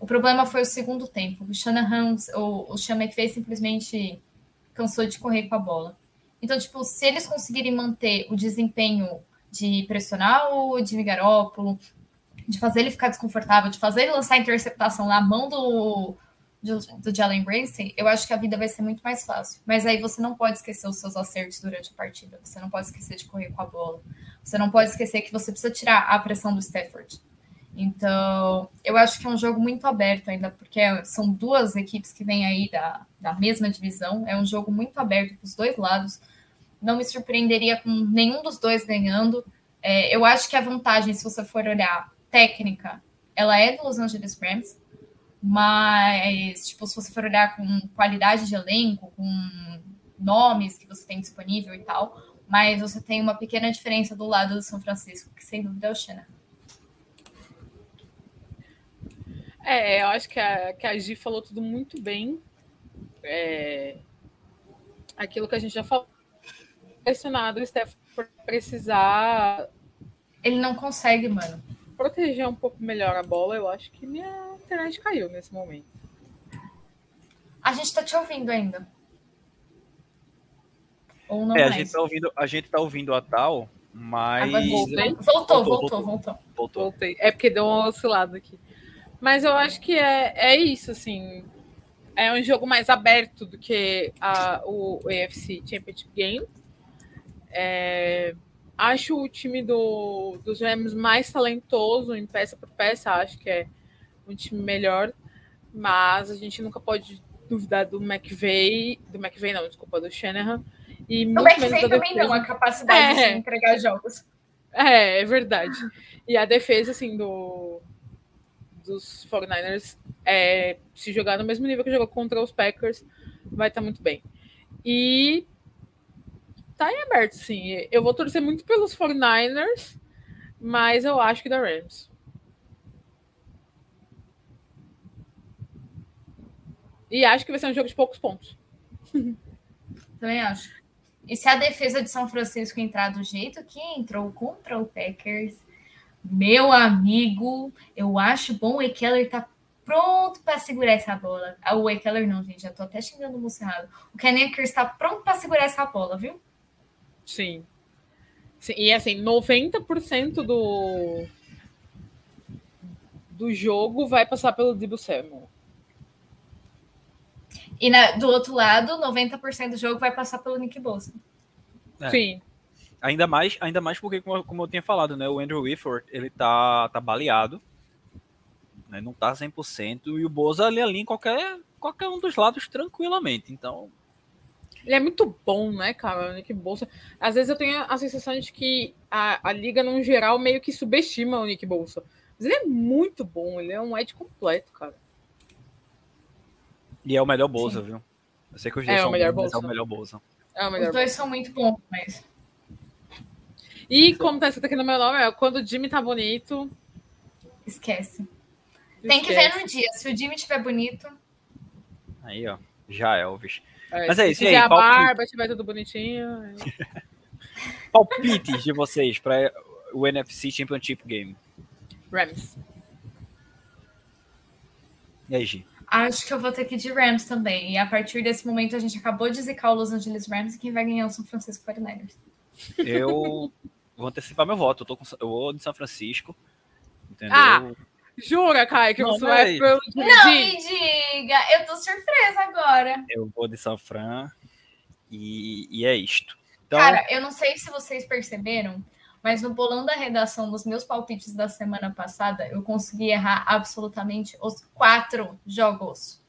O problema foi o segundo tempo. O Shanahan, o, o Sean McVay simplesmente cansou de correr com a bola. Então, tipo, se eles conseguirem manter o desempenho de pressionar o Jimmy Garoppolo, de fazer ele ficar desconfortável, de fazer ele lançar a interceptação na mão do, do, do Jalen Ramsey, eu acho que a vida vai ser muito mais fácil. Mas aí você não pode esquecer os seus acertos durante a partida. Você não pode esquecer de correr com a bola. Você não pode esquecer que você precisa tirar a pressão do Stafford. Então, eu acho que é um jogo muito aberto ainda, porque são duas equipes que vêm aí da, da mesma divisão. É um jogo muito aberto para os dois lados. Não me surpreenderia com nenhum dos dois ganhando. É, eu acho que a vantagem, se você for olhar técnica, ela é do Los Angeles Rams, mas, tipo, se você for olhar com qualidade de elenco, com nomes que você tem disponível e tal, mas você tem uma pequena diferença do lado do São Francisco, que sem dúvida é o Shannon. É, eu acho que a, que a Gi falou tudo muito bem. É, aquilo que a gente já falou. Pressionado o Steph por precisar. Ele não consegue, mano. Proteger um pouco melhor a bola, eu acho que minha internet caiu nesse momento. A gente tá te ouvindo ainda. Ou não é, a mais. gente, tá ouvindo, a gente tá ouvindo a tal, mas. Voltou. Voltou, voltou, Voltou, voltou. Voltou. Voltei. É porque deu uma oscilada aqui. Mas eu acho que é, é isso, assim. É um jogo mais aberto do que a, o AFC Championship Game. É, acho o time do, dos Rams mais talentoso em peça por peça. Acho que é um time melhor. Mas a gente nunca pode duvidar do McVeigh. Do McVeigh, não, desculpa, do Shanahan. E O muito McVay menos da também não, a capacidade É. de entregar jogos. É, é verdade. E a defesa, assim, do, dos 49ers, é, se jogar no mesmo nível que jogou contra os Packers, vai estar muito bem. E tá em aberto, sim. Eu vou torcer muito pelos 49ers, mas eu acho que da Rams. E acho que vai ser um jogo de poucos pontos. (laughs) Também acho. E se a defesa de São Francisco entrar do jeito que entrou contra o Packers, meu amigo, eu acho bom o Ekeller tá pronto para segurar essa bola. Ah, o Ekeller não, gente, já tô até xingando o moço errado. O Ken Akers está pronto para segurar essa bola, viu? Sim. Sim, E assim, 90% do do jogo vai passar pelo Debo Samuel. E na- do outro lado, 90% do jogo vai passar pelo Nick Bolsa. É. Sim. Ainda mais, ainda mais porque, como, como eu tinha falado, né? O Andrew Whitford, ele tá, tá baleado. Né, não tá 100%. E o Boza ali, ali em qualquer, qualquer um dos lados tranquilamente. Então, Ele é muito bom, né, cara? O Nick Bolsa. Às vezes eu tenho a sensação de que a, a liga, no geral, meio que subestima o Nick Bolsa. Mas ele é muito bom, ele é um Ed completo, cara. e é o melhor Boza, viu? Eu sei que os dois É o são melhor bons, mas é o melhor Boza. É o Os melhor. dois são muito bons, mas E como tá escrito aqui no meu nome, é quando o Jimmy tá bonito. esquece. Tem que ver no dia. Se o Jimmy estiver bonito, Aí, ó. Já, Elvis. É, Mas é se isso, e tiver aí, a palpite? barba, tiver tudo bonitinho. é. (laughs) Palpites de vocês para o NFC Championship Game. Rams. E aí, Gi? Acho que eu vou ter que ir de Rams também. E a partir desse momento a gente acabou de zicar o Los Angeles Rams e quem vai ganhar é o São Francisco 49ers. Eu vou antecipar meu voto. Eu, tô com, eu vou de São Francisco. Entendeu? Ah, Jura, Caio, que Não, você vai pelo Não Gi? me diga, eu tô surpresa agora. Eu vou de São Fran. E, e é isto. Então, Cara, eu não sei se vocês perceberam, mas no bolão da redação dos meus palpites da semana passada, eu consegui errar absolutamente os quatro jogos.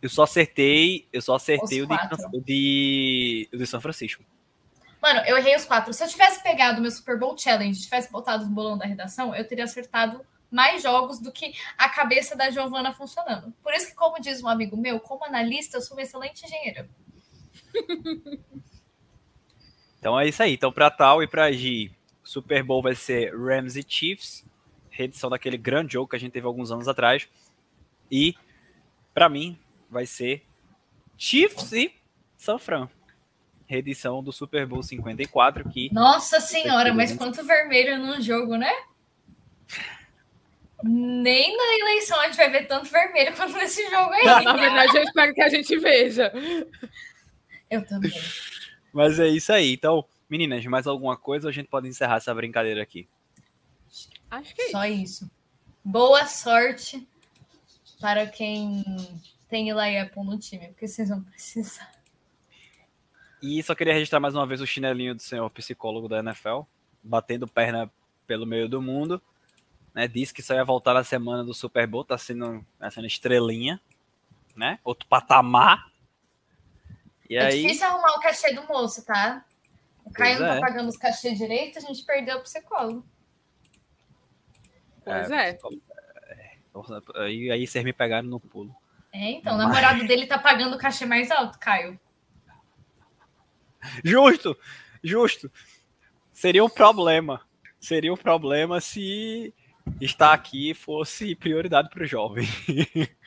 eu só acertei. Eu só acertei o de, o de, o de São Francisco. Mano, eu errei os quatro. Se eu tivesse pegado meu Super Bowl Challenge, tivesse botado no bolão da redação, eu teria acertado mais jogos do que a cabeça da Giovana funcionando. Por isso que, como diz um amigo meu, como analista, eu sou uma excelente engenheira. Então é isso aí. Então, para tal e para Gi, Super Bowl vai ser Rams e Chiefs, reedição daquele grande jogo que a gente teve alguns anos atrás. E para mim vai ser Chiefs e San Fran, reedição do Super Bowl 54 que Nossa senhora, mas quanto vermelho num jogo, né? Nem na eleição a gente vai ver tanto vermelho (laughs) quanto nesse jogo aí. Na verdade, eu espero que a gente veja. Eu também. Mas é isso aí. Então, meninas, mais alguma coisa ou a gente pode encerrar essa brincadeira aqui? Acho que é isso. Só isso. Boa sorte para quem tem Eli Apple no time, porque vocês vão precisar. E só queria registrar mais uma vez o chinelinho do senhor psicólogo da NFL, batendo perna pelo meio do mundo. Né? Disse que só ia voltar na semana do Super Bowl, tá sendo, tá sendo estrelinha, né? Outro patamar. E é aí, difícil arrumar o cachê do moço, tá? O Caio Pois não é. tá pagando os cachê direito, a gente perdeu o psicólogo. Pois é. psicólogo- é, Aí, aí vocês me pegaram no pulo. É, então, o namorado dele tá pagando o cachê mais alto, Caio. Justo, justo. Seria um problema. Seria um problema se estar aqui fosse prioridade para o jovem. (laughs)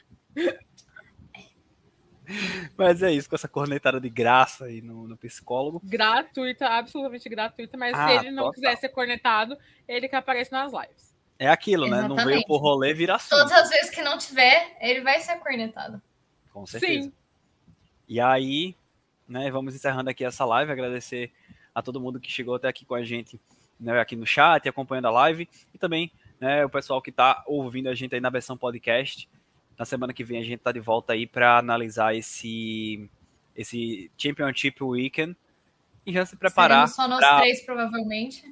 Mas é isso, com essa cornetada de graça aí no, no psicólogo. Gratuita, absolutamente gratuita, mas Ah, se ele não total. quiser ser cornetado, ele que aparece nas lives. É aquilo, né? Não veio Exatamente. por rolê, vira assunto. Todas as vezes que não tiver, ele vai ser cornetado. Com certeza. Sim. E aí, né, vamos encerrando aqui essa live, agradecer a todo mundo que chegou até aqui com a gente, né, aqui no chat, acompanhando a live, e também, né, o pessoal que está ouvindo a gente aí na versão podcast. Na semana que vem a gente tá de volta aí para analisar esse esse Championship Weekend e já se preparar Seremos só nós pra- três, provavelmente.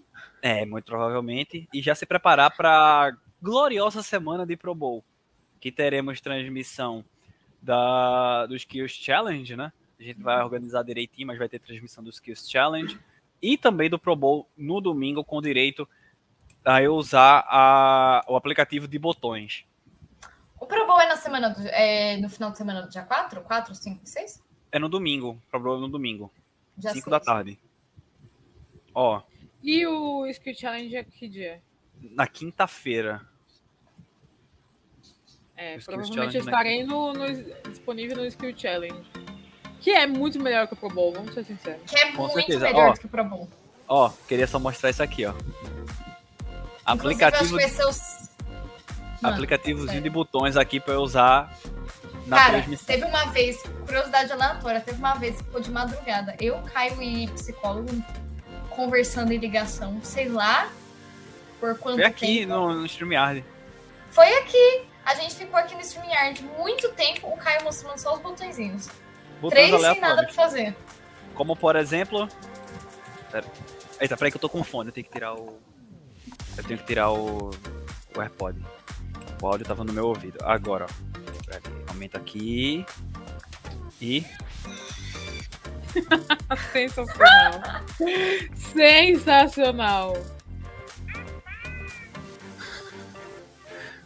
é, muito provavelmente. E já se preparar para gloriosa semana de Pro Bowl, que teremos transmissão da, do Skills Challenge, né? A gente vai organizar direitinho, mas vai ter transmissão do Skills Challenge. E também do Pro Bowl no domingo, com direito a eu usar a, o aplicativo de botões. O Pro Bowl é na semana do, é no final de semana do dia 4? 4, 5, 6? É no domingo, Pro Bowl é no domingo, Dia 5 seis. da tarde. Ó, E o Skill Challenge é que dia? na quinta-feira. É, provavelmente estarei no, no- disponível no Skill Challenge. Que é muito melhor que o Pro Bowl, vamos ser sinceros. Que é Com muito certeza. melhor Ó, do que o Pro Bowl. Ó, queria só mostrar isso aqui, ó. Inclusive, eu acho Aplicativo os... Mano, aplicativozinho sério. de botões aqui para eu usar na Cara, transmissão. teve uma vez, curiosidade aleatória, teve uma vez que ficou de madrugada. Eu, Caio e psicólogo conversando em ligação, sei lá por quanto Foi aqui tempo. no, no StreamYard. Foi aqui. A gente ficou aqui no StreamYard muito tempo, o Caio mostrando só os botõezinhos. Botões Três sem nada aleatórios. pra fazer. Como, por exemplo... Pera. Eita, peraí que eu tô com fone. Eu tenho que tirar o... Eu tenho que tirar o... O AirPod. O áudio tava no meu ouvido. Agora, ó. Peraí, aumenta aqui. E... (laughs) Sensacional. Sensacional.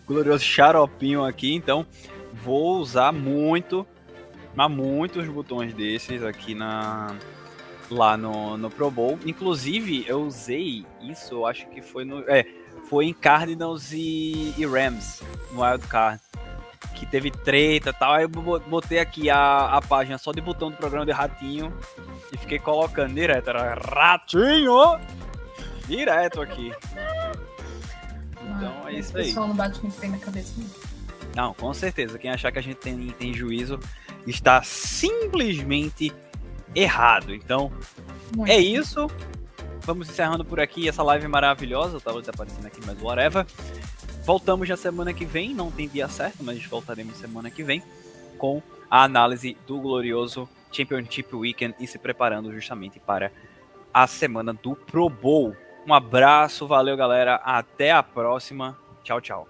glorioso xaropinho aqui, então vou usar muito, mas muitos botões desses aqui na lá no, no Pro Bowl. Inclusive, eu usei isso, eu acho que foi no é, foi em Cardinals e, e Rams, no Wild Card, que teve treta e tal. Aí eu botei aqui a, a página só de botão do programa de Ratinho e fiquei colocando direto. Era Ratinho! Direto aqui. Então é isso aí. O pessoal não bate muito bem na cabeça. Não, com certeza. Quem achar que a gente tem, tem juízo está simplesmente errado. Então, muito é isso. Vamos encerrando por aqui essa live maravilhosa. Eu tava aparecendo aqui, mas whatever. Voltamos na semana que vem, não tem dia certo, mas voltaremos semana que vem com a análise do glorioso Championship Weekend e se preparando justamente para a semana do Pro Bowl. Um abraço, valeu galera, até a próxima. Tchau, tchau.